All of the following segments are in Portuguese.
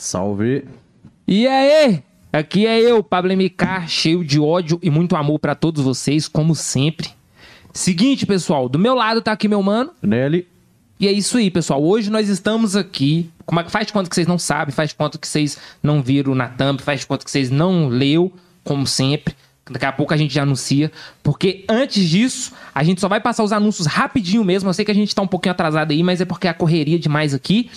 Salve. E aí? Aqui é eu, Pablo MK, cheio de ódio e muito amor pra todos vocês, como sempre. Seguinte, pessoal, do meu lado tá aqui meu mano. Nelly. E é isso aí, pessoal. Hoje nós estamos aqui. Como é que faz de conta que vocês não sabem, faz de conta que vocês não viram na thumb, faz de conta que vocês não leu, como sempre. Daqui a pouco a gente já anuncia. Porque antes disso, a gente só vai passar os anúncios rapidinho mesmo. Eu sei que a gente tá um pouquinho atrasado aí, mas é porque é a correria demais aqui.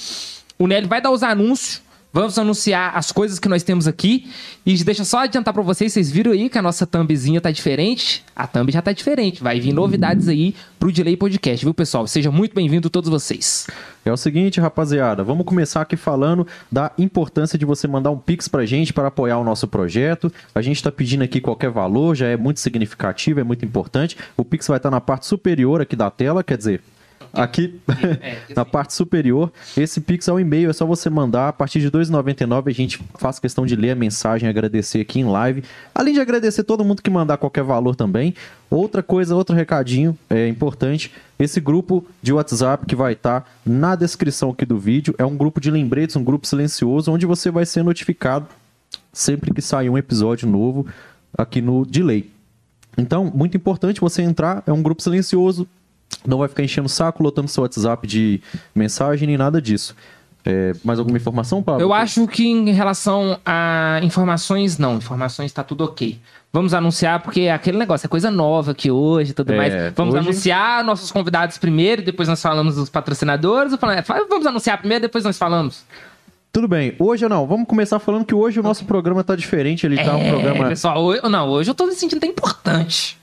O Nelly vai dar os anúncios. Vamos anunciar as coisas que nós temos aqui. E deixa só adiantar pra vocês, vocês viram aí que a nossa thumbzinha tá diferente? A thumb já tá diferente. Vai vir novidades aí pro Delay Podcast, viu, pessoal? Sejam muito bem-vindos todos vocês. É o seguinte, rapaziada, vamos começar aqui falando da importância de você mandar um pix pra gente para apoiar o nosso projeto. A gente tá pedindo aqui qualquer valor, já é muito significativo, é muito importante. O pix vai estar na parte superior aqui da tela, quer dizer, aqui É, na parte superior. Esse Pix é o e-mail, é só você mandar. A partir de R$ 2,99 a gente faz questão de ler a mensagem agradecer aqui em live. Além de agradecer todo mundo que mandar qualquer valor também. Outra coisa, outro recadinho é importante. Esse grupo de WhatsApp que vai estar na descrição aqui do vídeo é um grupo de lembretes, um grupo silencioso, onde você vai ser notificado sempre que sair um episódio novo aqui no Delay. Então, muito importante você entrar, é um grupo silencioso, não vai ficar enchendo o saco, lotando seu WhatsApp de mensagem nem nada disso. É, mais alguma informação, Pablo? Eu acho que em relação a informações, não. Informações tá tudo ok. Vamos anunciar, porque é aquele negócio, é coisa nova aqui hoje e tudo É, mais. Vamos hoje- anunciar nossos convidados primeiro, depois nós falamos dos patrocinadores. Vamos anunciar primeiro, depois nós falamos. Tudo bem, hoje não, vamos começar falando que hoje o nosso programa tá diferente, ele tá um É, programa, pessoal, hoje, não, hoje eu tô me sentindo até importante.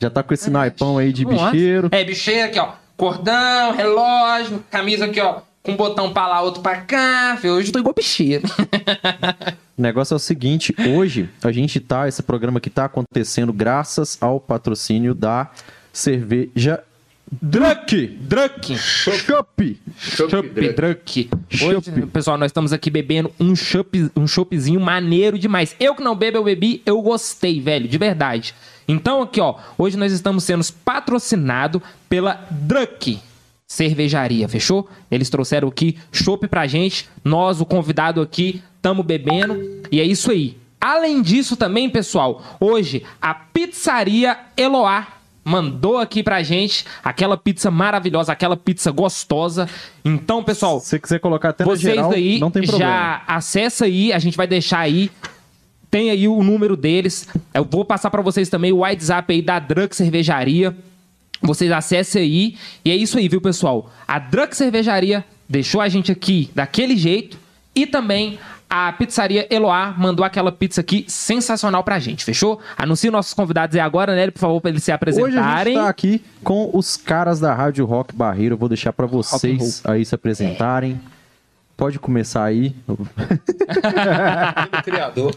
Já tá com esse naipão aí de lá. bicheiro. É, bicheiro aqui, ó. Cordão, relógio, camisa aqui, ó. Com um botão pra lá, outro pra cá. Hoje eu tô igual bicheiro. O negócio é o seguinte, hoje a gente tá, esse programa que tá acontecendo graças ao patrocínio da cerveja Druck. Druck. Chopp. Chopp Druck. Hoje, pessoal, nós estamos aqui bebendo um chopp, um maneiro demais. Eu que não bebo, eu bebi, eu gostei, velho, de verdade. Então aqui, ó, hoje nós estamos sendo patrocinados pela Druck Cervejaria, fechou? Eles trouxeram aqui chopp pra gente, nós, o convidado aqui, tamo bebendo e é isso aí. Além disso também, pessoal, hoje a pizzaria Eloá mandou aqui pra gente aquela pizza maravilhosa, aquela pizza gostosa. Então, pessoal, Se você quiser colocar até vocês geral, aí não tem problema. já acessa aí, a gente vai deixar aí. Tem aí o número deles. Eu vou passar pra vocês também o WhatsApp aí da Drunk Cervejaria. Vocês acessem aí. E é isso aí, viu, pessoal? A Drunk Cervejaria deixou a gente aqui daquele jeito. E também a pizzaria Eloá mandou aquela pizza aqui sensacional pra gente, fechou? Anuncie nossos convidados aí agora, né? Por favor, pra eles se Hoje a apresentarem. gente tá aqui com os caras da Rádio Rock Barreiro. Eu vou deixar pra vocês aí se apresentarem. Pode começar aí. criador.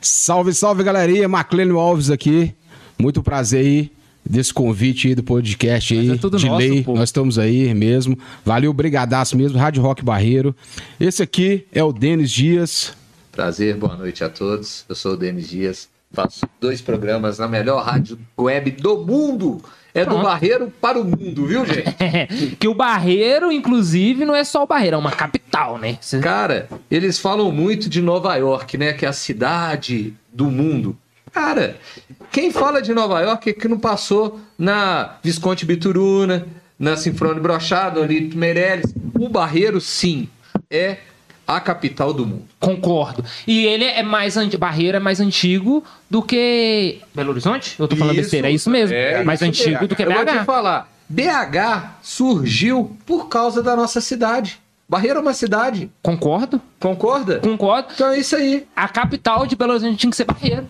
Salve, salve, galerinha. Maclênio Alves aqui. Muito prazer aí desse convite aí do podcast aí. É tudo de nosso, lei. pô. Nós estamos aí mesmo. Valeu, brigadaço mesmo. Rádio Rock Barreiro. Esse aqui é o Denis Dias. Prazer, boa noite a todos. Eu sou o Denis Dias. Faço dois programas na melhor rádio web do mundo. É do Pronto. Barreiro para o mundo, viu, gente? que o Barreiro, inclusive, não é só o Barreiro, é uma capital, né? Cara, eles falam muito de Nova York, né? Que é a cidade do mundo. Cara, quem fala de Nova York é que não passou na Visconde Bituruna, na Sinfrone Brochado, Lito Meirelles. O Barreiro, sim, é a capital do mundo. Concordo. E ele é mais anti... Barreiro é mais antigo do que Belo Horizonte? Eu tô falando Isso, besteira, é isso mesmo. é mais isso antigo mesmo. do que Eu vou te BH. falar, BH surgiu por causa da nossa cidade. Barreiro é uma cidade, Concordo? concorda? Concordo. Então é isso aí. A capital de Belo Horizonte tinha que ser Barreiro.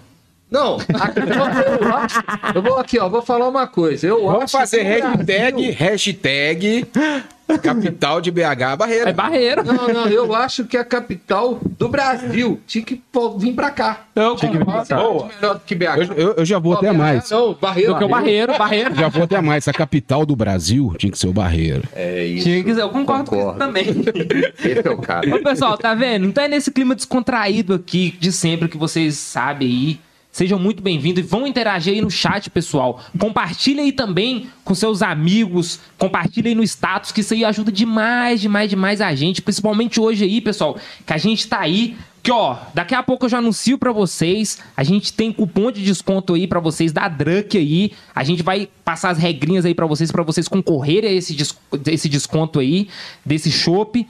Não, aqui, eu, acho- eu vou aqui, ó, vou falar uma coisa. Eu Vamos fazer hashtag, hashtag capital de BH Barreiro. É Barreiro. Não, não, eu acho que a capital do Brasil tinha que pô, vir pra cá. Eu Tinha que vir pra cá. Muito melhor do que BH. Eu, eu- eu já vou Ó, até BH mais. Não, Barreiro. Do que o Barreiro, Barreiro. Já vou até mais. A capital do Brasil tinha que ser o Barreiro. É isso. Tinha que ser. Eu concordo, com isso também. Esse é o cara. Ô, pessoal, tá vendo? Então é nesse clima descontraído aqui de sempre que vocês sabem aí. Sejam muito bem-vindos e vão interagir aí no chat, pessoal. Compartilhe aí também com seus amigos, compartilhe aí no status, que isso aí ajuda demais, demais, demais a gente. Principalmente hoje aí, pessoal, que a gente tá aí que ó, daqui a pouco eu já anuncio pra vocês. A gente tem cupom de desconto aí pra vocês da Drunk aí. A gente vai passar as regrinhas aí pra vocês pra vocês concorrerem a esse, esse desconto aí desse chopp.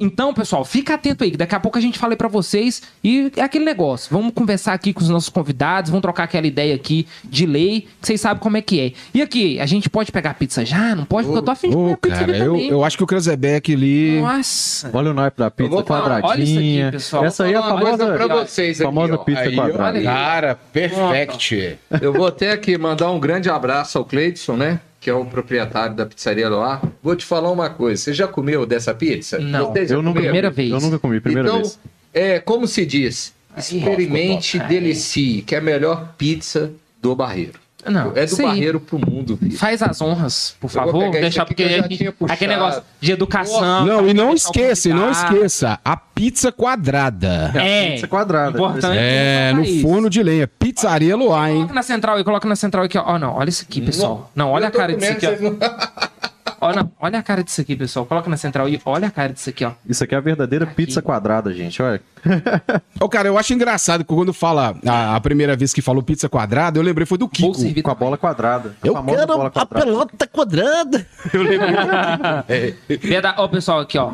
Então, pessoal, fica atento aí, que daqui a pouco a gente fala pra vocês. E é aquele negócio. Vamos conversar aqui com os nossos convidados, vamos trocar aquela ideia aqui de lei, que vocês sabem como é que é. E aqui, a gente pode pegar pizza já? Não pode? Porque eu tô afim de comer pizza cara, eu, também. eu acho que o Cranzebeck ali. Nossa. Olha o naipe da pizza vou falar, olha isso aqui, quadradinha. pessoal. Essa aí é a famosa, coisa pra vocês aqui, famosa ó. pizza Aí, quadrada. cara, perfect. Eu vou até aqui mandar um grande abraço ao Cleidson, né? Que é o proprietário da pizzaria Loa. Vou te falar uma coisa. Você já comeu dessa pizza? Não, Eu nunca? Primeira vez. Eu nunca comi, primeira então, vez. é como se diz, experimente, ó, delicie, que é a melhor pizza do Barreiro. Não, é do aí. Barreiro pro mundo, filho. Faz as honras, por Eu favor. Deixar porque aquele negócio de educação. Não, e não esqueça, e não esqueça, a pizza quadrada. É, Pizza quadrada. Importante. É, no forno de lenha. Pizzaria Luar, hein? Coloca na central aí, coloca na central aqui, ó. Ó, não, olha isso aqui, pessoal. Não, olha Eu a cara disso aqui, ó. não, olha a cara disso aqui, pessoal. Coloca na central aí, olha a cara disso aqui, ó. Isso aqui é a verdadeira pizza quadrada, gente. Olha. Ô, cara, eu acho engraçado que quando fala a, a primeira vez que falou pizza quadrada, eu lembrei foi do Kiko. Com a bola quadrada. A Eu famosa quero bola a quadrada. pelota quadrada. Verdade. Ó, pessoal, aqui, ó.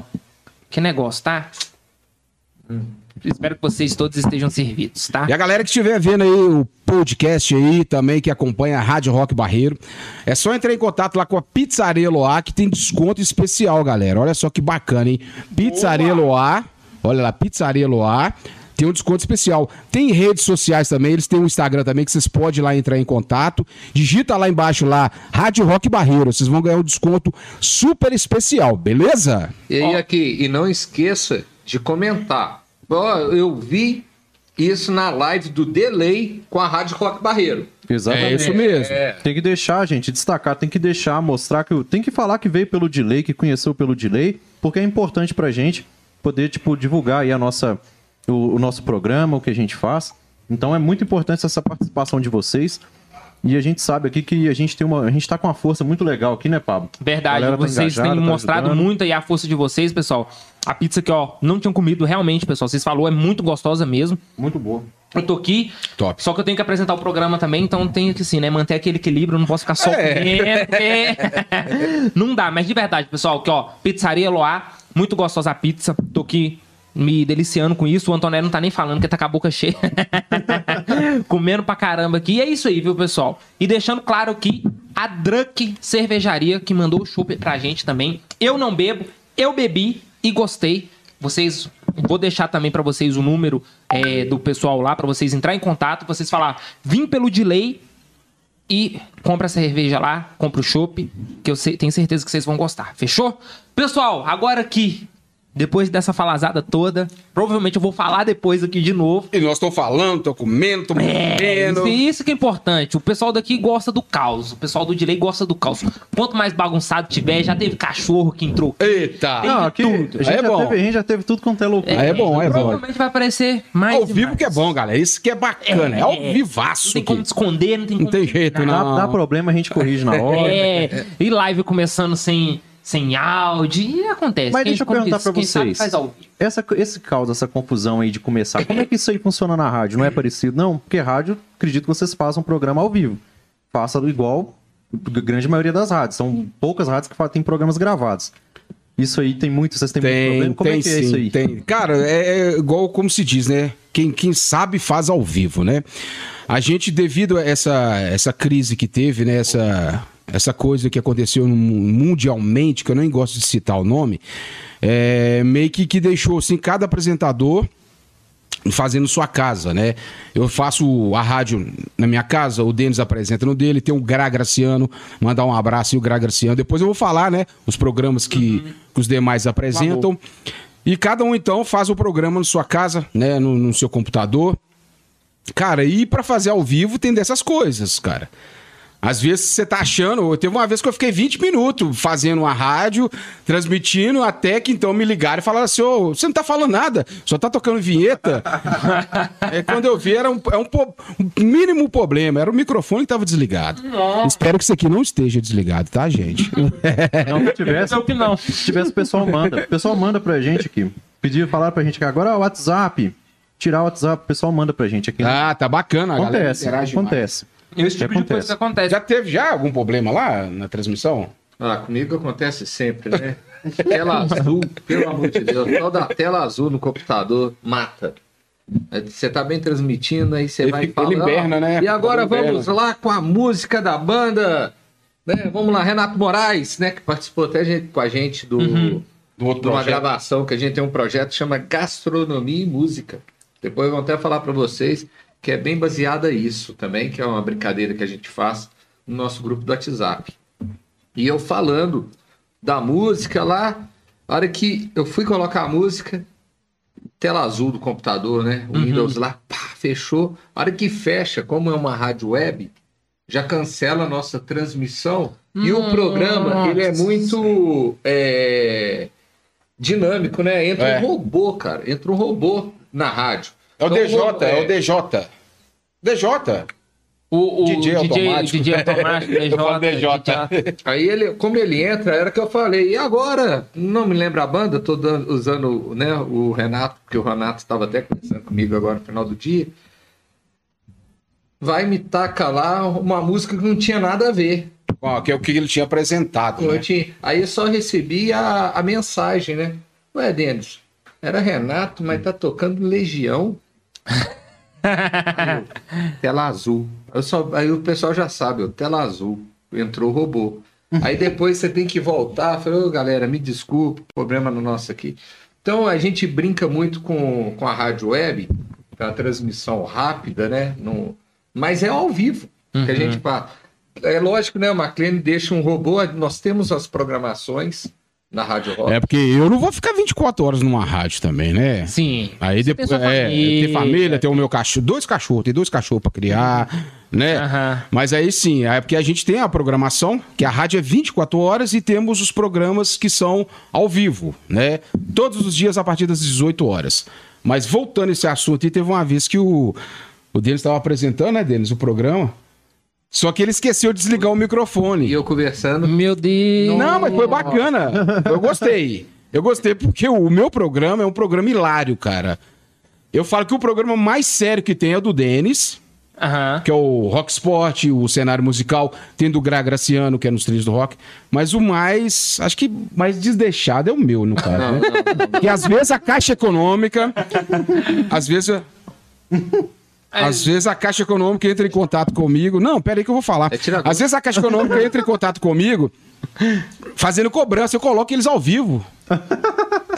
Que negócio, tá? Espero que vocês todos estejam servidos, tá? E a galera que estiver vendo aí o podcast aí também, que acompanha a Rádio Rock Barreiro, é só entrar em contato lá com a Pizzaria Loá, que tem desconto especial, galera. Olha só que bacana, hein? Pizzaria Loá, olha lá, Pizzaria Loá. Tem um desconto especial. Tem redes sociais também, eles têm um Instagram também que vocês podem lá entrar em contato. Digita lá embaixo lá, Rádio Rock Barreiro. Vocês vão ganhar um desconto super especial, beleza? E aí aqui, e não esqueça de comentar. Ó, eu vi isso na live do Delay com a Rádio Rock Barreiro. Exatamente. É isso mesmo. É. Tem que deixar, gente, destacar, tem que deixar, mostrar que. Tem que falar que veio pelo delay, que conheceu pelo delay, porque é importante pra gente poder, tipo, divulgar aí a nossa, o, o nosso programa, o que a gente faz. Então é muito importante essa participação de vocês. E a gente sabe aqui que a gente tem uma. A gente tá com uma força muito legal aqui, né, Pablo? Verdade, tá vocês têm engajada, tá mostrado ajudando. muito aí a força de vocês, pessoal. A pizza que, ó, não tinham comido realmente, pessoal. Vocês falou, é muito gostosa mesmo. Muito boa. Eu tô aqui, Top. só que eu tenho que apresentar o programa também, então tenho que, assim, né, manter aquele equilíbrio, não posso ficar só comendo, porque não dá. Mas de verdade, pessoal, que, ó, Pizzaria Loá, muito gostosa a pizza. Tô aqui me deliciando com isso. O Antonello não tá nem falando, porque tá com a boca cheia. Comendo pra caramba aqui. E é isso aí, viu, pessoal? E deixando claro aqui, a Drunk Cervejaria, que mandou o chopp pra gente também. Eu não bebo, eu bebi e gostei. Vocês, vou deixar também pra vocês o número é, do pessoal lá, pra vocês entrar em contato, vocês falar, vim pelo delay e compra a cerveja lá, compra o chopp, que eu tenho certeza que vocês vão gostar. Fechou? Pessoal, agora aqui, depois dessa falazada toda, provavelmente eu vou falar depois aqui de novo. E nós estamos falando, estamos comendo, estamos É, isso, isso que é importante. O pessoal daqui gosta do caos. O pessoal do delay gosta do caos. Quanto mais bagunçado tiver, já teve cachorro que entrou. Eita! Não, aqui, tudo. A, gente é já bom. teve, a gente já teve tudo quanto é loucura. Aí é bom, é bom. Provavelmente vai aparecer mais. Ao vivo mais. que é bom, galera. Isso que é bacana. É, ao Não vivaço. tem como esconder, não tem Não como. tem jeito, Dá, não. dá problema, a gente corrige na hora. É, e live começando sem, sem áudio, e acontece. Mas Quem- deixa eu perguntar diz, pra quem sabe vocês. faz ao vivo. Essa, esse caos, essa confusão aí de começar, como é que isso aí funciona na rádio? Não é parecido? Não, porque rádio, acredito que vocês façam um programa ao vivo. Faça igual a grande maioria das rádios. São poucas rádios que têm programas gravados. Isso aí tem muito, vocês têm muito Tem, problema? Como tem é que é sim, isso aí? tem. Cara, é, é igual como se diz, né? Quem, quem sabe faz ao vivo, né? A gente, devido a essa, essa crise que teve, né? Essa, essa coisa que aconteceu mundialmente, que eu nem gosto de citar o nome, é, meio que, que deixou, assim, cada apresentador fazendo sua casa, né? Eu faço a rádio na minha casa, o Denis apresenta no dele, tem o Gra Graciano, mandar um abraço e o Gra Graciano. Depois eu vou falar, né? Os programas que, que os demais apresentam. E cada um, então, faz o programa na sua casa, né? No, no seu computador. Cara, e pra fazer ao vivo tem dessas coisas, cara. Às vezes você tá achando. Teve uma vez que eu fiquei 20 minutos fazendo uma rádio, transmitindo, até que então me ligaram e falaram assim: ô, você não tá falando nada, só tá tocando vinheta. é, quando eu vi, era um, é um, um mínimo problema, era o microfone que tava desligado. Espero que isso aqui não esteja desligado, tá, gente? Não, se tivesse, Não, que não. se tivesse, o pessoal manda. O pessoal manda pra gente aqui. Pediram, falaram pra gente que agora é o WhatsApp. Tirar o WhatsApp, o pessoal manda pra gente aqui. ah, tá bacana, a galera acontece, acontece. Esse tipo de Acontece. coisa acontece. Já teve já algum problema lá na transmissão? Ah, comigo acontece sempre, né? Tela azul, pelo amor de Deus. Toda tela azul no computador mata. Você tá bem transmitindo, aí você Ele vai fica- ele inverna, né? E agora Ele vamos lá com a música da banda. Né? Vamos lá, Renato Moraes, né? Que participou até gente- com a gente do, Do outro de uma projeto. gravação que a gente tem um projeto que chama Gastronomia e Música. Depois eu vou até falar para vocês que é bem baseada isso também, que é uma brincadeira que a gente faz no nosso grupo do WhatsApp. E eu falando da música lá, a hora que eu fui colocar a música, tela azul do computador, né? O Windows lá, pá, fechou. A hora que fecha, como é uma rádio web, já cancela a nossa transmissão. E o programa, ele é muito é, dinâmico, né? Entra É. um robô, cara. Entra um robô na rádio. É o Então, DJ, robô- é o DJ. DJ. O, o DJ automático. DJ automático, Eu falo DJ. Aí ele, como ele entra, era que eu falei. E agora? Não me lembro a banda, tô dando- usando né, o Renato, porque o Renato estava até conversando comigo agora no final do dia. Vai me tacar lá uma música que não tinha nada a ver. Ó, que é o que ele tinha apresentado. Eu Né? tinha- Aí eu só recebi a, a mensagem, né? Ué, Denis, era Renato, mas tá tocando Legião. Tela azul. Eu só, aí o pessoal já sabe, ó, tela azul. Entrou o robô. Aí depois você tem que voltar. Falei, ô galera, me desculpa, problema no nosso aqui. Então a gente brinca muito com, com a rádio web, com a transmissão rápida, né? No, mas é ao vivo que a gente faz. É lógico, né? O McLean deixa um robô. Nós temos as programações na Rádio Rock. É porque eu não vou ficar 24 horas numa rádio também, né? Sim. Aí Você depois é, família. ter família, ter o meu cachorro, dois cachorros, tem dois cachorros pra criar, né? Mas aí sim, é porque a gente tem a programação, que a rádio é 24 horas e temos os programas que são ao vivo, né? Todos os dias a partir das 18 horas. Mas voltando a esse assunto, e teve uma vez que o, o Denis estava apresentando, né, Denis, o programa. Só que ele esqueceu de desligar o microfone. E eu conversando. Meu Deus. Não, mas foi bacana. Eu gostei. Eu gostei porque o meu programa é um programa hilário, cara. Eu falo que o programa mais sério que tem é o do Denis, que é o Rock Sport, o cenário musical, tem do Gra Graciano, que é nos trilhos do rock. Mas o mais, acho que mais desdeixado é o meu, no caso, Não, né? não, não. Que às vezes a Caixa Econômica, às vezes... Às vezes a Caixa Econômica entra em contato comigo. Não, pera aí que eu vou falar. É. Às vezes a Caixa Econômica entra em contato comigo fazendo cobrança. Eu coloco eles ao vivo.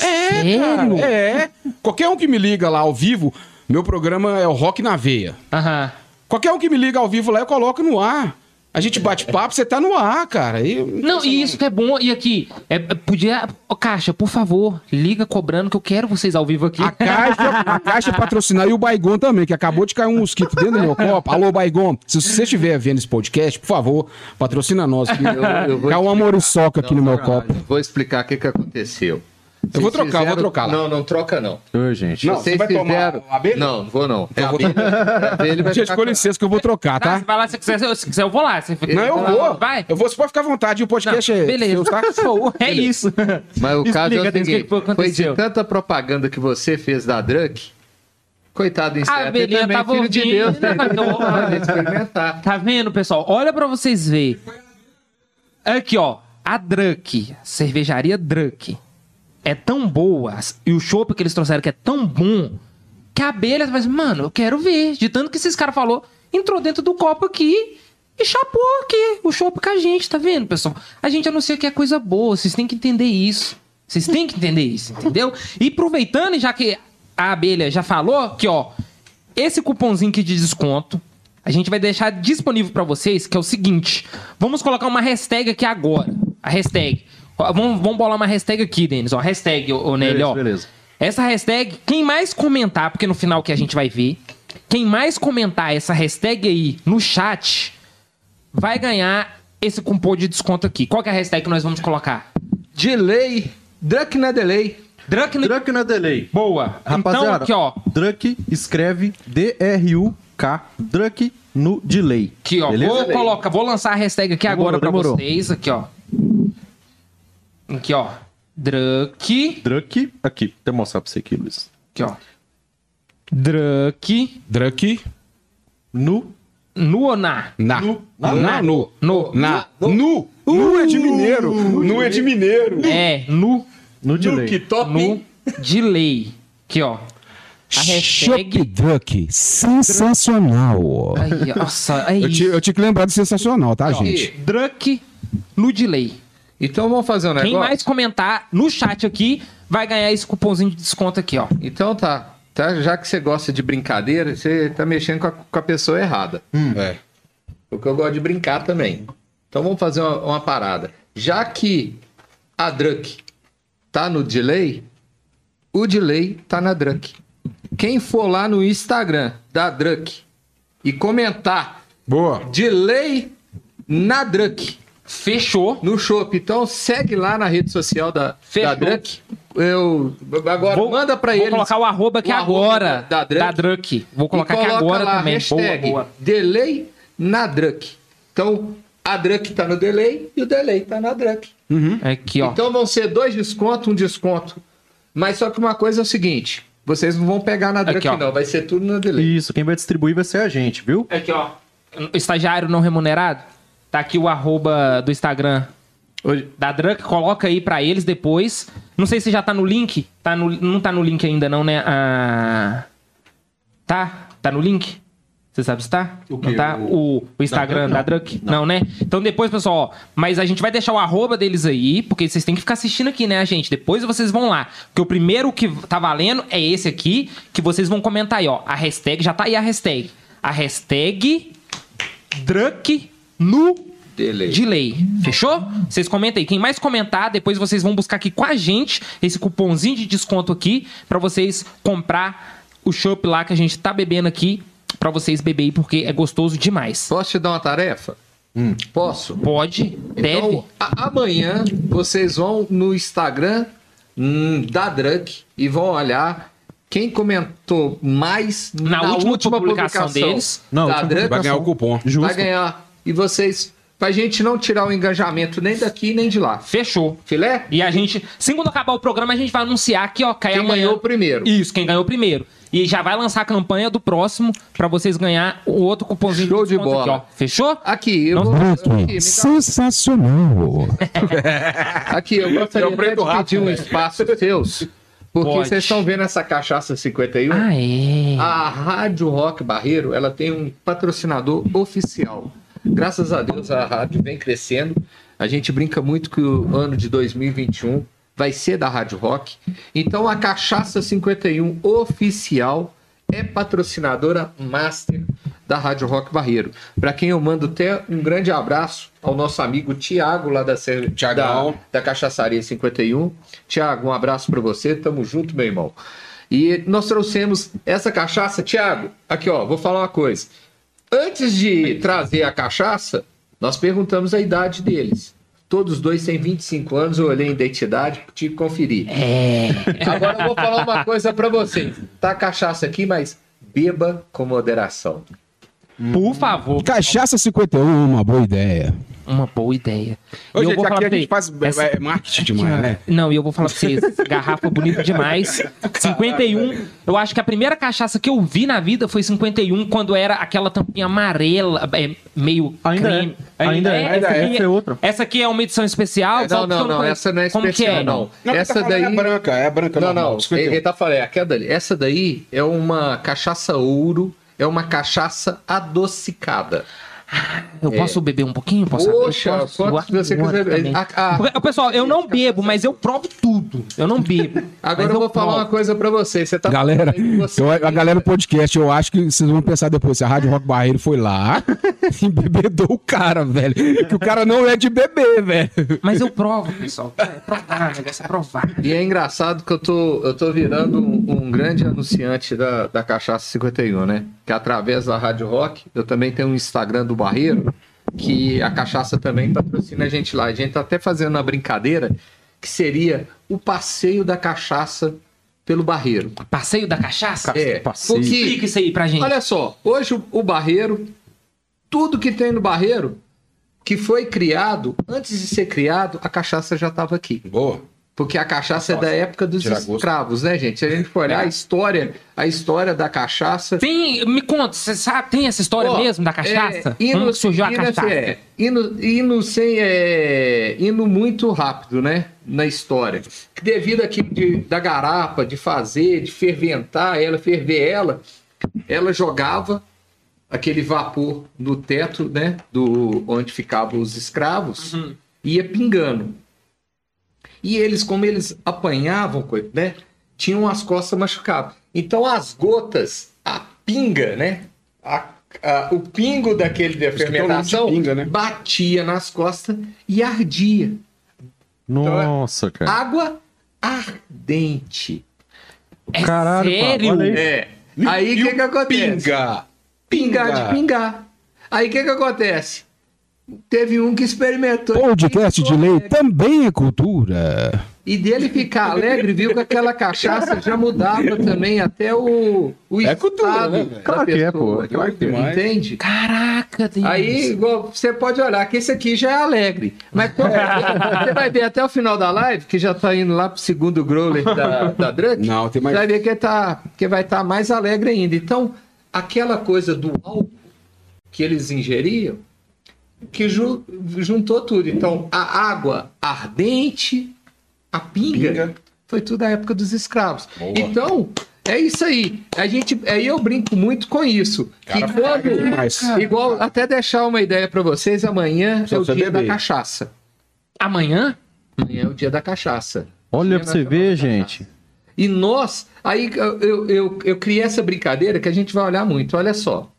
É, cara, Sério? é. Qualquer um que me liga lá ao vivo, meu programa é o Rock na Veia. Aham. Qualquer um que me liga ao vivo lá, eu coloco no ar. A gente bate papo, você tá no ar, cara. E- Não, e isso que é bom. E aqui, é, podia. Ô, Caixa, por favor, liga cobrando que eu quero vocês ao vivo aqui. A Caixa, a Caixa patrocinar e o Baigon também, que acabou de cair um mosquito dentro do meu copo. Alô, Baigon, se você estiver vendo esse podcast, por favor, patrocina nós. Eu caiu uma moriçoca aqui no meu copo. Vou explicar o que, que aconteceu. Eu vou trocar, eu vou fizeram- trocar lá. Não, não troca não. Ô, gente. Não, Vocês você vai tomar a abelha? Não, não vou não. É vou- abelha. A abelha vai Gente, com licença que eu vou trocar, Tá, tá? se vai lá, se quiser, se, se quiser, eu vou lá. Você fica- Não, eu lá, vou. Vai. Eu vou, você pode ficar à vontade. O podcast é Beleza. seu, tá? É isso. Mas o caso é Explica, o Denis, o seguinte, que foi de tanta propaganda que você fez da Drunk, coitado em A Stephen abelhinha também, tava filho de ouvindo, Deus, né? Então, experimentar. Tá vendo, pessoal? Olha pra vocês verem. Aqui, ó. A Drunk, cervejaria Drunk, é tão boa e o chopp que eles trouxeram que é tão bom que a abelha vai assim, mano, eu quero ver. De tanto que esses caras falou, entrou dentro do copo aqui e chapou aqui o chopp com a gente, tá vendo, pessoal? A gente anuncia que é coisa boa, vocês têm que entender isso. Vocês têm que entender isso, entendeu? E aproveitando, já que a abelha já falou, que ó, esse cupomzinho aqui de desconto, a gente vai deixar disponível pra vocês, que é o seguinte. Vamos colocar uma hashtag aqui agora. A hashtag. Vamos, vamos bolar uma hashtag aqui, Denis. Ó, hashtag, ô, ô Nelly, Beleza, ó. beleza. Essa hashtag, quem mais comentar, porque no final que a gente vai ver, quem mais comentar essa hashtag aí no chat, vai ganhar esse cupom de desconto aqui. Qual que é a hashtag que nós vamos colocar? Delay. Drunk na delay. Drunk no... Drunk na delay. Boa. então Rapaziada, aqui, ó. Drunk escreve D-R-U-K. Drunk no delay. Aqui, ó. Beleza? Vou colocar, vou lançar a hashtag aqui Demorou, agora pra demorou. vocês. Aqui, ó. Aqui, ó. Drunk. Drunk. Aqui, vou até mostrar pra você aqui, Luiz. Aqui, ó. Drunk. Drunk. No. Nu ou na? Na. Nu. Na. Na. Nu. No. Na. Nu. Nu é de mineiro. Nu é de mineiro. É, nu. No delay. Duke top. No delay. Aqui, ó. A Shop hashtag. Duck. Sensacional. Aí, nossa, é Eu, isso. te, eu tinha que lembrar do sensacional, tá, gente? Drunk no delay. Então vamos fazer um negócio. Quem mais comentar no chat aqui vai ganhar esse cupomzinho de desconto aqui, ó. Então tá. tá. Já que você gosta de brincadeira, você tá mexendo com a, com a pessoa errada. É. Porque eu gosto de brincar também. Então vamos fazer uma, uma parada. Já que a Drunk tá no delay, o delay tá na Drunk. Quem for lá no Instagram da Drunk e comentar Boa. delay na Drunk Fechou. no Shop, então segue lá na rede social da, Fechou. da Drunk. Eu agora Vou- manda pra Vou eles. colocar o arroba aqui o agora. da- da Drunk. Drunk. Vou colocar aqui agora lá a também. Boa, hashtag boa. delay na Drunk. Então, a Drunk tá no delay e o delay tá na Drunk. Aqui, ó. Então vão ser dois descontos, um desconto. Mas só que uma coisa é o seguinte: vocês não vão pegar na Drunk, Aqui, não. Vai ser tudo no delay. Isso, quem vai distribuir vai ser a gente, viu? Aqui, ó. Estagiário não remunerado. Tá aqui o arroba do Instagram Hoje- da Drunk. Coloca aí pra eles depois. Não sei se já tá no link. Tá no, não tá no link ainda, não, né? Ah, Tá? Tá no link? Você sabe se tá? O? Não tá? O- O, Instagram Da Drunk, Drunk? Não. né? Então depois, pessoal, ó, mas a gente vai deixar o arroba deles aí, porque vocês têm que ficar assistindo aqui, né, gente? Depois vocês vão lá. Porque o primeiro que tá valendo é esse aqui, que vocês vão comentar aí, ó. A hashtag, já tá aí a hashtag. A hashtag Drunk no Delay. delay. Fechou? Vocês comentem aí. Quem mais comentar, depois vocês vão buscar aqui com a gente esse cupomzinho de desconto aqui pra vocês comprar o chopp lá que a gente tá bebendo aqui pra vocês beberem porque é gostoso demais. Posso te dar uma tarefa? Posso? Pode, deve. Então, amanhã vocês vão no Instagram hum, da Drunk e vão olhar quem comentou mais Na última publicação deles. Não, da última Drunk Vai ganhar o cupom. Justo. vai ganhar. E vocês, pra gente não tirar o engajamento nem daqui nem de lá. Fechou. Filé? E a gente, assim quando acabar o programa, a gente vai anunciar aqui, ó, cai Quem amanhã. ganhou primeiro. Isso, quem ganhou primeiro. E já vai lançar a campanha do próximo pra vocês ganhar o outro cupomzinho Show de desconto bola. Aqui, ó. Fechou? Aqui, eu Não- vou. Aqui, me dá- Sensacional. aqui, eu gostaria É preto de rato, pedir um velho. espaço seus. Porque Pode. vocês estão vendo essa cachaça 51? Ah, é. A Rádio Rock Barreiro, ela tem um patrocinador oficial. Graças a Deus a rádio vem crescendo. A gente brinca muito que o ano de 2021 vai ser da Rádio Rock. Então a Cachaça 51 oficial é patrocinadora master da Rádio Rock Barreiro. Para quem eu mando até um grande abraço ao nosso amigo Tiago lá da, da, da Cachaçaria 51. Tiago, um abraço para você. Tamo junto, meu irmão. E nós trouxemos essa cachaça, Tiago. Aqui, ó, vou falar uma coisa. Antes de trazer a cachaça, nós perguntamos a idade deles. Todos os dois têm 25 anos, eu olhei a identidade, tive que conferir. É. Agora eu vou falar uma coisa pra vocês. Tá a cachaça aqui, mas beba com moderação. Por favor. Cachaça 51 é uma boa ideia. Uma boa ideia. Ô, E eu gente, vou falar aqui a pra gente faz essa- é, marketing demais, né? Não, e eu vou falar pra vocês, garrafa bonita demais. 51, eu acho que a primeira cachaça que eu vi na vida foi 51, quando era aquela tampinha amarela, é, meio Ainda creme. é, ainda é, essa ainda é. aqui Essa é outra. Essa aqui é uma edição especial? não, que não, eu não, conheço? essa não é Como que especial, é? não. Não, essa tá daí. é branca, é branca Não, normal, não. 51. Ele, ele tá falando, é aquela dali. Essa daí é uma cachaça ouro, é uma cachaça adocicada. Eu posso beber um pouquinho? Posso É. Poxa, eu posso? quanto Eu você quiser. A- a- pessoal, eu não bebo, mas eu provo tudo. Eu não bebo. Agora eu vou falar provo. uma coisa pra você. Você tá Galera, você- eu- a galera do podcast, eu acho que vocês vão pensar depois, se a Rádio Rock Barreiro foi lá e bebedou o cara, velho. Que o cara não é de beber, velho. Mas eu provo, pessoal. É provar, negócio é provar. E é engraçado que eu tô, eu tô virando um, um grande anunciante da, da Cachaça 51, né? Que através da Rádio Rock, eu também tenho um Instagram do Barreiro. que a cachaça também patrocina a gente lá. A gente tá até fazendo uma brincadeira que seria o passeio da cachaça pelo Barreiro. Passeio da cachaça? É, passeio. porque, Explica isso aí pra gente. olha só, hoje o, o Barreiro, tudo que tem no Barreiro, que foi criado, antes de ser criado, a cachaça já estava aqui. Boa. Porque a cachaça é da época dos gosto. escravos, né, gente? Se a gente for olhar a história, a história da cachaça. Tem, me conta, você sabe, tem essa história Ó, mesmo da cachaça? É, hino, Como surgiu a hino, cachaça? É, hino, hino, sem, é, hino muito rápido, né? Na história. Devido aqui de, da garapa, de fazer, de ferventar ela, ferver ela, ela jogava aquele vapor no teto, né? Do, onde ficavam os escravos, Uhum. ia pingando. E eles, como eles apanhavam, né? Tinham as costas machucadas. Então as gotas, a pinga, né? A- a- o pingo daquele da de fermentação pinga, né? batia nas costas e ardia. Nossa, cara. Água ardente. É Caralho, sério? Aí. É. Aí o que, que acontece? Pinga. Pingar Pinga. de pingar. Aí o que, que acontece? Teve um que experimentou. Podcast de lei também é cultura. E dele ficar alegre, viu que aquela cachaça já mudava também até o, o É cultura, né? Claro que é, pô. Claro que demais. Entende? Caraca, Deus. Aí igual, você pode olhar que esse aqui já é alegre. Mas quando- você vai ver até o final da live, que já tá indo lá pro segundo growler da, da Drunk. Não, tem mais- Você vai ver que, tá, que vai estar mais alegre ainda. Então, aquela coisa do álcool que eles ingeriam, que ju- juntou tudo. Então, a água ardente, a pinga, Pinga. foi tudo a época dos escravos. Boa. Então, é isso aí. A gente, aí eu brinco muito com isso. Cara, que quando, igual, até deixar uma ideia para vocês, amanhã Só é o dia beber. da cachaça. Amanhã? Amanhã é o dia da cachaça. Olha Dia pra você ver, da gente. E nós, aí eu, eu, eu, eu criei essa brincadeira que a gente vai olhar muito. Olha só.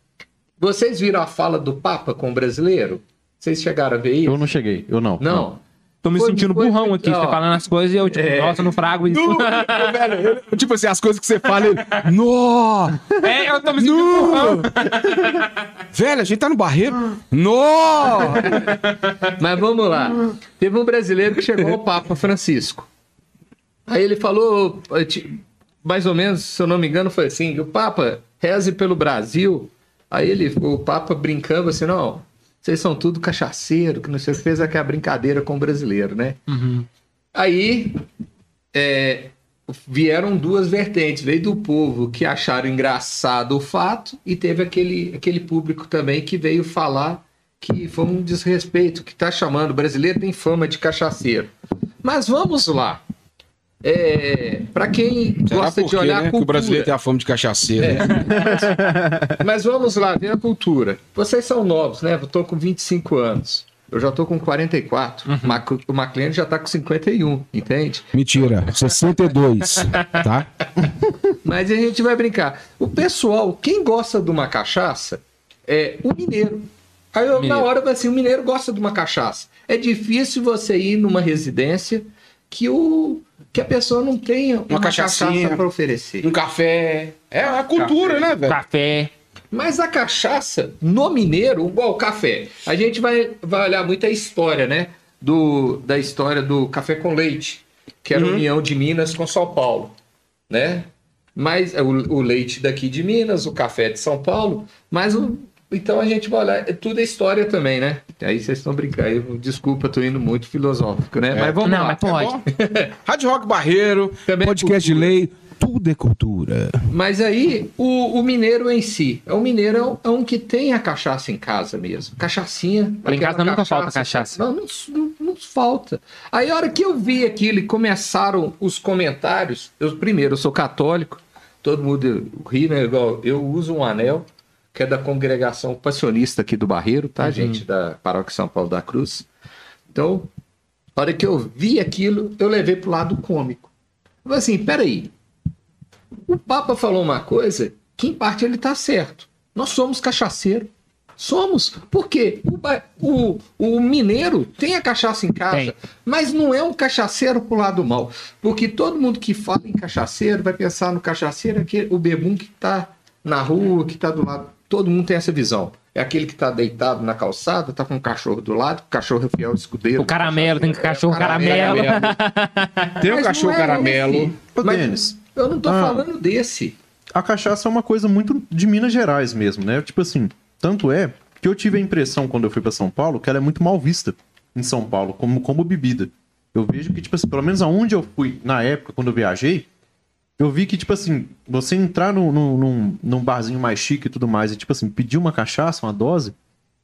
Vocês viram a fala do Papa com o brasileiro? Vocês chegaram a ver isso? Eu não cheguei, eu não. Não. Tô me Foi- sentindo foi- burrão aqui, ó. você falando as coisas e eu, tipo, É. nossa, não frago isso. Nu, velho, eu- tipo assim, as coisas que você fala, ele, nó, É, eu tô me sentindo burrão. nu. Velho, a gente tá no barreiro. Nó! Mas vamos lá. Teve um brasileiro que chegou ao Papa Francisco. Aí ele falou, mais ou menos, se eu não me engano, foi assim: o Papa reze pelo Brasil. Aí ele, o Papa brincando assim: não, vocês são tudo cachaceiro, que não sei o que, fez aquela brincadeira com o brasileiro, né? Aí é, vieram duas vertentes. Veio do povo que acharam engraçado o fato e teve aquele, aquele público também que veio falar que foi um desrespeito, que está chamando. O brasileiro tem fama de cachaceiro. Mas vamos lá. É, para quem Será gosta por de olhar né? a Que o cultura. brasileiro tem a fama de cachaceiro. né? Mas vamos lá, ver a cultura. Vocês são novos, né? Eu tô com 25 anos. Eu já tô com 44. Uhum. Mac- O McLean já tá com 51, entende? Mentira, 62, tá? Mas a gente vai brincar. O pessoal, quem gosta de uma cachaça é o mineiro. Aí eu, na Mineiro. hora vai assim, o mineiro gosta de uma cachaça. É difícil você ir numa residência que o que a pessoa não tenha uma, cachaçinha. cachaça para oferecer. Um café. É a cultura, né, velho? Café. Mas a cachaça, no mineiro, igual o café, a gente vai, vai olhar muito a história, né? Do, da história do café com leite, que era a união de Minas com São Paulo, né? Mas é, o, o leite daqui de Minas, o café de São Paulo, mas o, então a gente vai olhar, é tudo é história também, né? Aí vocês estão brincando, eu- desculpa, tô indo muito filosófico, né? Mas vamos Não, lá. mas pode. Bom, Rádio Rock Barreiro, Também é podcast de lei, tudo é cultura. Mas aí, o, o mineiro em si, é o mineiro é um, é um que tem a cachaça em casa mesmo. Cachaçinha. Lá em casa nunca falta cachaça. Não, não, não, não falta. Aí a hora que eu vi aquilo e começaram os comentários, eu primeiro, eu sou católico, todo mundo ri, né? Igual, eu uso um anel, que é da congregação passionista aqui do Barreiro, tá, gente? Da Paróquia São Paulo da Cruz. Então, a hora que eu vi aquilo, eu levei pro lado cômico. Eu falei assim, peraí, o Papa falou uma coisa que, em parte, ele está certo. Nós somos cachaceiro. Somos. Por quê? O, o- o mineiro tem a cachaça em casa, Tem. mas não é um cachaceiro pro lado mal. Porque todo mundo que fala em cachaceiro vai pensar no cachaceiro, aquele, o bebum que está na rua, que está do lado. Todo mundo tem essa visão. é aquele que tá deitado na calçada, tá com um cachorro do lado, o cachorro é fiel escudeiro. O caramelo, tem cachorro É, caramelo. Tem o cachorro não é caramelo. Ô, Mas Denis, Eu não tô Ah. falando desse. a cachaça é uma coisa muito de Minas Gerais mesmo, né? Tipo assim, tanto é que eu tive a impressão quando eu fui pra São Paulo que ela é muito mal vista em São Paulo como, como bebida. Eu vejo que, tipo assim, pelo menos aonde eu fui na época, quando eu viajei, eu vi que, tipo assim, você entrar no, num, num barzinho mais chique e tudo mais e, tipo assim, pedir uma cachaça, uma dose,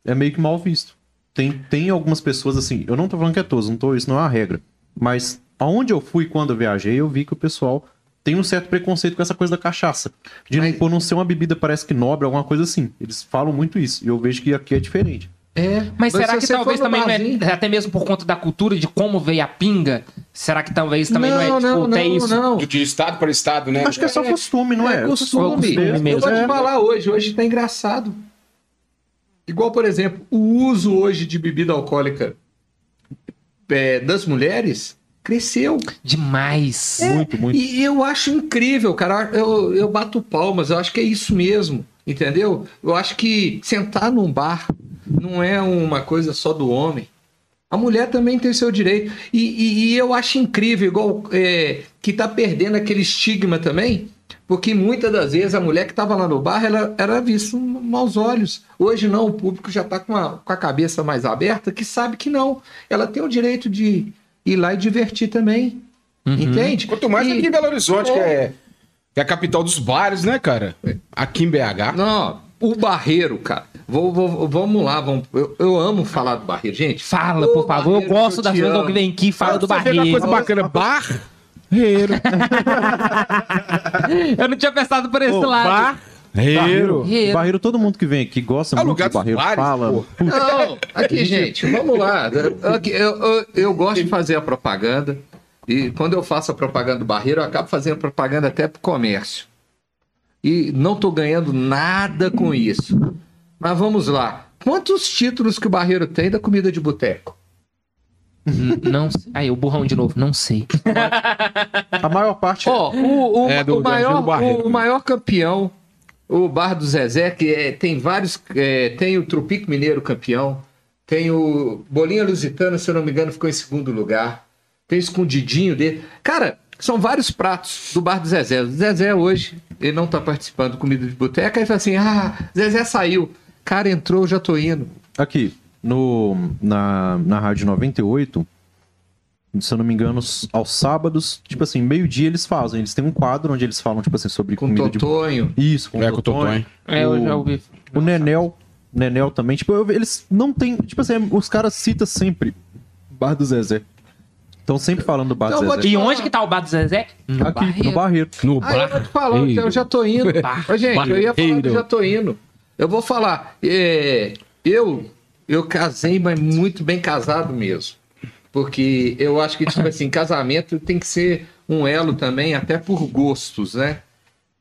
é meio que mal visto. Tem, tem algumas pessoas, assim, eu não tô falando que é todos, não tô, isso não é uma regra. Mas aonde eu fui quando eu viajei, eu vi que o pessoal tem um certo preconceito com essa coisa da cachaça. De Mas- por não ser uma bebida, parece que nobre, alguma coisa assim. Eles falam muito isso. E eu vejo que aqui é diferente. É, Mas será se que talvez também não barzinho- é, até mesmo por conta da cultura de como veio a pinga? Será que talvez também não, é, tipo, não, até não, isso? não. De estado para estado, né? Acho que é só costume, não é? É costume. costume Eu mesmo. vou te É. falar hoje, hoje tá engraçado. Igual, por exemplo, o uso hoje de bebida alcoólica é, das mulheres cresceu. Demais. Muito, muito. E eu acho incrível, cara. Eu, eu bato palmas, eu acho que é isso mesmo. Entendeu? Eu acho que sentar num bar não é uma coisa só do homem. A mulher também tem seu direito. E, e- e eu acho incrível, igual é, que tá perdendo aquele estigma também, porque muitas das vezes a mulher que estava lá no bar ela era vista com maus olhos. Hoje não, o público já está com a, com a cabeça mais aberta, que sabe que não. Ela tem o direito de ir lá e divertir também. Entende? Quanto mais E- aqui em Belo Horizonte, que é, que é a capital dos bares, né, cara? Aqui em BH. Não, o Barreiro, cara. Vou, vou- vamos lá, vamos, eu, eu amo falar do Barreiro. Gente, Fala, por favor. Eu Barreiro, gosto eu das pessoas amo. que vem aqui e fala do ver uma barreiro. coisa bacana. Barreiro. Eu não tinha pensado por esse Ô, lado. Barreiro. Barreiro. Barreiro, todo mundo que vem aqui gosta É muito do Barreiro. bares, fala. Não, aqui, gente, vamos lá. Aqui, Eu, eu, eu gosto de fazer a propaganda. E quando eu faço a propaganda do Barreiro, eu acabo fazendo propaganda até pro comércio. E não tô ganhando nada com isso. Mas vamos lá. Quantos títulos que o Barreiro tem da comida de boteco? Não sei. Aí, o burrão de novo. Não sei. A maior parte Ó, o, o, É, do- o do maior, Barreiro. o, maior campeão, o Bar do Zezé, que é- tem vários. é, tem o Tropico Mineiro campeão, tem o Bolinha Lusitana, se eu não me engano, ficou em segundo lugar. Tem o escondidinho dele. Cara, são vários pratos do Bar do Zezé. O Zezé hoje, ele não tá participando do comida de boteca, aí fala assim: ah, Zezé saiu. Cara, entrou, já tô indo. Aqui, no, na, na Rádio 98, se eu não me engano, aos sábados, tipo assim, meio-dia eles fazem. Eles têm um quadro onde eles falam, tipo assim, sobre Com comida de. Totonho. Isso, com É, com o Totonho. É, eu já ouvi. O Nenel, Nenel também. Tipo, eu- eles não tem. Tipo assim, os caras citam sempre Bar do Zezé. Estão sempre falando do Bar Então, do Zezé. E onde que tá o bar do Zezé? No Aqui, Barreiro. no Barreiro. No Ah, eu bar. te falar, eu já tô indo. Ô, gente, eu ia falar que eu já tô indo. Eu vou falar. é, eu, eu casei, mas muito bem casado mesmo. Porque eu acho que, tipo assim, casamento tem que ser um elo também, até por gostos, né?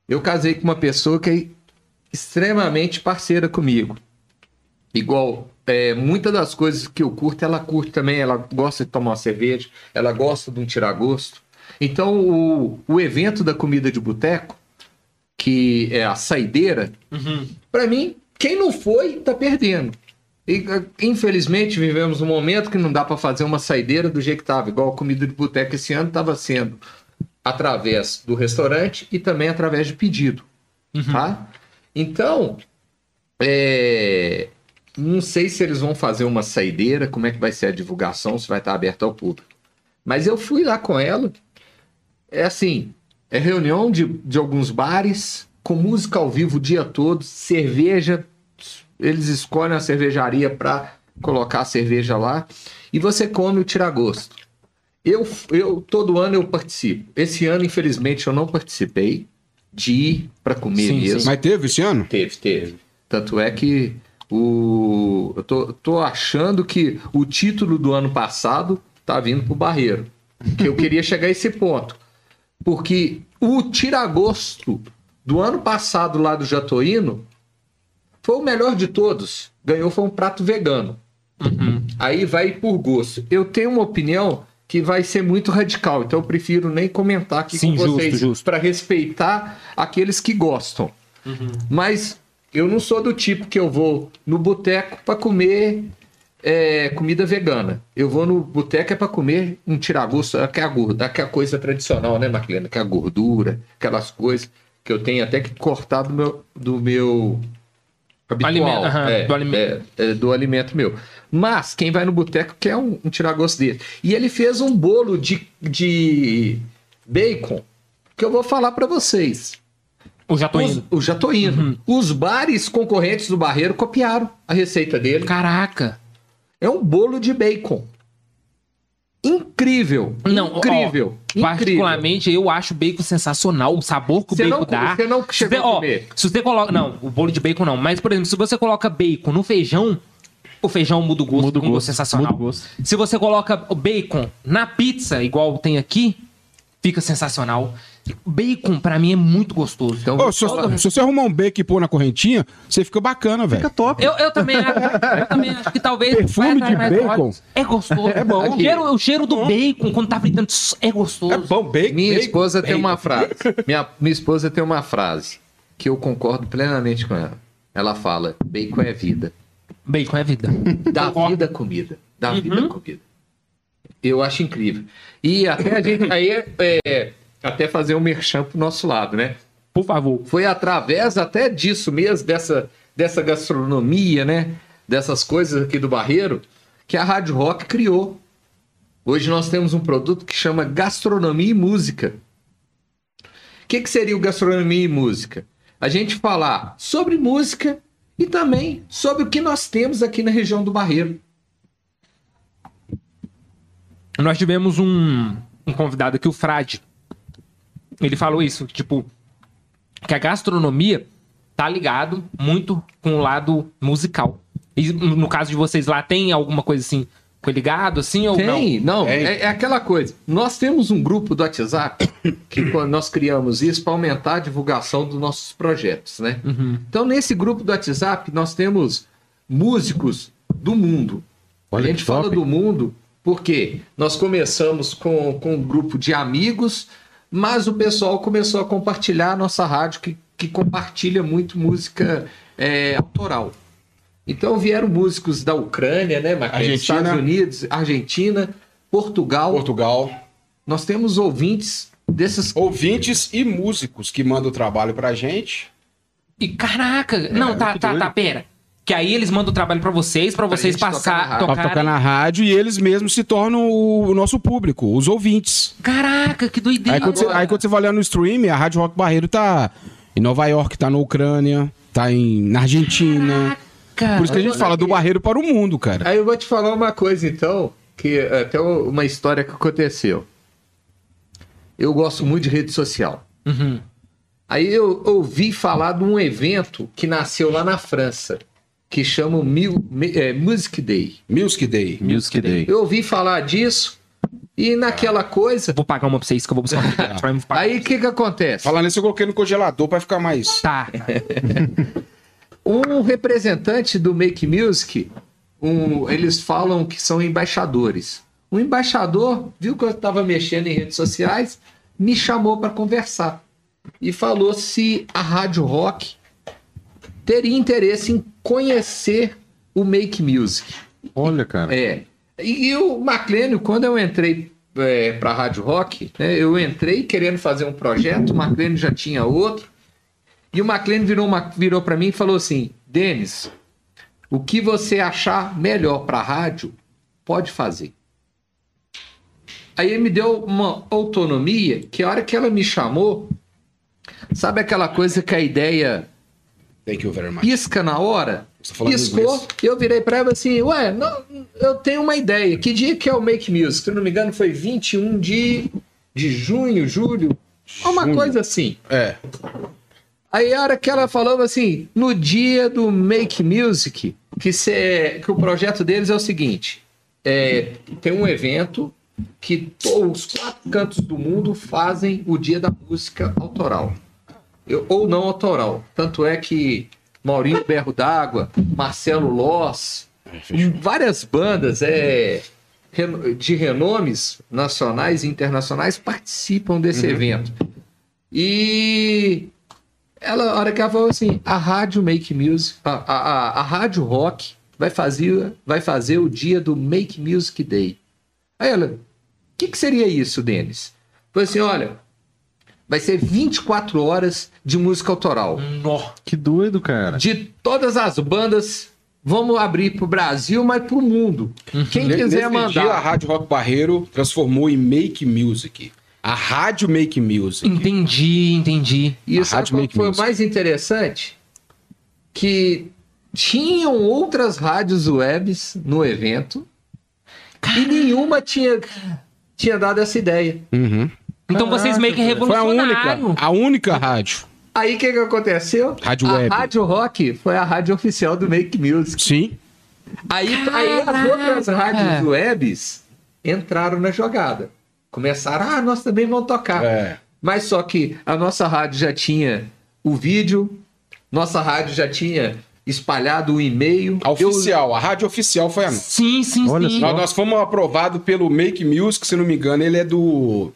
Eu casei com uma pessoa que é extremamente parceira comigo. Igual, é, muitas das coisas que eu curto, ela curte também. Ela gosta de tomar uma cerveja, ela gosta de um tiragosto. Então, o, o evento da comida de boteco, que é a saideira, pra mim, quem não foi, tá perdendo. E, eh, infelizmente, vivemos um momento que não dá pra fazer uma saideira do jeito que tava. Igual a comida de boteco esse ano estava sendo através do restaurante e também através de pedido. Tá? Então, é, não sei se eles vão fazer uma saideira, como é que vai ser a divulgação, se vai estar aberto ao público. Mas eu fui lá com ela. É assim, é reunião de, de alguns bares, com música ao vivo o dia todo, cerveja. Eles escolhem a cervejaria para colocar a cerveja lá. E você come o tiragosto. Eu, eu todo ano eu participo. Esse ano, infelizmente, eu não participei de ir para comer Sim, mesmo. sim. Mas teve esse ano? Teve, teve. Tanto é que o. Eu tô, tô achando que o título do ano passado tá vindo pro Barreiro. Que eu queria chegar a esse ponto. Porque o tiragosto do ano passado lá do Jatoíno foi o melhor de todos. Ganhou foi um prato vegano. Aí vai por gosto. Eu tenho uma opinião que vai ser muito radical, então eu prefiro nem comentar aqui Sim, com vocês para respeitar aqueles que gostam. Mas eu não sou do tipo que eu vou no boteco para comer é, comida vegana. Eu vou no boteco é para comer um tiragosto, aquela, aquela coisa tradicional, né, Marlene? Aquela gordura, aquelas coisas que eu tenho até que cortar do meu, do meu habitual, Alimento, é, do alimento. é, é, do alimento meu. Mas quem vai no boteco quer um, um tiragosto dele. E ele fez um bolo de, de bacon que eu vou falar para vocês. Eu já tô Os, indo. o já tô indo. Os bares concorrentes do Barreiro copiaram a receita dele. Caraca. É um bolo de bacon. Incrível. Não, ó, incrível. incrível. Particularmente, eu acho o bacon sensacional. O sabor que o Você bacon não- dá. você não Se chegou você- a ó, comer? Se você coloca. Não, o bolo de bacon não. Mas, por exemplo, se você coloca bacon no feijão, o feijão muda o gosto. Muda o um gosto, sensacional. muda o gosto. Se você coloca o bacon na pizza, igual tem aqui, fica sensacional. Bacon, pra mim, é muito gostoso. Então, Ô, se, você- se você arrumar um bacon e pôr na correntinha, você fica bacana, velho. Fica top. Eu, eu também acho. Eu também acho que talvez. Perfume de bacon? É gostoso. É bom. O cheiro, o cheiro do bacon, quando tá fritando, é gostoso. bacon. minha esposa tem uma frase. Minha, minha esposa tem uma frase que eu concordo plenamente com ela. Ela fala: bacon é vida. Bacon é vida. Dá vida comida. Dá Uhum. vida comida. Eu acho incrível. E até a gente. Aí é, é, até fazer um merchan pro nosso lado, né? Por favor. Foi através até disso mesmo, dessa, dessa gastronomia, né? Dessas coisas aqui do Barreiro, que a Rádio Rock criou. Hoje nós temos um produto que chama Gastronomia e Música. O que, que seria o Gastronomia e Música? A gente falar sobre música e também sobre o que nós temos aqui na região do Barreiro. Nós tivemos um, um convidado aqui, o Frade. Ele falou isso, tipo, que a gastronomia tá ligado muito com o lado musical. E no caso de vocês lá, tem alguma coisa assim, foi ligado assim ou não? Tem, não, Tem. É, é aquela coisa. Nós temos um grupo do WhatsApp que quando nós criamos isso para aumentar a divulgação dos nossos projetos, né? Então, nesse grupo do WhatsApp, nós temos músicos do mundo. Olha a gente fala do mundo porque nós começamos com, com um grupo de amigos, mas o pessoal começou a compartilhar a nossa rádio, que, que compartilha muito música é, autoral. Então vieram músicos da Ucrânia, né? Argentina. Estados Unidos, Argentina, Portugal. Portugal. Nós temos ouvintes desses. Ouvintes e músicos que mandam o trabalho pra gente. E caraca, não, tá, tá, doido. tá, pera. Que aí eles mandam o trabalho pra vocês, pra vocês tocar passar, rádio. Pra tocarem. tocar na rádio e eles mesmos se tornam o, o nosso público, os ouvintes. Caraca, que doideira. Aí quando, você, aí quando você vai olhar no stream, a Rádio Rock Barreiro tá em Nova York, tá na Ucrânia, tá em, na Argentina. Caraca. Por isso que a gente fala do Barreiro para o mundo, cara. Aí eu vou te falar uma coisa, então, que é até uma história que aconteceu. Eu gosto muito de rede social. Uhum. Aí eu ouvi falar de um evento que nasceu lá na França, que chama o Mil- é, Music Day. Music Day. Music Day. Eu ouvi falar disso e naquela coisa. Vou pagar uma pra vocês que eu vou buscar uma pra. Aí o que que acontece? Falando nisso, eu coloquei no congelador para ficar mais. Tá. Um representante do Make Music, um- eles falam que são embaixadores. Um embaixador viu que eu estava mexendo em redes sociais, me chamou para conversar e falou se a Rádio Rock teria interesse em conhecer o Make Music. Olha, cara. É. E, e o Maclênio, quando eu entrei para a Rádio Rock, né, eu entrei querendo fazer um projeto, o Maclênio já tinha outro, e o Maclênio virou, uma- virou para mim e falou assim: Denis, o que você achar melhor para a rádio, pode fazer. Aí ele me deu uma autonomia que a hora que ela me chamou, sabe aquela coisa que a ideia Thank you very much. pisca na hora, tá piscou, eu virei pra ela assim, ué, não, eu tenho uma ideia, que dia que é o Make Music? Se não me engano foi 21 de, de junho, julho, uma coisa assim. É. Aí a hora que ela falou assim, no dia do Make Music, que, cê, que o projeto deles é o seguinte, é, tem um evento que os quatro cantos do mundo fazem o dia da música autoral. Ou não autoral. Tanto é que Maurinho Berro d'Água, Marcelo Loss, várias bandas é, de renomes nacionais e internacionais participam desse evento. E ela, a hora que ela falou assim, a rádio Make Music, a, a, a, a rádio rock vai fazer, vai fazer o dia do Make Music Day. Aí ela, o que, que seria isso, Denis? Foi assim, olha, vai ser 24 horas de música autoral. Nó. Que doido, cara. De todas as bandas, vamos abrir pro Brasil, mas pro mundo. Quem Nesse quiser dia, a mandar. Rádio Rock Barreiro transformou em Make Music. A Rádio Make Music. Entendi, entendi. E A sabe Rádio qual Make foi Music. mais interessante? Que tinham outras rádios webs no evento e nenhuma tinha, tinha dado essa ideia. Uhum. Então vocês meio que Foi a revolucionaram. única, a única rádio. Aí o que, que aconteceu? Rádio a web. Rádio Rock foi a rádio oficial do Make Music. Sim. Aí, aí as outras rádios webs entraram na jogada. Começaram, ah, nós também vamos tocar. É. Mas só que a nossa rádio já tinha o vídeo, nossa rádio já tinha espalhado o e-mail. A oficial, a rádio oficial foi a nossa. Sim, sim, Olha sim. só. Nós, nós fomos aprovados pelo Make Music, se não me engano, ele é do.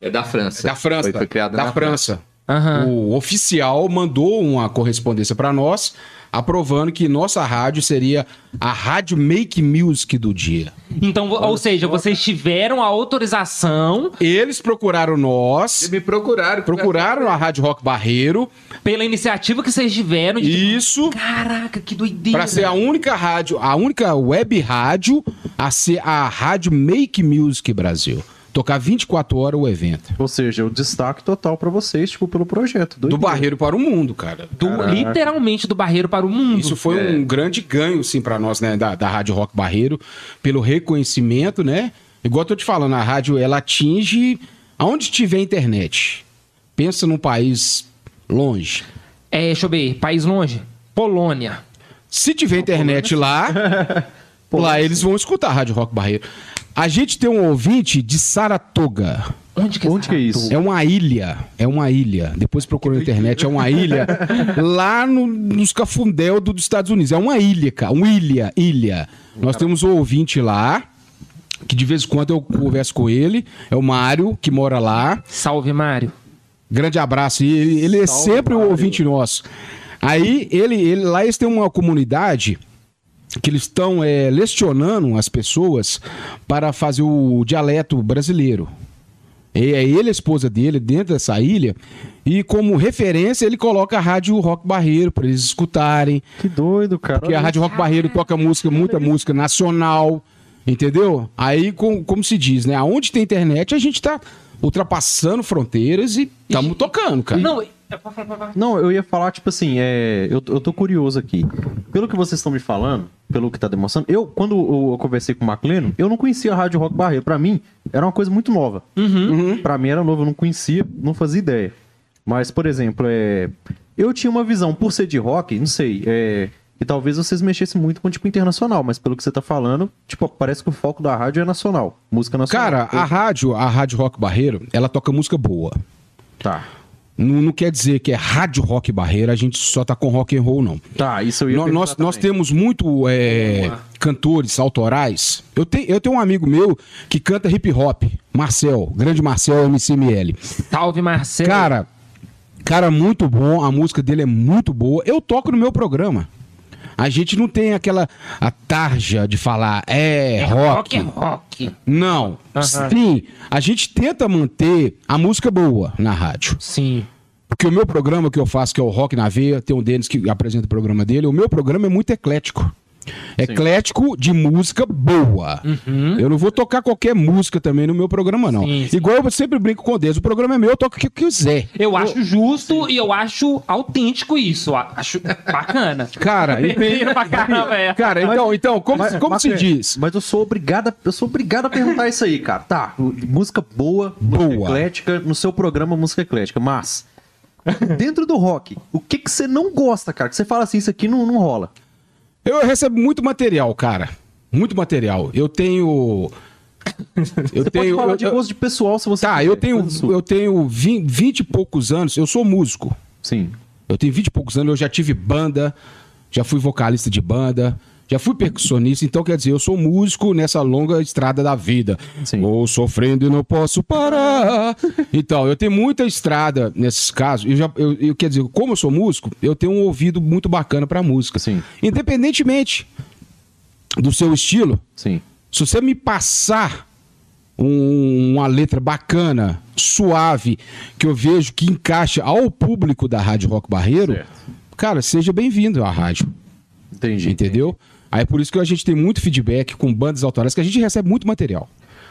É da França. Da França. Foi, foi criado da na França. Aham. O oficial mandou uma correspondência para nós, aprovando que nossa rádio seria a Rádio Make Music do dia. Então, ou seja, vocês tiveram a autorização Eles procuraram nós, Me procuraram. procuraram a Rádio Rock Barreiro, pela iniciativa que vocês tiveram de. isso, Caraca, que doideira. para ser a única rádio, a única web rádio a ser a Rádio Make Music Brasil. Tocar 24 horas o evento. Ou seja, o destaque total pra vocês, tipo, pelo projeto. Do. Barreiro para o mundo, cara. Do- literalmente do barreiro para o mundo. Isso foi um grande ganho, sim, para nós, né, da, da Rádio Rock Barreiro, pelo reconhecimento, né? Igual eu tô te falando, a rádio, ela atinge aonde tiver internet. Pensa num país longe. É, deixa eu ver, país longe. Polônia. Se tiver internet lá, lá eles vão escutar a Rádio Rock Barreiro. A gente tem um ouvinte de Saratoga. Onde que é, Onde que é isso? É uma ilha, é uma ilha. Depois procura na internet, é uma ilha lá no, nos Cafundel do- dos Estados Unidos. É uma ilha, cara, uma ilha, ilha. Nós temos um ouvinte lá, que de vez em quando eu converso com ele, é o Mário, que mora lá. Salve, Mário. Grande abraço. E ele, ele é Salve, sempre um Mário. ouvinte nosso. Aí, ele, ele, lá eles têm uma comunidade que eles estão é, lecionando as pessoas para fazer o dialeto brasileiro. E é ele a esposa dele dentro dessa ilha. E como referência, ele coloca a Rádio Rock Barreiro para eles escutarem. Que doido, cara. Porque a Rádio Rock Barreiro toca música, muita música nacional. Entendeu? Aí, com- como se diz, né? Aonde tem internet, a gente tá ultrapassando fronteiras e estamos tocando, cara. Não, é. Não, eu ia falar, tipo assim, é, eu, eu tô curioso aqui. Pelo que vocês estão me falando, pelo que tá demonstrando, eu, quando eu, eu conversei com o Macleno, eu não conhecia a Rádio Rock Barreiro. Pra mim, era uma coisa muito nova. Pra mim era novo, eu não conhecia, não fazia ideia. Mas, por exemplo, é, eu tinha uma visão, por ser de rock, não sei, é, que talvez vocês mexessem muito com, tipo, internacional, mas pelo que você tá falando, tipo, parece que o foco da rádio é nacional, música nacional. Cara, a rádio, a Rádio Rock Barreiro, ela toca música boa. Tá. Não, não quer dizer que é Rádio Rock Barreiro, a gente só tá com rock and roll, não. Tá, isso eu ia nós, nós também. temos muito é, cantores autorais. Eu, te, eu tenho um amigo meu que canta hip hop, Marcel, grande Marcel MCML. Salve, Marcelo. Cara, cara muito bom, a música dele é muito boa. Eu toco no meu programa. A gente não tem aquela a tarja de falar é, rock. rock é rock. Não. Sim, a gente tenta manter a música boa na rádio. Sim. Porque o meu programa que eu faço, que é o Rock na Veia, tem um deles que apresenta o programa dele, o meu programa é muito eclético. Eclético de música boa. Eu não vou tocar qualquer música também no meu programa, não. Sim, sim. Igual eu sempre brinco com Deus, o programa é meu, eu toco o que eu quiser. Eu acho justo e eu acho autêntico isso. Acho bacana. Cara, pra caramba, é. cara então, então como, Mas- como mas, se é, diz? Mas eu sou obrigado, a- eu sou obrigado a perguntar isso aí, cara. Tá, música boa, música Boa. eclética, no seu programa música eclética, mas dentro do rock, o que que você não gosta, cara? Que você fala assim, isso aqui não, não rola. Eu recebo muito material, cara. Muito material. Eu tenho. Eu Você tenho. pode falar eu- de gosto de pessoal se você Tá, quiser, eu tenho, eu tenho 20, 20 e poucos anos, eu sou músico. Sim. Eu tenho 20 e poucos anos, eu já tive banda, já fui vocalista de banda, Já fui percussionista, então quer dizer, eu sou músico nessa longa estrada da vida. Sim. Vou sofrendo e não posso parar. então, eu tenho muita estrada nesses casos. Eu já, eu, eu- quer dizer, como eu sou músico, eu tenho um ouvido muito bacana pra música. Sim. Independentemente do seu estilo, Sim. se você me passar um- uma letra bacana, suave, que eu vejo que encaixa ao público da Rádio Rock Barreiro, Certo. cara, seja bem-vindo à rádio, Entendi. entendeu? Aí é por isso que a gente tem muito feedback com bandas autorais, que a gente recebe muito material.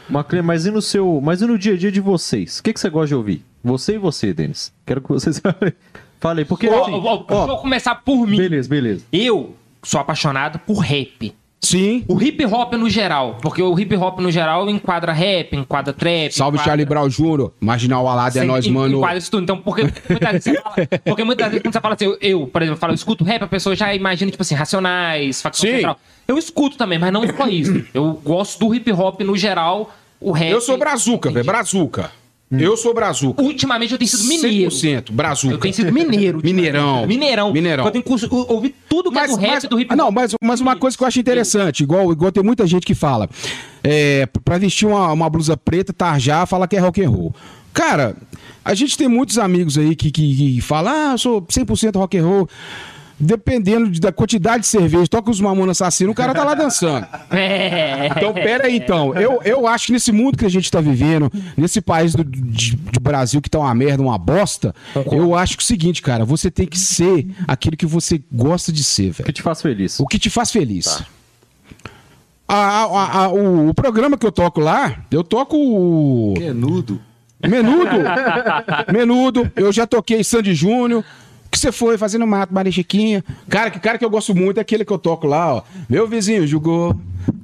Maclê, mas e no seu. Mas e no dia a dia de vocês? O que, que você gosta de ouvir? Você e você, Denis. Quero que vocês falem. Porque. Ó, assim, ó, ó, Vou começar por mim. beleza, beleza. Eu sou apaixonado por rap. Sim. O hip hop no geral. Porque o hip hop no geral enquadra rap, enquadra trap. Salve enquadra... Charlie Brown Jr., Marginal Alado é nós, mano. enquadra isso tudo. Então, porque muitas vezes você fala, porque muitas vezes quando você fala assim, eu, eu, por exemplo, falo, eu escuto rap, a pessoa já imagina, tipo assim, Racionais, Facção Sim. Central. Eu escuto também, mas não só isso. Eu gosto do hip hop no geral, o rap... Eu sou brazuca, velho, brazuca. Eu sou brazuca. Ultimamente eu tenho sido mineiro. 100% brazuca. Eu tenho sido mineiro. Mineirão. Mineirão. Mineirão. Eu tenho curso, eu ouvi tudo que é do rap do hip. Não, mas, mas uma coisa que eu acho interessante, igual, igual tem muita gente que fala, é, pra vestir uma, uma blusa preta, tarjar, fala que é rock and roll. Cara, a gente tem muitos amigos aí que, que, que falam, ah, eu sou 100% rock and roll. Dependendo de- da quantidade de cerveja, toca os mamonas assassinos, o cara tá lá dançando. É. Então, pera aí, então. Eu, eu acho que nesse mundo que a gente tá vivendo, nesse país do, de, de Brasil que tá uma merda, uma bosta, eu acho que é o seguinte, cara, você tem que ser aquilo que você gosta de ser, O velho. que te faz feliz? O que te faz feliz. A- a- a- o, o programa que eu toco lá, eu toco o Menudo. Menudo. Menudo. Eu já toquei Sandy Júnior. Que você foi fazendo mato, Maria Chiquinha? Cara, que cara que eu gosto muito é aquele que eu toco lá, ó. Meu vizinho jogou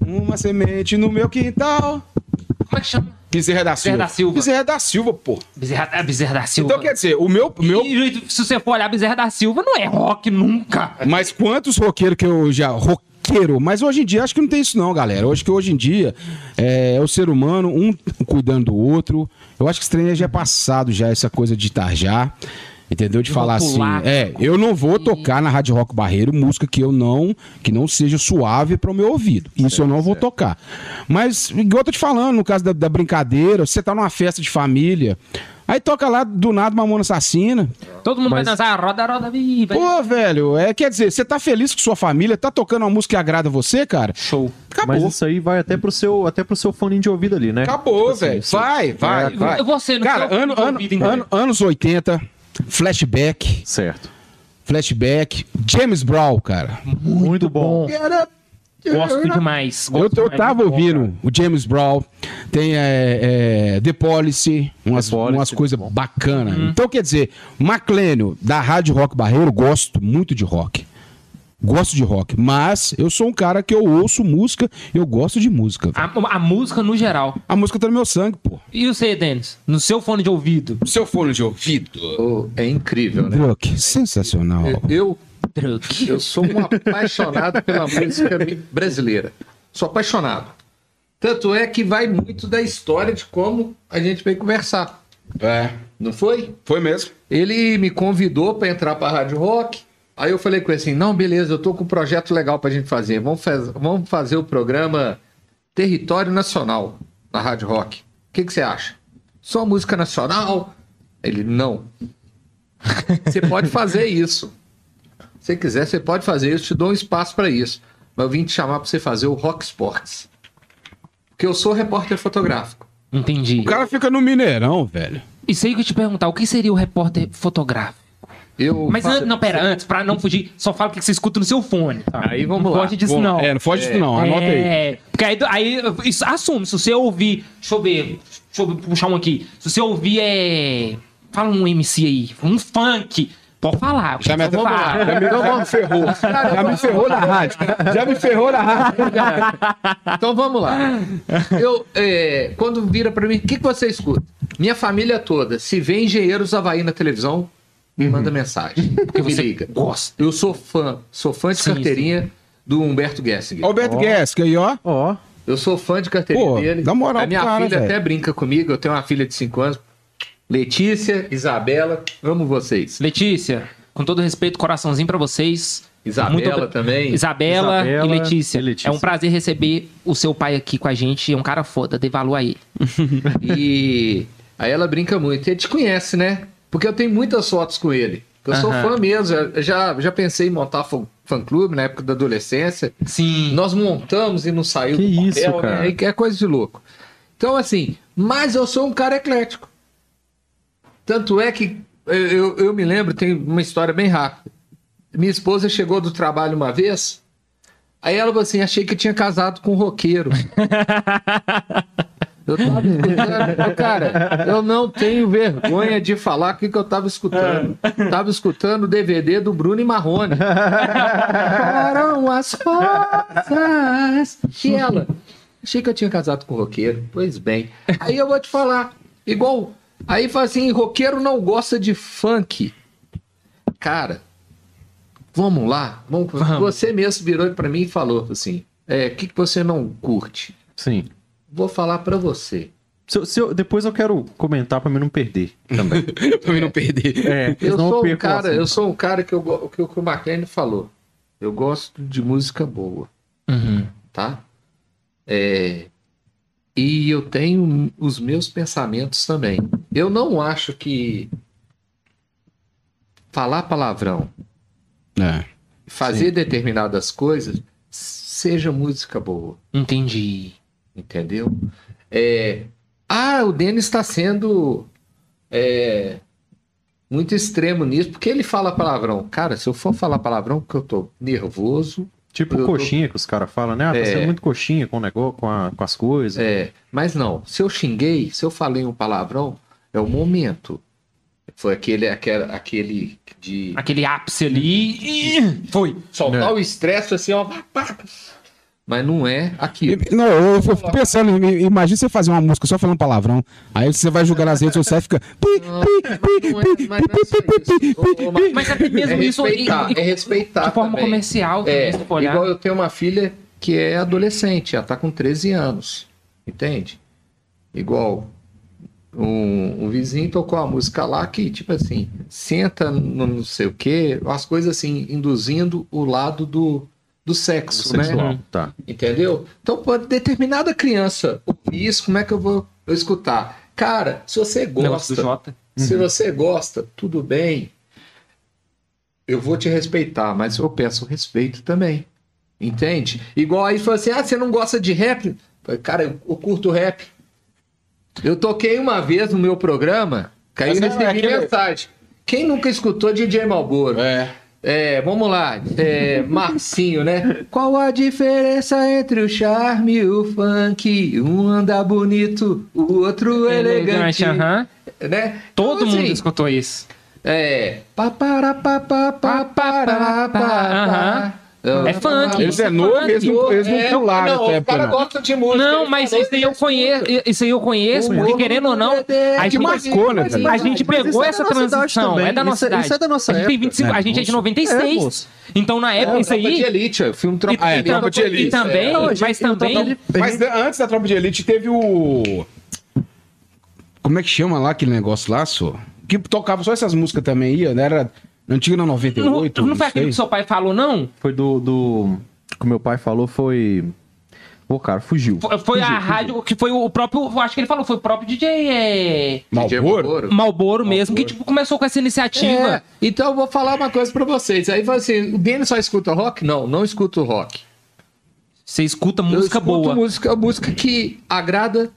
uma semente no meu quintal. Como é que chama? Bezerra da Silva. da Silva. Bezerra da Silva, pô. Bezerra, é Bezerra da Silva. Então quer dizer, o meu. meu E, se você for olhar Bezerra da Silva, não é rock nunca. Mas quantos roqueiros que eu já. Roqueiro, mas hoje em dia acho que não tem isso, não, galera. Eu acho que hoje em dia é, o ser humano, um cuidando do outro. Eu acho que esse trem já é passado, já, essa coisa de tarjar. Entendeu? De falar assim. rotular. É, eu não vou tocar na Rádio Rock Barreiro música que eu não. que não seja suave para o meu ouvido. Isso eu não vou tocar. Mas, igual eu tô te falando, no caso da, da brincadeira, você tá numa festa de família. Aí toca lá do nada uma mona assassina. Todo mundo Mas- vai dançar roda, roda, viva. Pô, velho, é, quer dizer, você tá feliz com sua família, tá tocando uma música que agrada você, cara? Show. Acabou. Mas isso aí vai até pro seu, até pro seu fone de ouvido ali, né? Acabou, Tipo assim, velho. isso- vai, vai, É, vai. Você no Cara, ano, ano, ouvido inteiro. ano- anos 80, flashback, Certo. flashback, James Brown, cara. Muito, bom. Gosto demais. Eu, Gosto eu demais. tava Muito bom, ouvindo o James Brown, tem é, é, The Policy, umas, The Policy, umas coisas bom. bacanas. Uhum. Então, quer dizer, Maclênio, da Rádio Rock Barreiro, gosto muito de rock. Gosto de rock, mas eu sou um cara que eu ouço música, eu gosto de música. A, a música no geral. A música tá no meu sangue, pô. E você, Denis? No seu fone de ouvido? Seu fone de ouvido. Oh, é incrível, né? Druck, sensacional. Eu, Truque. eu sou um apaixonado pela música brasileira. Sou apaixonado. Tanto é que vai muito da história de como a gente veio conversar. É, Não foi? foi mesmo. Ele me convidou para entrar para a Rádio Rock. Aí eu falei com ele assim: não, beleza, eu tô com um projeto legal pra gente fazer. Vamos, faz- vamos fazer o programa Território Nacional na Rádio Rock. O que, que você acha? Só música nacional? Ele, não. Você pode fazer isso. Se você quiser, você pode fazer isso, te dou um espaço para isso. Mas eu vim te chamar para você fazer o Rock Sports. Porque eu sou repórter fotográfico. Entendi. O cara fica no Mineirão, velho. Isso aí que eu te perguntar, o que seria o repórter fotográfico? Eu Mas faço- an- não, pera, antes, pra não fugir, só fala o que você escuta no seu fone. Tá? Aí vamos não lá. Foge disso, Bom, não. É, não foge disso não, anota aí. É, porque aí, aí isso, assume, se você ouvir, deixa eu ver, deixa eu puxar um aqui. Se você ouvir, é. Fala um MC aí, um funk, pode falar. Já me, falar. já me, já me ferrou. Já me ferrou na rádio. Já me ferrou na rádio. Então vamos lá. Eu, é, quando vira pra mim, o que, que você escuta? Minha família toda, se vê Engenheiros Havaí na televisão, me manda mensagem. Porque me você liga. gosta. Eu sou fã, sou fã de Sim, carteirinha do Humberto Gessinger. Alberto Guesca aí, ó. Ó, Eu sou fã de carteirinha Pô, dele. dá moral A minha cara, filha velho. até brinca comigo, eu tenho uma filha de 5 anos. Letícia, Isabela, amo vocês. Letícia, com todo respeito, coraçãozinho pra vocês. Isabela Muito também. Isabela, Isabela e, Letícia. e Letícia. É um prazer receber o seu pai aqui com a gente. É um cara foda, dê valor a ele. E aí ela brinca muito. Ele te conhece, né? Porque eu tenho muitas fotos com ele. Eu sou Aham. fã mesmo. Eu Já, já pensei em montar fã- fã-clube na época da adolescência. Sim. Nós montamos e não saiu Que do papel, isso, cara. né? É coisa de louco. Então, assim, mas eu sou um cara eclético. Tanto é que eu, eu, eu me lembro, tem uma história bem rápida. Minha esposa chegou do trabalho uma vez, aí ela falou assim: achei que tinha casado com um roqueiro. Eu tava escutando, cara, eu não tenho vergonha de falar o que, que eu tava escutando. Tava escutando o DVD do Bruno e Marrone. Foram as rosas. E ela, achei que eu tinha casado com roqueiro. Pois bem. Aí eu vou te falar, igual. Aí fala assim: roqueiro não gosta de funk. Cara, vamos lá. Vamos, Vamos. Você mesmo virou pra mim e falou assim: é, o que, que você não curte? Sim. Vou falar pra você. Se eu- se eu- depois eu quero comentar pra mim não perder também. pra mim não perder. É, Eu sou, um cara, eu assunto. sou um cara que, eu, que o que o McLean falou. Eu gosto de música boa, Uhum. tá? É, e eu tenho os meus pensamentos também. Eu não acho que falar palavrão, É. fazer determinadas coisas, seja música boa. Entendi. Entendeu? É, ah, o Denis está sendo é, muito extremo nisso, porque ele fala palavrão. Cara, se eu for falar palavrão, porque eu tô nervoso, Tipo eu tô- coxinha que os caras falam, né? Ah, tá É. sendo muito coxinha com o negócio, com, a- com as coisas. é, mas não, se eu xinguei, se eu falei um palavrão, é o momento. Foi aquele, aquele, aquele de Aquele ápice ali. Foi. soltar o estresse assim, ó. Mas não é aquilo. Não, eu fico pensando, im- imagina você fazer uma música só falando palavrão. Aí você vai jogar nas redes sociais e fica. pi, pi, Não, mas é, mas não é até mesmo é isso é respeitar de forma também. comercial, também, É, igual eu tenho uma filha que é adolescente, ela tá com 13 anos, entende? Igual um, um vizinho tocou uma música lá que, tipo assim, senta no não sei o quê, as coisas assim, induzindo o lado do, do sexo, né? Sexual. Tá. Entendeu? Então, pode determinada criança ouvir isso, como é que eu vou eu escutar? Cara, se você gosta, do Jota. se você gosta, tudo bem. Eu vou te respeitar, mas eu peço respeito também. Entende? Igual aí falou assim: ah, você não gosta de rap? Cara, eu, curto rap. Eu toquei uma vez no meu programa, caiu é recebi aquele- mensagem. Quem nunca escutou DJ Malboro? É. É, vamos lá, é, Marcinho, né? Qual a diferença entre o charme e o funk? Um anda bonito, o outro elegante, aham. né? Todo Então, mundo assim, escutou isso. É. Papará, papá, papará, papá. É funk. Eles é novo, eles não, eles não É, pularam não, essa o época, cara não. gosta de música. Não, mas isso aí eu conheço, isso aí eu conheço, porque querendo ou não, Dedé, a gente, marcou, né, velho? a gente pegou é essa transição, também. é da nossa Isso é- idade. isso é da nossa a gente tem época. 25, a gente é de É, 96. moço. então na época isso Tropa de aí Elite, o filme Tropa é, Tropa de Elite, e também, é. Não, mas também Mas antes da Tropa de Elite teve o. Como é que chama lá aquele negócio lá, só? Que tocava só essas músicas também, ia, né? Era antiga na não, 98. não foi aquilo que seu pai falou não? Foi do, do. Que o meu pai falou foi. Pô, cara, fugiu. Foi, foi a Fugiu, rádio que foi o próprio, eu acho que ele falou, foi o próprio DJ é, DJ Malboro? Malboro mesmo que tipo começou com essa iniciativa. É, então eu vou falar uma coisa pra vocês. Aí fala assim, o Denis só escuta rock? Não, não escuto rock. Você escuta Eu música escuto boa. Música, música que agrada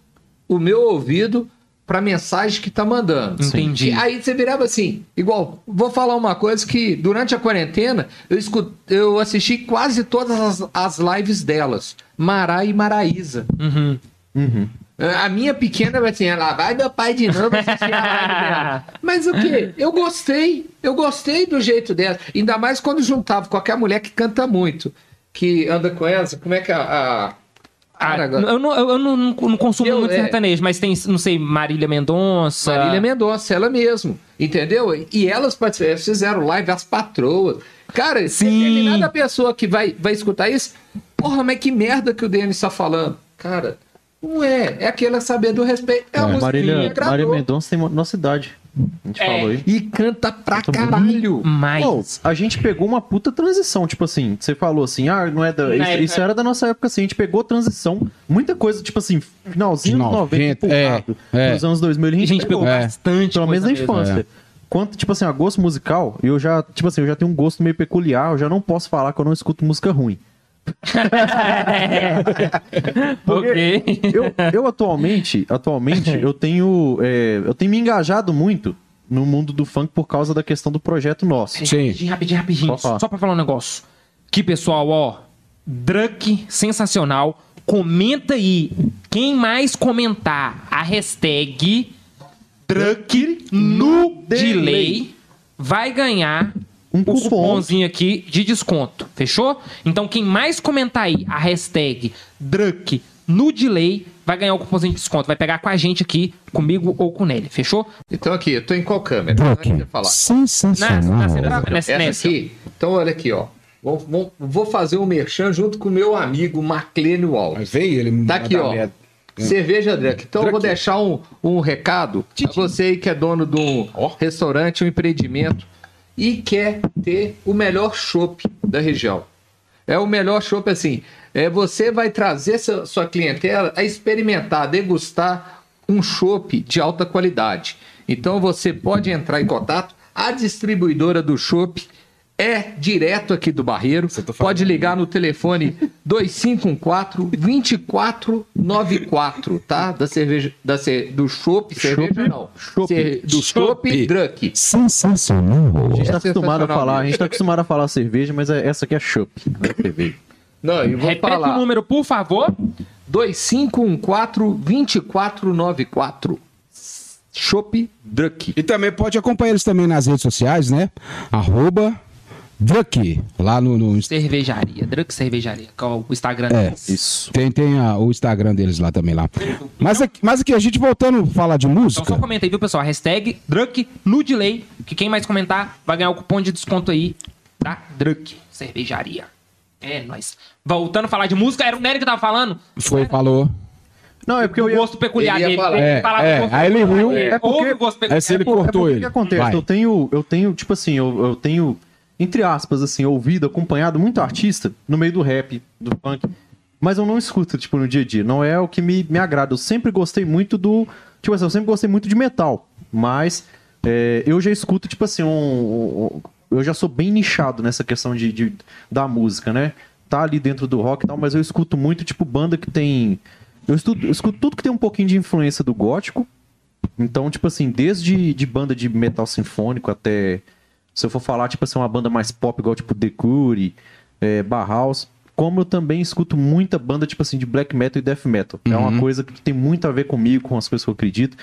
o meu ouvido pra mensagem que tá mandando. Entendi. E aí você virava assim, igual, vou falar uma coisa que durante a quarentena eu, escut, eu assisti quase todas as, as lives delas. Mará e Maraísa. Uhum. Uhum. A minha pequena vai assim, ela vai meu pai de novo assistir a live dela. Mas o quê? Eu gostei. Eu gostei do jeito dela. Ainda mais quando juntava com aquela mulher que canta muito. Que anda com ela. Como é que a. a... Ah, Cara, agora- eu não, eu, eu não, não consumo Eu, muito é. sertanejo, mas tem, não sei, Marília Mendonça. Marília Mendonça, ela mesmo. Entendeu? E elas participaram, fizeram live, as patroas. Cara, Sim. determinada pessoa que vai, vai escutar isso, porra, mas que merda que o Denis está falando. Cara, não é. É aquela saber do respeito. É, me Marília. Marília Mendonça tem nossa idade. A gente É. falou aí. E canta pra caralho. Mas. Pô, a gente pegou uma puta transição, tipo assim, você falou assim, ah, não é da. Isso, época- isso era da nossa época, assim, a gente pegou transição, muita coisa, tipo assim, finalzinho De dos 90, 90, é, é. nos anos 2000, a a gente, gente pegou É. bastante. pelo menos na mesmo. infância. Quanto, tipo assim, a gosto musical, eu já, tipo assim, eu já tenho um gosto meio peculiar, eu já não posso falar que eu não escuto música ruim. ok. Eu, eu atualmente, atualmente, eu tenho, é, eu tenho me engajado muito no mundo do funk por causa da questão do projeto nosso. Sim. Rapidinho, rapidinho, rapidinho. Falar. Só pra falar um negócio. Que pessoal, ó. Drunk sensacional. Comenta aí. Quem mais comentar a hashtag Drunk no delay vai ganhar Um cupom. cupomzinho aqui de desconto. Fechou? Então quem mais comentar aí a hashtag Drunk no delay vai ganhar o cupomzinho de desconto. Vai pegar com a gente aqui, comigo ou com Nelly. Fechou? Então aqui, eu tô em qual câmera? Onde você falar? Na, Sensacional. na, na, nessa, Essa nessa. aqui? Então olha aqui, ó. Vou, vou- vou fazer um merchan junto com o meu amigo Marclene Alves. Mas veio ele Tá aqui, ó. merda. Cerveja Drunk. Então eu vou Drunk. deixar um, um recado pra você aí que é dono de um Ó. restaurante, um empreendimento e quer ter o melhor chopp da região. É o melhor chopp assim. É, você vai trazer sua, sua clientela a experimentar, a degustar um chopp de alta qualidade. Então você pode entrar em contato. A distribuidora do chopp é direto aqui do Barreiro. Tá. Pode ligar no telefone 2514-2494, tá? Da cerveja, da ce- do chopp, cerveja não. Chopp. Ce- do chopp. Drunk. Sensacional. A gente É tá acostumado a falar, a gente tá acostumado a falar cerveja, mas é- essa aqui é chopp, né. Não, e vou Repete falar. o número, por favor. 2514-2494. Chopp Drunk. E também pode acompanhar eles também nas redes sociais, né? Arroba Druck, lá no, no Cervejaria, Drunk Cervejaria, que é o Instagram É, deles. Isso. Tem, tem a- o Instagram deles lá também lá. Mas aqui, mas aqui, a gente voltando a falar de Então música. só comenta aí, viu, pessoal? Hashtag Drunk no delay, que quem mais comentar vai ganhar o cupom de desconto aí da Drunk Cervejaria. É, nóis. Voltando a falar de música, era o Nery que tava falando. Foi, falou. Não, é porque eu O gosto peculiar ele ia dele. falar. É, é, aí ele riu, é porque- o gosto peculiar. É se ele É cortou é porque ele. O que acontece? Vai. Eu tenho, eu tenho, tipo assim, eu, eu tenho, entre aspas, assim, ouvido, acompanhado muito artista no meio do rap, do funk, mas eu não escuto, tipo, no dia a dia. Não é o que me, me agrada. Eu sempre gostei muito do. Tipo assim, eu sempre gostei muito de metal, mas é, eu já escuto, tipo assim, um, um- eu já sou bem nichado nessa questão de, de- da música, né? Tá ali dentro do rock e tal, mas eu escuto muito, tipo, banda que tem. Eu, estudo- eu escuto tudo que tem um pouquinho de influência do gótico, então, tipo assim, desde de banda de metal sinfônico até. Se eu for falar, tipo assim, uma banda mais pop, igual tipo The Cure, é, Bauhaus. Como eu também escuto muita banda, tipo assim, de black metal e death metal. É uma coisa que tem muito a ver comigo, com as coisas que eu acredito.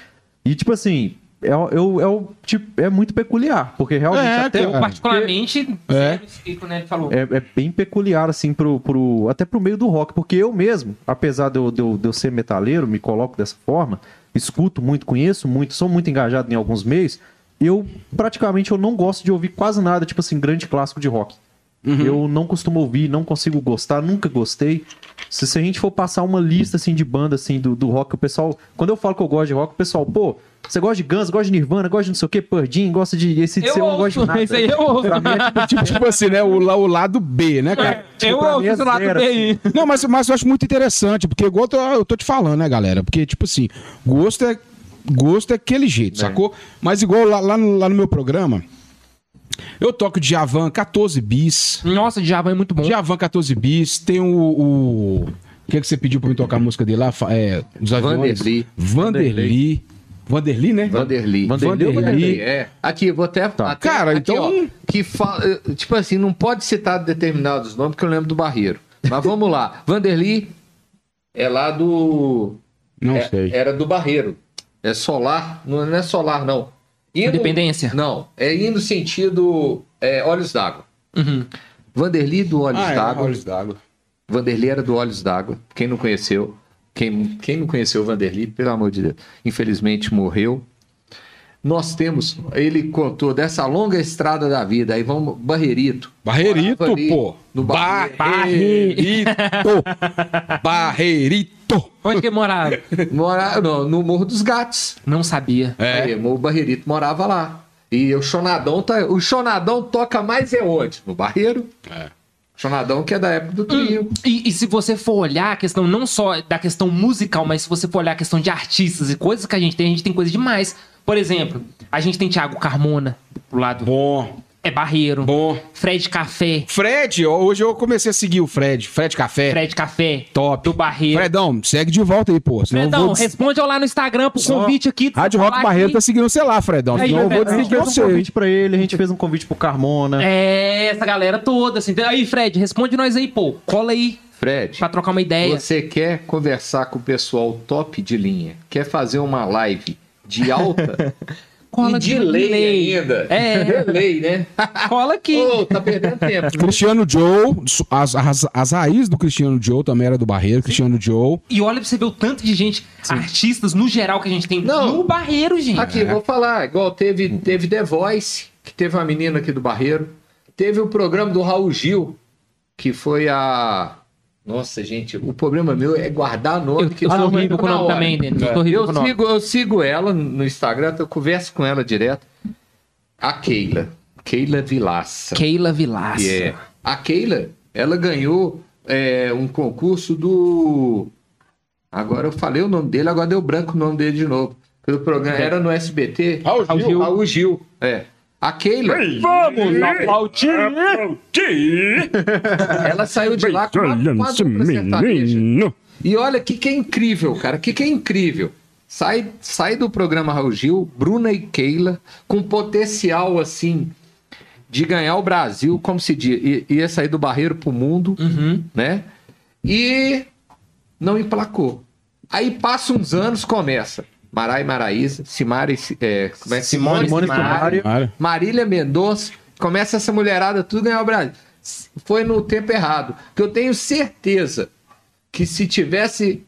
E, tipo assim, é, o- é, o- é, tipo, é muito peculiar, porque realmente É, até. Eu, particularmente, É. sei que o Nery falou. É, é bem peculiar, assim, pro, pro, até pro meio do rock, porque eu mesmo, apesar de eu, de, eu, de eu ser metaleiro, me coloco dessa forma, escuto muito, conheço muito, sou muito engajado em alguns meios, eu praticamente eu não gosto de ouvir quase nada, tipo assim, grande clássico de rock. Eu não costumo ouvir, não consigo gostar, nunca gostei. Se, se a gente for passar uma lista assim de banda assim do, do rock, o pessoal, quando eu falo que eu gosto de rock, o pessoal, pô, você gosta de Guns, gosta de Nirvana, gosta de não sei o que, Purdin, gosta de esse de Eu não gosto de nada. isso aí eu ouço. Pra mim é tipo, Tipo, tipo assim, né? O, o lado B, né, cara? eu pra ouço é esse lado zero, B aí. Não, mas, mas eu acho muito interessante, porque igual eu tô, eu tô te falando, né, galera? Porque, tipo assim, gosto é, gosto é aquele jeito, sacou? Mas igual lá, lá no, lá no meu programa, eu toco Djavan 14 bis. Nossa, Djavan é muito bom. Djavan 14 bis, tem o. o... O que, é que você pediu pra mim tocar a música dele lá? É, dos aviões. Vanderly. Vanderly. Vanderly, né? Vanderly. Vanderly. Vanderly. É. Aqui, vou até. até Cara, aqui, então- ó, que fa... Tipo assim, não pode citar determinados nomes, porque eu lembro do Barreiro. Mas vamos lá. Vanderly é lá do. Não é- sei. Era do Barreiro. É solar. Não é solar, não. Indo- Independência. Não. É indo sentido é, Olhos d'Água. Uhum. Vanderly do Olhos Ah, é, d'Água. Olhos d'água. Vanderly era do Olhos d'Água. Quem não conheceu, quem, quem não conheceu o Vanderly, pelo amor de Deus, infelizmente morreu. Nós temos, ele contou dessa longa estrada da vida. Aí vamos, Barreirito. Barreirito, pô. No Barreiro. Barreirito. Barreirito. Barreirito! Onde que morava? Morava no, no Morro dos Gatos. Não sabia. É. Aí, o Barreirito morava lá. E o Chonadão, tá, o Chonadão toca mais é onde? No Barreiro. É. Chonadão que é da época do trio. E, e se você for olhar a questão não só da questão musical, mas se você for olhar a questão de artistas e coisas que a gente tem, a gente tem coisa demais. Por exemplo, a gente tem Thiago Carmona, do lado Bom, é Barreiro. bom. Fred Café, Fred, hoje eu comecei a seguir o Fred. Fred Café. Fred Café, Top. do Barreiro. Fredão, segue de volta aí, pô. Senão eu Fredão, vou responde eu lá no Instagram pro Só- convite aqui. você Rádio Rock Barreiro aqui. tá seguindo você lá, Fredão. Aí, Senão eu vou Fredão, A gente desligar fez um você. convite pra ele, a gente fez um convite pro Carmona. É, essa galera toda, assim. Aí, Fred, responde nós aí, pô. Cola aí Fred, pra trocar uma ideia. você quer conversar com o pessoal top de linha? Quer fazer uma live de alta? Cola e de lei, ainda. É. Delay, né? Cola aqui. Ô, tá perdendo tempo. né? Cristiano Joe, as, as, as raízes do Cristiano Joe também era do Barreiro. Cristiano Joe. E olha pra você ver o tanto de gente, artistas no geral que a gente tem Não. no Barreiro, gente. Aqui, vou falar, igual teve, teve The Voice, que teve uma menina aqui do Barreiro. Teve o programa do Raul Gil, que foi a. Nossa, gente, o problema meu é guardar nome. Eu, que eu sou não horrível lembro com o nome também, Denis. Eu Eu com o nome. sigo, eu sigo ela no Instagram, eu converso com ela direto. A Keila. Keila Vilaça. Keila Vilaça. É. A Keila, ela ganhou é, um concurso do. Agora eu falei o nome dele, agora deu branco o nome dele de novo. Pelo programa, era no SBT. Raul Raul Gil. Raul Gil. É. A Keila, Vamos aplaudir! ela saiu de lá com uma, sertaneja. E olha, o que, que é incrível, cara. O que, que é incrível? Sai, sai do programa Raul Gil, Bruna e Keila, com potencial, assim, de ganhar o Brasil, como se diz, ia sair do barreiro pro mundo, Uhum. né? E não emplacou. Aí passa uns anos, começa. Marai Maraíza, Simari, é, como é? Simone Simone. Marília Mendonça, começa essa mulherada tudo ganhar o Brasil. Foi no tempo errado. Que eu tenho certeza que se tivesse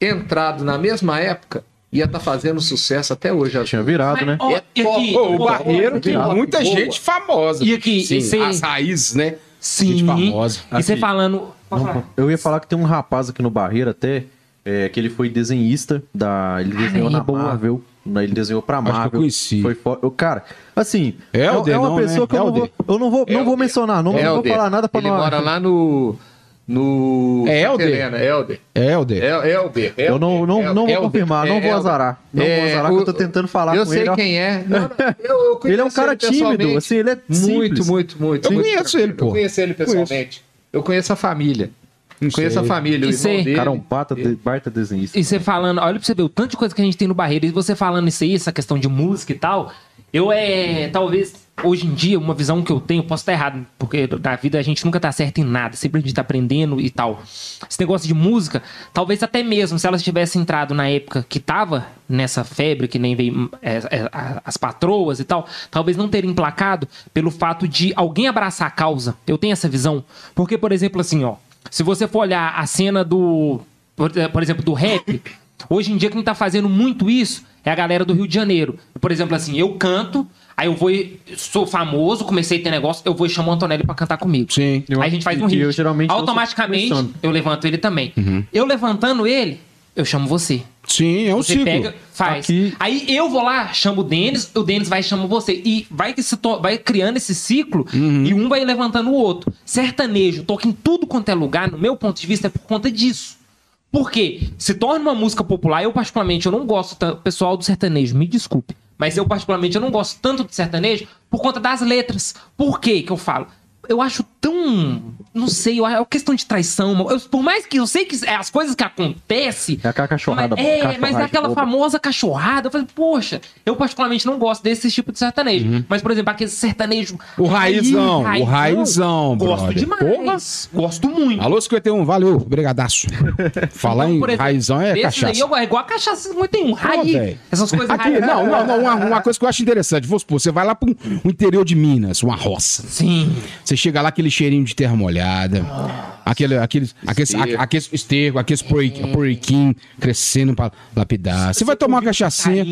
entrado na mesma época, ia estar fazendo sucesso até hoje. Tinha virado, né? Ó, É e aqui, Pô, o Barreiro tem muita boa. gente famosa. E aqui, Sim, e cê- as raízes, né? Sim. Gente famosa. E você Aqui. falando. Pode falar. Eu ia falar que tem um rapaz aqui no Barreiro até, é, que ele foi desenhista da. Ele desenhou é na boa. Marvel. né, Ele desenhou pra que eu Marvel. conheci. Foi fo- eu, Cara, assim. Helder, é uma não, pessoa né? que eu não vou. Eu não vou, não vou mencionar, não, não vou falar nada pra Ele não. mora lá no. no É Helder? Helena, Helder. É, Helder. El- Elber. Eu não, não, não vou confirmar, não É vou azarar. Não vou É, azarar, o- que eu tô tentando falar eu com sei ele. ó. quem é. Não, não, eu, eu Ele é um cara tímido, pessoalmente. assim, ele é Muito, simples. muito, muito. Eu muito conheço ele, pô. Eu conheço ele pessoalmente. Eu conheço a família. Não conheço sei. a família, o E irmão cê- dele. Cara, um bata de, baita desenhista. E você falando, olha pra você ver o tanto de coisa que a gente tem no Barreiro. E você falando isso aí, essa questão de música e tal. Eu é, talvez, hoje em dia, uma visão que eu tenho, posso estar errado, porque na vida a gente nunca tá certo em nada, sempre a gente tá aprendendo e tal. Esse negócio de música, talvez até mesmo se elas tivessem entrado na época que tava nessa febre, que nem veio é, é, as patroas e tal, talvez não terem emplacado pelo fato de alguém abraçar a causa. Eu tenho essa visão. Porque, por exemplo, assim, ó, se você for olhar a cena do, por, por exemplo, do rap, Hoje em dia, quem tá fazendo muito isso é a galera do Rio de Janeiro. Por exemplo, assim, eu canto, aí eu vou, sou famoso, comecei a ter negócio, eu vou e chamo o Antonelli pra cantar comigo. Sim. Eu- aí a gente faz um e hit. eu geralmente Automaticamente, eu levanto ele também. Uhum. Eu levantando ele, eu chamo você. Sim, é um Você ciclo. pega, faz. Aqui- Aí eu vou lá, chamo o Denis, o Denis vai e chama você. E vai, se to- vai criando esse ciclo Uhum. e um vai levantando o outro. Sertanejo, toca em tudo quanto é lugar, no meu ponto de vista, é por conta disso. Por quê? Se torna uma música popular, eu particularmente eu não gosto tanto, pessoal do sertanejo, me desculpe, mas eu particularmente eu não gosto tanto do sertanejo por conta das letras. Por quê que eu falo? Eu acho tão, não sei, é uma questão de traição. eu- por mais que eu sei que é as coisas que acontecem, É aquela cachorrada. mas, é, mas é aquela boba. famosa cachorrada. Eu falei, poxa, eu particularmente não gosto desse tipo de sertanejo. Uhum. Mas, por exemplo, aquele sertanejo. O raizão, o raizão, Gosto brother. demais. Gosto muito. Alô, 51, valeu, brigadaço. Falar Então, em exemplo, raizão é cachaça. Aí, eu, é igual a cachaça 51, raiz. velho. Essas coisas Aqui, raiz. não, não, não, uma, uma coisa que eu acho interessante. Vamos supor, você vai lá pro o interior de Minas, uma roça. Sim. Você chega lá, aquele cheirinho de terra molhada, aquele, aquele, aqueles, a- aqueles esterco, aqueles porqui- porquinho crescendo pra lapidar. Você vai tomar uma cachaçinha.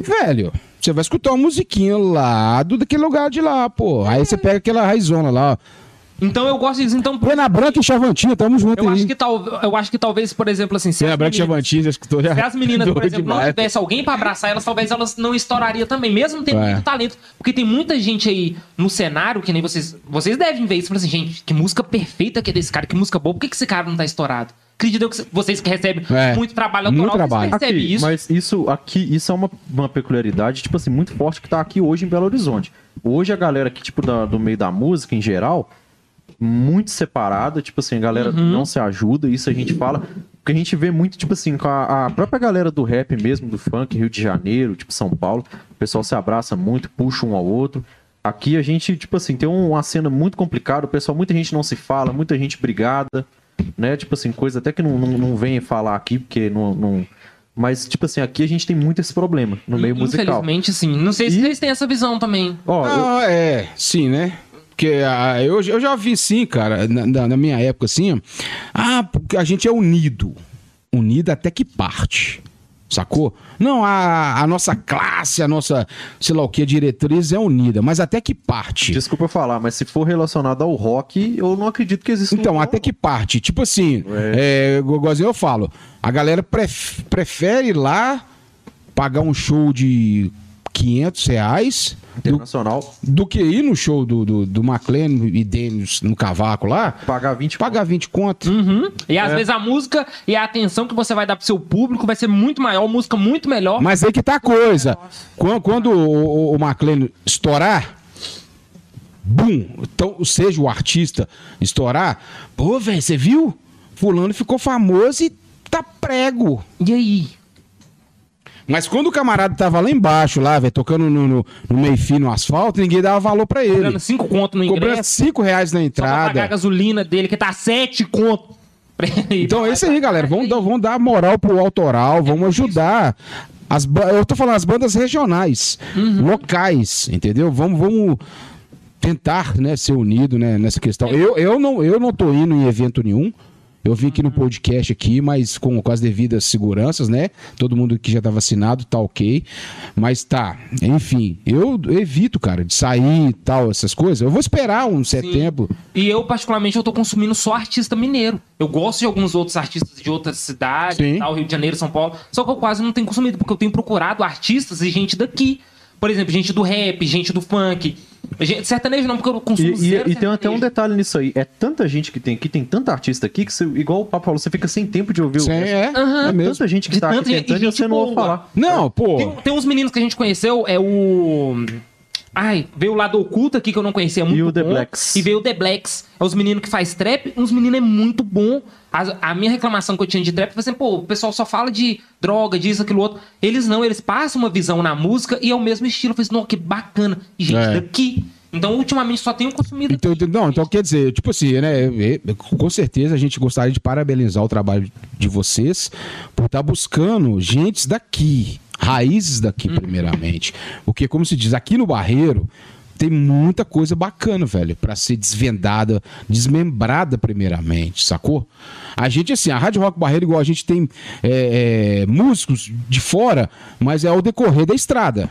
Velho, você vai escutar uma musiquinha lá do daquele lugar de lá, pô. Aí você pega aquela raizona lá, ó. Então eu gosto disso. Então, Pena Branca e Chavantinha, tamo junto eu aí. acho que tal, eu acho que talvez, por exemplo, assim, se Pena Branca e Chavantinha, já escutou já? se as meninas, por exemplo, não demais. tivesse alguém pra abraçar elas, talvez elas não estourariam também, mesmo tendo É. muito talento. Porque tem muita gente aí no cenário, que nem vocês. Vocês devem ver isso. Falam assim, gente, que música perfeita que é desse cara, que música boa, por que, que esse cara não tá estourado? Acredito eu que vocês que recebem É. muito trabalho Muito autoral, trabalho. vocês percebem Aqui, isso. Mas isso aqui, isso é uma, uma peculiaridade, tipo assim, muito forte que tá aqui hoje em Belo Horizonte. Hoje a galera aqui, tipo, da- do meio da música em geral, muito separada, tipo assim, a galera Uhum. não se ajuda, isso a gente fala. Porque a gente vê muito, tipo assim, com a, a própria galera do rap mesmo, do funk, Rio de Janeiro, tipo São Paulo, o pessoal se abraça muito, puxa um ao outro. Aqui a gente, tipo assim, tem um- uma cena muito complicada, o pessoal, muita gente não se fala, muita gente brigada, né? Tipo assim, coisa até que não, não, não vem falar aqui, porque não, não. Mas, tipo assim, aqui a gente tem muito esse problema no meio musical. Infelizmente, sim. Não sei se E- vocês têm essa visão também. Ó, eu- Ah, é, sim, né? Porque ah, eu, eu já vi sim, cara, na, na- minha época assim, ah, porque a gente é unido. Unido até que parte. Sacou? Não, a, a nossa classe, a nossa, sei lá o que, diretriz é unida, mas até que parte? desculpa eu falar, mas se for relacionado ao rock, eu não acredito que exista. Então, um- até que parte? Tipo assim, é, igualzinho eu falo, a galera pref- prefere ir lá pagar um show de 500 reais do, Internacional, do que ir no show do, do, do McLean e Dennis no cavaco lá, pagar 20 pagar 20 conto. Uhum. E É. às vezes a música e a atenção que você vai dar pro seu público vai ser muito maior, música muito melhor. Mas aí que tá a coisa. Quando, quando o, o, o McLean estourar, bum, então, seja o artista estourar, pô, velho, você viu? Fulano ficou famoso e tá prego. E aí? Mas quando o camarada tava lá embaixo, lá, velho, tocando no, no, no meio fio, no asfalto, ninguém dava valor pra ele. Cobrando 5 conto no Cobrando ingresso, 5 reais na só pra pagar a entrada. gasolina dele, que tá 7 conto. Então é isso aí, galera. Vamos, dar- vamos dar moral pro autoral, vamos ajudar. As, eu tô falando as bandas regionais, locais, entendeu? Vamos, vamos tentar né, ser unido né, nessa questão. Eu, eu, não, eu não tô indo em evento nenhum. Eu vim aqui no podcast aqui, mas com, com as devidas seguranças, né? Todo mundo que já tá vacinado tá ok. Mas tá, enfim, eu evito, cara, de sair e tal, essas coisas. Eu vou esperar um setembro. E eu, particularmente, eu tô consumindo só artista mineiro. Eu gosto de alguns outros artistas de outras cidades, tal, Rio de Janeiro, São Paulo. Só que eu quase não tenho consumido, porque eu tenho procurado artistas e gente daqui. Por exemplo, gente do rap, gente do funk. Gente, sertanejo não, porque eu E, consumo e- zero e tem até um detalhe nisso aí. É tanta gente que tem aqui, tem tanta artista aqui, que você, igual o Papo falou, você fica sem tempo de ouvir Sim, o resto. é, Aham. é mesmo. Tanta gente que De tá aqui tanta gente- tentando e e você não ouve falar. Não, pô. Tem, tem uns meninos que a gente conheceu, é o. Ai, veio o lado oculto aqui que eu não conhecia muito. E o The bom. Blacks. E veio o The Blacks. É os meninos que faz trap, uns meninos é muito bom. A, a minha reclamação que eu tinha de trap foi assim, pô, o pessoal só fala de droga, disso, aquilo outro. Eles não, eles passam uma visão na música e é o mesmo estilo. Eu falei assim, não, que bacana. E gente É. daqui. Então, ultimamente, só tenho consumido. Então, aqui. não, então quer dizer, tipo assim, né? Com certeza a gente gostaria de parabenizar o trabalho de vocês por estar buscando gentes daqui, raízes daqui, primeiramente. Porque, como se diz, aqui no Barreiro tem muita coisa bacana, velho, pra ser desvendada, desmembrada, primeiramente, sacou? A gente, assim, a Rádio Rock Barreiro, igual a gente tem é, é, músicos de fora, mas é ao decorrer da estrada.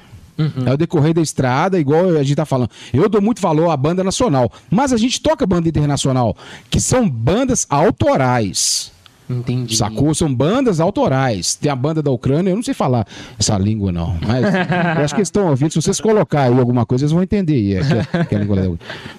É o decorrer da estrada, igual a gente tá falando. Eu dou muito valor à banda nacional, mas a gente toca banda internacional, que são bandas autorais. Entendi. Sacou? São bandas autorais. Tem a banda da Ucrânia, eu não sei falar essa língua, não. Mas eu acho que eles estão ouvindo. Se vocês colocar aí alguma coisa, eles vão entender. é, que é- que é.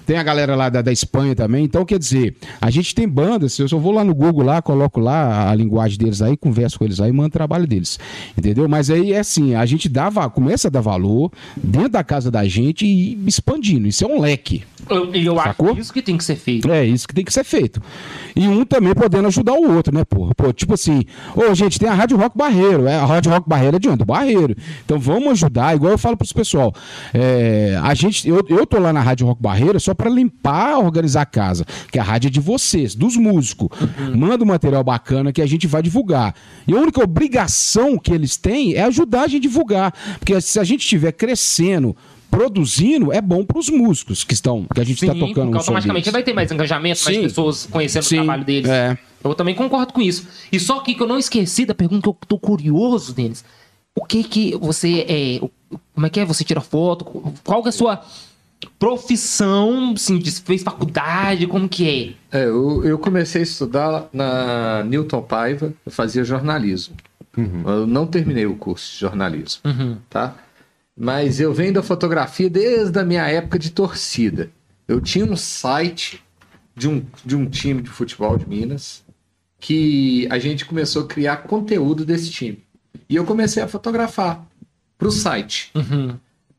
Tem a galera lá da, da Espanha também. Então, quer dizer, a gente tem bandas. Eu só vou lá no Google lá, coloco lá a linguagem deles aí, converso com eles aí, mando o trabalho deles. Entendeu? Mas aí é assim, a gente dá, começa a dar valor dentro da casa da gente e expandindo. Isso é um leque. Eu, e eu Sacou? acho isso que tem que ser feito. É isso que tem que ser feito. E um também podendo ajudar o outro, né, pô? Pô, tipo assim, ô, gente, tem a Rádio Rock Barreiro. É, a Rádio Rock Barreiro é de onde? Do Barreiro. Então vamos ajudar, igual eu falo pros pessoal. É, a gente, eu, eu tô lá na Rádio Rock Barreiro só pra limpar, organizar a casa. Que a rádio é de vocês, dos músicos. Manda um material bacana que a gente vai divulgar. E a única obrigação que eles têm é ajudar a gente a divulgar. Porque se a gente estiver crescendo, produzindo, é bom pros músicos que estão, que a gente tá Sim, tocando porque automaticamente vai ter mais engajamento, mais Sim. pessoas conhecendo Sim, o trabalho deles. é. Eu também concordo com isso. E só que, que eu não esqueci da pergunta que eu tô curioso, Denis. O que que você é. o- Como é que é? Você tira foto? Qual que é a sua profissão, assim, fez faculdade, como que é? É, eu, eu comecei a estudar na Newton Paiva, eu fazia jornalismo. Eu não terminei o curso de jornalismo, tá? Mas eu venho da fotografia desde a minha época de torcida. Eu tinha um site de um, de um time de futebol de Minas que a gente começou a criar conteúdo desse time. E eu comecei a fotografar para o site.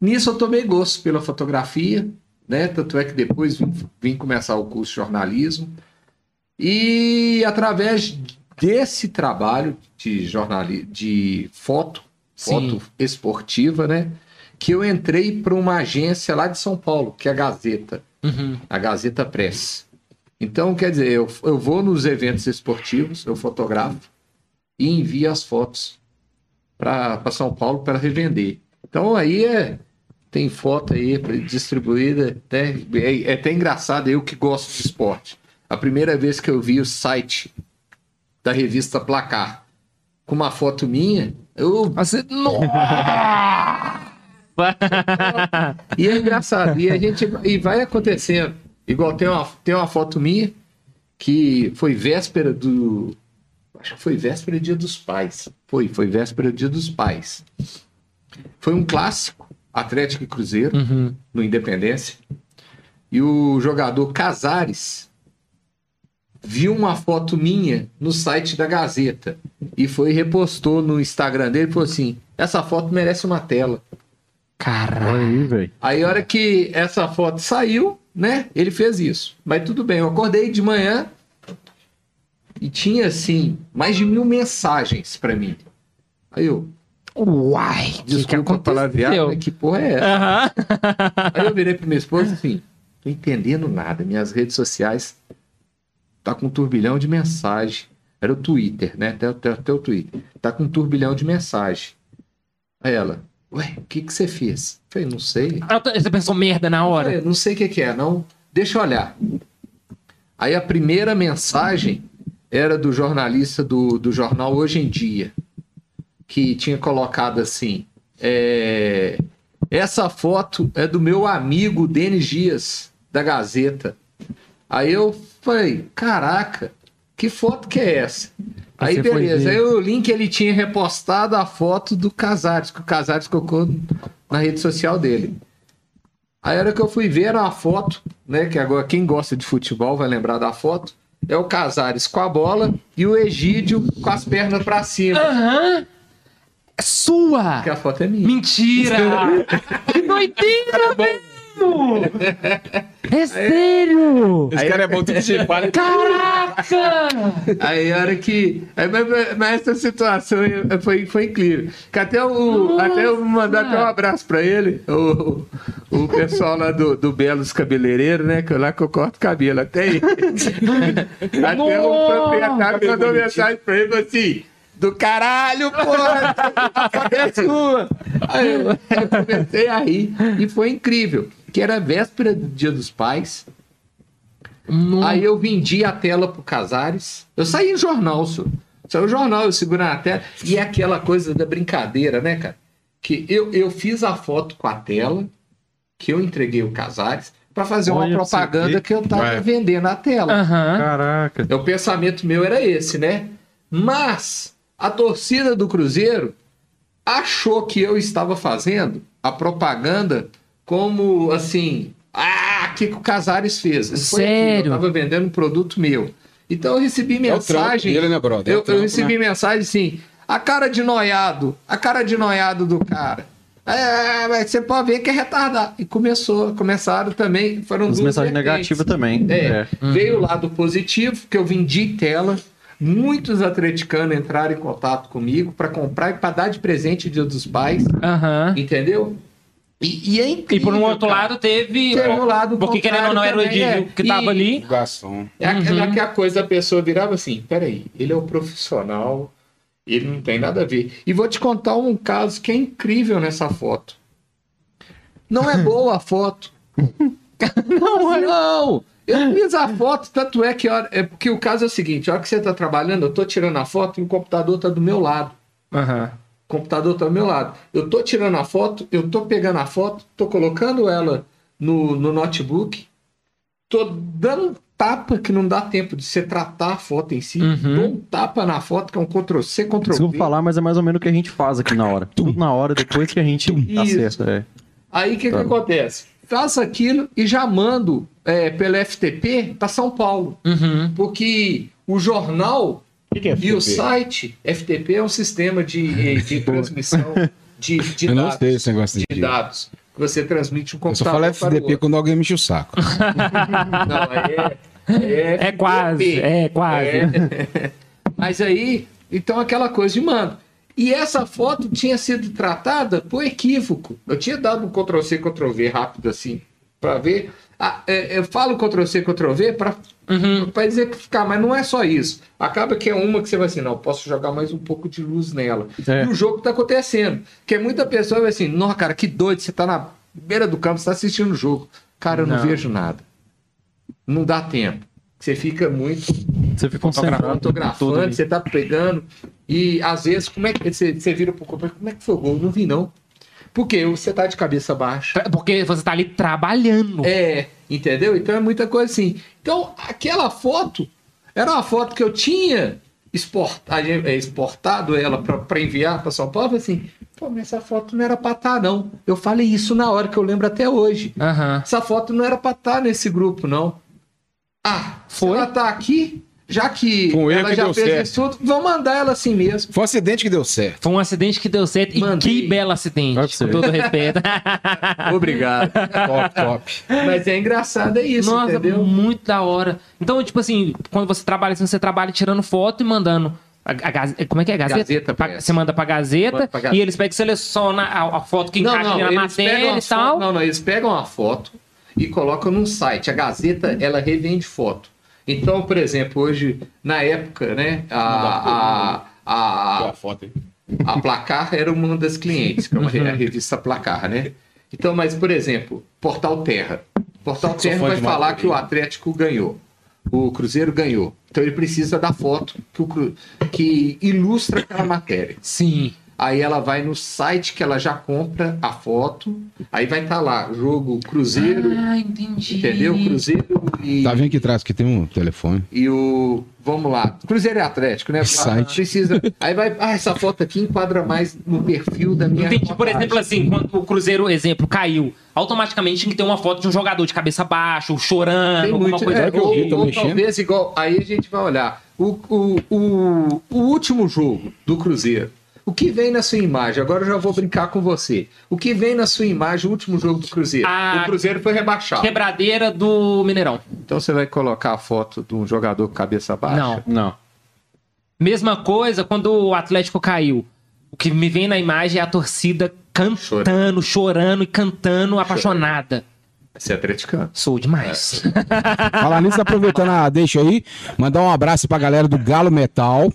Nisso eu tomei gosto pela fotografia, né? Tanto é que depois vim, vim começar o curso de jornalismo. E através desse trabalho de jornali de foto, Sim. foto esportiva, né? Que eu entrei para uma agência lá de São Paulo, que é a Gazeta, Uhum. a Gazeta Press. Então, quer dizer, eu, eu vou nos eventos esportivos, eu fotografo e envio as fotos para São Paulo para revender. Então aí é tem foto aí distribuída, né? É, é até engraçado eu que gosto de esporte. A primeira vez que eu vi o site da revista Placar com uma foto minha, eu Você... e é engraçado. E a gente e vai acontecendo. Igual tem uma, tem uma foto minha que foi véspera do. Acho que foi véspera do Dia dos Pais. Foi, foi véspera do Dia dos Pais. Foi um clássico, Atlético e Cruzeiro, Uhum. no Independência. E o jogador Casares viu uma foto minha no site da Gazeta e foi e repostou no Instagram dele e falou assim: essa foto merece uma tela. Caralho. Velho. Aí, a hora que essa foto saiu, né? Ele fez isso. Mas tudo bem, eu acordei de manhã e tinha, assim, mais de mil mensagens pra mim. Aí eu, Uai, que que desculpa palavreada, aconteceu? mas que porra é essa? Aí eu virei pra minha esposa assim, tô entendendo nada. Minhas redes sociais tá com um turbilhão de mensagem. Era o Twitter, né? Até, até, até o Twitter. Tá com um turbilhão de mensagem. Aí ela, ué, o que que você fez? Eu falei, não sei. Ah, Você pensou merda na hora? Olha, não sei o que, que é, não. Deixa eu olhar. Aí a primeira mensagem era do jornalista do, do jornal Hoje em Dia, que tinha colocado assim: é, essa foto é do meu amigo Denis Dias, da Gazeta. Aí eu falei: caraca, que foto que é essa? Aí Você beleza, aí o link ele tinha repostado a foto do Casares, que o Casares colocou na rede social dele. Aí a hora que eu fui ver uma foto, né? Que agora quem gosta de futebol vai lembrar da foto. É o Casares com a bola e o Egídio com as pernas pra cima. Aham. É sua! Porque a foto é minha. Mentira! que doideira, velho! É sério! Esse cara é bom tudo de para. Caraca! Aí a hora que. Aí, mas, mas- essa situação foi, foi incrível. Que até, o, Nossa! até eu mandar até um abraço pra ele, o, o pessoal lá do, do Belos Cabeleireiro, né? Que lá que eu corto cabelo. Até ele. até o Nossa! proprietário mandou mensagem pra ele falou assim. Do caralho, porra! É sua! Aí eu, eu comecei a rir e foi incrível. Que era a véspera do Dia dos Pais. Nossa. Aí eu vendi a tela pro Casares. Eu saí em jornal, senhor. Saiu o jornal, eu segurando a tela. E é aquela coisa da brincadeira, né, cara? Que eu, eu fiz a foto com a tela, que eu entreguei o Casares, pra fazer uma Olha você propaganda que eu tava Vai. vendendo a tela. Aham. Caraca. O pensamento meu era esse, né? Mas a torcida do Cruzeiro achou que eu estava fazendo a propaganda como assim, ah, o que, que o Casares fez? Isso Sério? Eu estava vendendo um produto meu. Então eu recebi É mensagem. dele, né, brother? É o eu, eu recebi né? mensagem assim, a cara de noiado, a cara de noiado do cara. É, mas você pode ver que é retardado. E começou, começaram também, foram As duas mensagens negativas também. É, É. veio o lado positivo, que eu vendi tela. Muitos atleticanos entraram em contato comigo para comprar e para dar de presente Dia dos Pais, Aham. entendeu? E, e é incrível. E por um outro cara. lado teve. Teve um lado Porque querendo ou não era o Edílio também, que é. tava E- ali. Divulgação. É aquela Uhum. que a coisa a pessoa virava assim: peraí, ele é um profissional, ele não tem nada a ver. E vou te contar um caso que é incrível nessa foto. Não é boa a foto. não, não. Eu fiz a foto, tanto é que hora- é porque o caso é o seguinte: a hora que você está trabalhando, eu estou tirando a foto e o computador está do meu lado. Aham. Computador está do meu lado. Eu estou tirando a foto, eu estou pegando a foto, estou colocando ela no, no notebook, tô dando um tapa que não dá tempo de você tratar a foto em si. Uhum. Dou um tapa na foto, que é um Ctrl-C, Ctrl-V. Desculpa falar, mas é mais ou menos o que a gente faz aqui na hora. Tudo na hora, depois que a gente Isso. acerta. É. Aí o que, que Tá. acontece? Faço aquilo e já mando é, pelo FTP para São Paulo. Uhum. Porque o jornal que, que é e o FTP? site, FTP é um sistema de, de transmissão de, de Eu não dados. sei esse negócio de de dados. Que você transmite um Eu só computador. falo outro. quando alguém me enche o saco. Não, é, é, É quase, FTP. é quase. É. Mas aí, então aquela coisa de mando. E essa foto tinha sido tratada por equívoco. Eu tinha dado um Ctrl-C, Ctrl-V rápido assim, para ver. Ah, é, eu falo Ctrl-C, Ctrl-V para Uhum. exemplificar, mas não é só isso. Acaba que é uma que você vai assim, não, posso jogar mais um pouco de luz nela. É. E o jogo tá acontecendo. Porque muita pessoa vai assim, nossa, cara, que doido, você tá na beira do campo, você tá assistindo o jogo. Cara, eu não, Não. vejo nada. Não dá tempo. Você fica muito Você fica concentrado. fotografando, você tá pegando. E às vezes, como é que você, você vira pro companheiro, como é que foi o gol? Não vi, não. Porque você tá de cabeça baixa. Porque você tá ali trabalhando. É, entendeu? Então é muita coisa assim. Então, aquela foto era uma foto que eu tinha exportado, exportado ela para enviar para São Paulo. Assim, pô, mas essa foto não era para estar, não. Eu falei isso na hora que eu lembro até hoje. Aham. Essa foto não era para estar nesse grupo, não. Ah, Foi? se ela tá aqui, já que ele ela que já fez certo. isso tudo, vamos mandar ela assim mesmo. Foi um acidente que deu certo. Foi um acidente que deu certo. E Mandei. que belo acidente, com todo respeito. Obrigado. Top, top. Mas é engraçado, é isso, Nossa, entendeu? muito da hora. Então, tipo assim, quando você trabalha assim, você trabalha tirando foto e mandando. A, a como é que é? Gazeta? Gazeta Pra- você manda pra Gazeta, Manda pra Gazeta. e eles pegam e selecionam a, a foto que Não, encaixa não, na matéria e tal. foto, não, não, eles pegam a foto e colocam num site. A Gazeta, ela revende foto. Então, por exemplo, hoje, na época, né, a, a, a, foto aí. a Placar era uma das clientes, que é uma re- a revista Placar, né? Então, mas, por exemplo, Portal Terra. Portal Terra vai falar que o Atlético ganhou. O Cruzeiro ganhou. Então ele precisa da foto que, o que ilustra aquela matéria. Sim. Aí ela vai no site que ela já compra a foto. Aí vai estar lá, jogo Cruzeiro, Ah, entendi. entendeu? Cruzeiro e, Tá vendo aqui atrás que tem um telefone? e o. Vamos lá. Cruzeiro e Atlético, né? Site. Precisa. Aí vai. Ah, essa foto aqui enquadra mais no perfil da minha. Entendi. Por exemplo, assim, quando o Cruzeiro, exemplo, caiu, automaticamente tinha que ter uma foto de um jogador de cabeça baixa, chorando, Tem alguma muito, coisa. é, que eu ou, vi, ou mexendo. talvez igual. Aí a gente vai olhar. O, o, o, o último jogo do Cruzeiro. O que vem na sua imagem? Agora eu já vou brincar com você. O que vem na sua imagem, o último jogo do Cruzeiro? Ah, o Cruzeiro foi rebaixado. Quebradeira do Mineirão. Então você vai colocar a foto de um jogador com cabeça baixa? Não. Não. Mesma coisa quando o Atlético caiu. O que me vem na imagem é a torcida cantando, chorando e cantando apaixonada. Você é atleticano. Sou demais. Falar nisso, aproveitando a deixa aí, mandar um abraço pra galera do Galo Metal.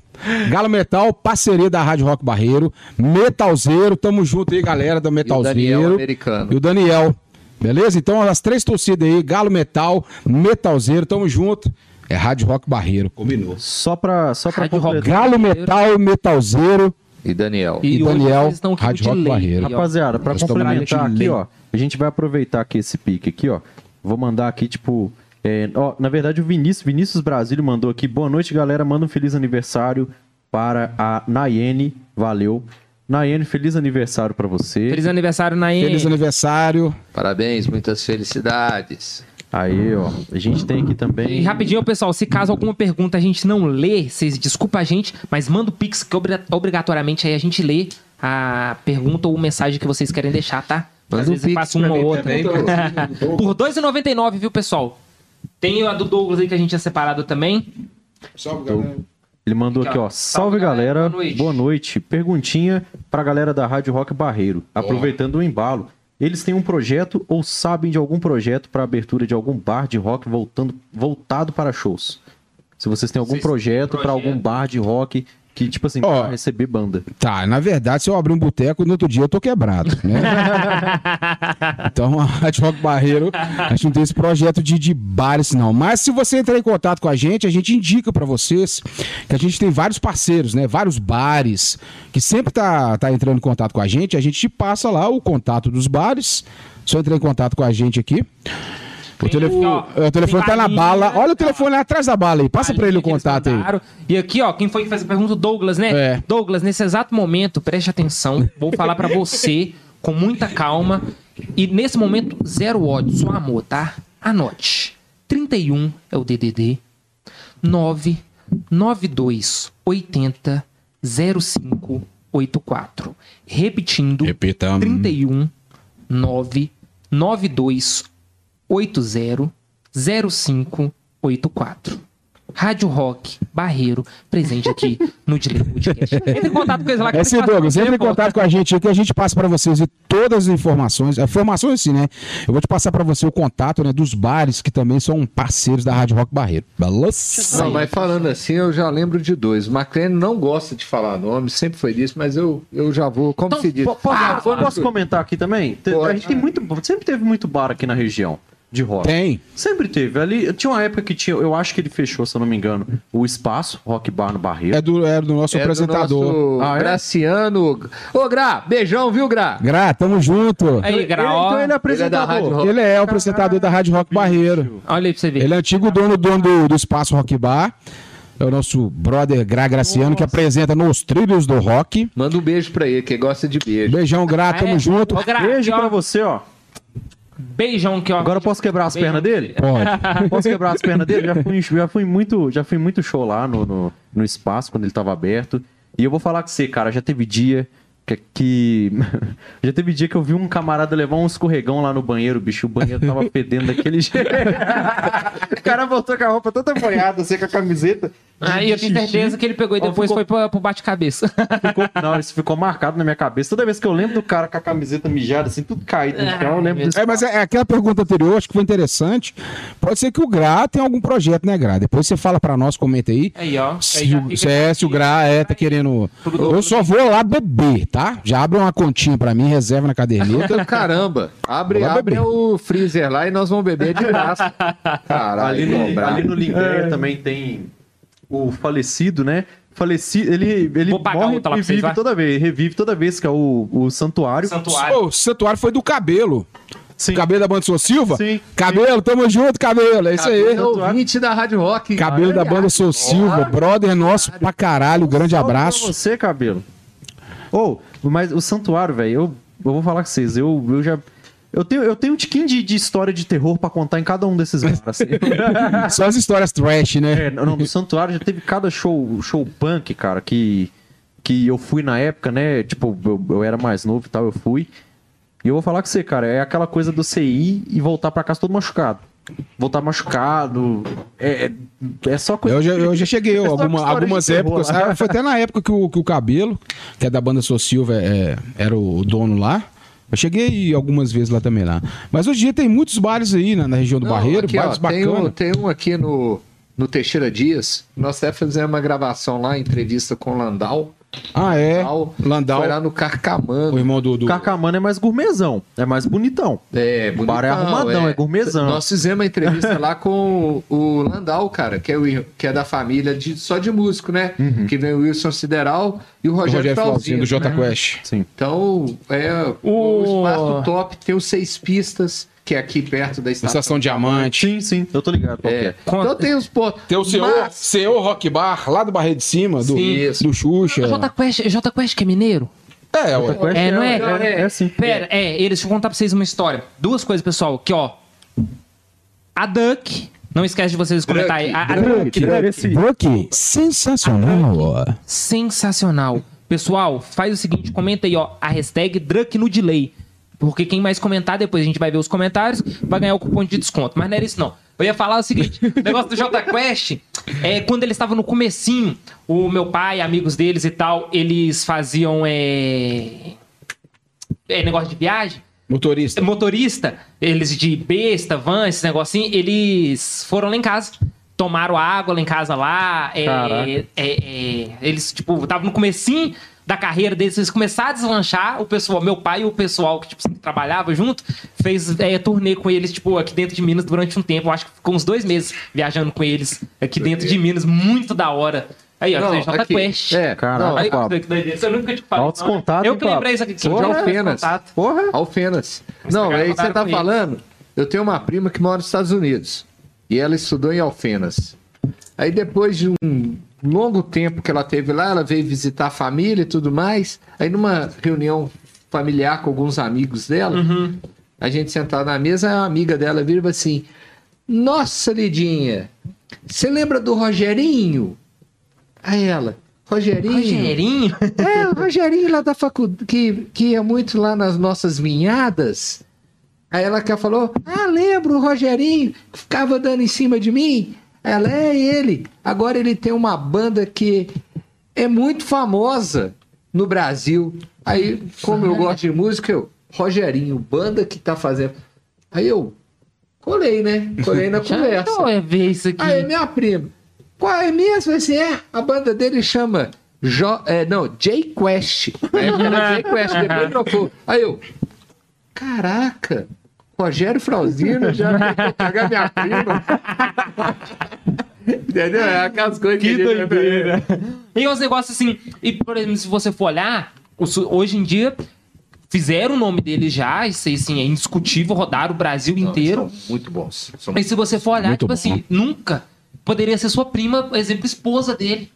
Galo Metal, parceria da Rádio Rock Barreiro. Metalzeiro, tamo junto aí, galera do E o Daniel Metalzeiro. americano. E o Daniel. Beleza? Então, as três torcidas aí, Galo Metal, Metalzeiro, tamo junto. É Rádio Rock Barreiro. Combinou. Só pra, só pra Rádio Rock. Galo Metal, Metalzeiro. E Daniel. E hoje Daniel, Rádio Rock lei. Barreiro. Rapaziada, pra Nós complementar aqui, lei. ó, a gente vai aproveitar aqui esse pique aqui, ó. Vou mandar aqui, tipo. é, ó, na verdade, o Vinícius, Vinícius Brasílio mandou aqui. Boa noite, galera. Manda um feliz aniversário para a Nayene. Valeu. Nayene, feliz aniversário pra você. Feliz aniversário na Feliz aniversário. Parabéns, muitas felicidades. Aí, ó. A gente tem aqui também. E rapidinho, pessoal, se caso alguma pergunta a gente não lê, vocês desculpa a gente, mas manda o Pix que obri- obrigatoriamente aí a gente lê a pergunta ou mensagem que vocês querem deixar, tá? Manda Às um Pix uma ou outra. também, pô. Por R$ 2,99, viu, pessoal? Tem a do Douglas aí que a gente tinha separado também. Salve, galera. Ele mandou Aqui, ó. ó. Salve, galera. Boa noite. Boa noite. Perguntinha pra galera da Rádio Rock Barreiro. Aproveitando o embalo. Eles têm um projeto ou sabem de algum projeto para abertura de algum bar de rock voltando, voltado para shows? Se vocês têm algum Vocês- projeto para projeto? algum bar de rock que, tipo assim, Ó. pra receber banda. Tá, na verdade, se eu abrir um boteco, no outro dia eu tô quebrado, né? então, a Rádio Rock Barreiro, a gente não tem esse projeto de, de bares, não. Mas se você entrar em contato com a gente, a gente indica pra vocês que a gente tem vários parceiros, né? Vários bares que sempre tá, tá entrando em contato com a gente. A gente te passa lá o contato dos bares, Só entrar em contato com a gente aqui. O, ó, o telefone tá na bala. Olha o telefone lá atrás da bala aí. Passa pra ele o contato aí. E aqui, ó, quem foi que fez a pergunta? O Douglas, né? É. Douglas, nesse exato momento, preste atenção. Vou falar pra você com muita calma. E nesse momento, zero ódio, só amor, tá? Anote. 31 é o DDD. 992 80 0584. Repetindo. Repita. 31 992 80 0584. Rádio Rock Barreiro, presente aqui no Dilema Podcast. Entre em contato com eles lá. que É passam Douglas, entre em contato com a gente que a gente passa pra vocês e todas as informações, informações assim, né? Eu vou te passar pra você o contato, né, dos bares que também são parceiros da Rádio Rock Barreiro. Beleza? Não, mas falando assim, eu já lembro de dois. O McLaren não gosta de falar nome, sempre foi disso, mas eu, eu já vou, como Então, se diz. Po- Posso, Ah, posso comentar aqui também? Pode. A gente tem muito. Sempre teve muito bar aqui na região de rock. Tem. Sempre teve. Ali, tinha uma época que tinha, eu acho que ele fechou, se eu não me engano, o espaço, Rock Bar no Barreiro. É do, é do nosso É do apresentador. nosso Ah, é? Graciano. Ô, Gra, beijão, viu, Gra? Gra, tamo junto. Aí, Ele- Grau, então ele é Ele é da Rádio apresentador. Rock. Ele é o apresentador da Rádio Rock Barreiro. olha aí pra você ver. Ele é antigo dono, dono do, do Espaço Rock Bar. É o nosso brother Gra Graciano, que apresenta nos trilhos do rock. Manda um beijo pra ele, que gosta de beijo. Beijão, Gra, tamo É. junto. Ô, Gra, Beijo pra você, ó. Beijão aqui, ó. Agora eu posso quebrar as Beijão pernas dele? Pode. Posso quebrar as pernas dele? Já fui, já fui muito, já fui muito show lá no, no, no espaço, quando ele tava aberto. E eu vou falar com você, cara, já teve dia que, que- já teve dia que eu vi um camarada levar um escorregão lá no banheiro, bicho, o banheiro tava fedendo daquele jeito. o cara voltou com a roupa toda banhada, assim, com a camiseta. Aí eu tenho certeza que ele pegou e depois ficou- foi pra, pro bate-cabeça. Não, isso ficou marcado na minha cabeça. Toda vez que eu lembro do cara com a camiseta mijada, assim, tudo caído no chão, eu lembro meu desse É, mas é, é aquela pergunta anterior, acho que foi interessante. Pode ser que o Gra tenha algum projeto, né, Gra? Depois você fala pra nós, comenta aí. Aí, ó. Aí Se, fica se é, se o Gra é, tá querendo. Eu só vou lá beber, tá? Já abre uma continha pra mim, reserva na caderneta. Caramba, abre, abre o freezer lá e nós vamos beber de graça. Caralho, ali no, cobrar. ali no Lingueira também tem o falecido, né? Falecido, ele, ele Vou pagar morre outra e pra vocês, toda vez, revive toda vez, que é o, o santuário. Santuário. O santuário foi do cabelo. Sim. Cabelo da banda Sou Silva? Sim. Cabelo, tamo junto, cabelo. É isso aí. É ouvinte da Rádio Rock. Cabelo da banda Sou Silva, brother nosso pra caralho, grande Salve pra abraço. você, cabelo. Ou, mas o santuário, velho, eu, eu vou falar com vocês, eu, eu já. Eu tenho, eu tenho um tiquinho de, de história de terror pra contar em cada um desses bares. Assim. Só as histórias trash, né? É, não, no Santuário já teve cada show, show punk, cara, que, que eu fui na época, né? Tipo, eu, eu era mais novo e tal, eu fui. E eu vou falar com você, cara, é aquela coisa do você ir e voltar pra casa todo machucado. Voltar machucado. É, é, é só coisa. Eu já, eu já cheguei É alguma- algumas épocas. lá. ah, Foi até na época que o, que o Cabelo, que é da banda Sou Silva, é- era o dono lá. Eu cheguei algumas vezes lá também lá. Mas hoje em dia tem muitos bares aí na, na região do Não, Barreiro, aqui, ó, bares tem, um, tem um aqui no, no Teixeira Dias. Nós até fizemos uma gravação lá, entrevista com o Landau. Ah, é. Landau. Landau, Foi lá no o Carcamano. irmão do. do... O Carcamano é mais gourmetzão, é mais bonitão. É, O bar é arrumadão, é gourmetzão. Nós fizemos uma entrevista lá com o, o Landau, cara, que é, o, que é da família de, só de músico, né? Uhum. Que vem o Wilson Sideral e o Rogério, Rogério Flauzino, Flauzino. do Jota né? Quest. Sim. Então, é o, O- espaço top, tem os seis pistas, que é aqui perto da estação. Estação Diamante. Sim, sim, eu tô ligado. É. é. Então tem os pontos. Tem o CEO, Mas- CEO Rock Bar, lá do Barreiro de Cima, do, Isso. do Xuxa. Jota Quest, Jota Quest que é mineiro? É, ué. Quest É, não é? É, é sim. Pera, é, eles, deixa eu contar pra vocês uma história. Duas coisas, pessoal, que ó. A Duck, não esquece de vocês comentarem. A, a Duck, Esse- Rock, sensacional. sensacional. Pessoal, faz o seguinte, comenta aí, ó, a hashtag Druck no Delay. Porque quem mais comentar, depois a gente vai ver os comentários, vai ganhar o cupom de desconto. Mas não era isso, não. Eu ia falar o seguinte, o negócio do Jota Quest, é, quando eles estavam no comecinho, o meu pai, amigos deles e tal, eles faziam é, é, negócio de viagem. Motorista. motorista, eles de besta, van, esse negocinho, eles foram lá em casa. Tomaram água lá em casa lá. é, é, é, eles, tipo, estavam no comecinho da carreira deles, eles começaram a deslanchar. O pessoal, meu pai e o pessoal que, tipo, trabalhava junto, fez é, turnê com eles, tipo, aqui dentro de Minas durante um tempo. Eu acho que ficou uns dois meses viajando com eles aqui dentro de Minas. Muito da hora. Aí, ó, Não, você Jota aqui. Quest. É, Caralho. Aí, Pablo. você que doideira. Você nunca te falou. Altos contatos, Eu que lembrei isso aqui. De Altos Alfenas. Porra! Alfenas. Não, aí você mandaram tá falando. Eu tenho uma prima que mora nos Estados Unidos. E ela estudou em Alfenas. Aí depois de um longo tempo que ela teve lá, ela veio visitar a família e tudo mais. Aí numa reunião familiar com alguns amigos dela, a gente sentado na mesa, a amiga dela vira assim: Nossa, Lidinha, você lembra do Rogerinho? Aí ela, Rogerinho? Rogerinho? É, o Rogerinho lá da faculdade, que, que ia muito lá nas nossas vinhadas. Aí ela que falou: Ah, lembro o Rogerinho que ficava dando em cima de mim. Ela é ele. Agora ele tem uma banda que é muito famosa no Brasil. Aí, como eu gosto de música, eu, Rogerinho, banda que tá fazendo. Aí eu colei, né? Colei na conversa. tô é ver isso aqui. Aí minha prima, qual é mesmo? Assim, é, a banda dele chama jo, é, não, J Quest. Era J Quest, depois trocou. Aí eu, caraca, Rogério Frauzino já pegar minha prima. Entendeu? É aquelas coisas que, Que doideira. E uns negócios assim. E, por exemplo, se você for olhar, hoje em dia fizeram o nome dele já, isso aí sim, é indiscutível, rodaram o Brasil inteiro. São muito bons. São E se você for olhar, tipo bom. assim, nunca poderia ser sua prima, por exemplo, esposa dele.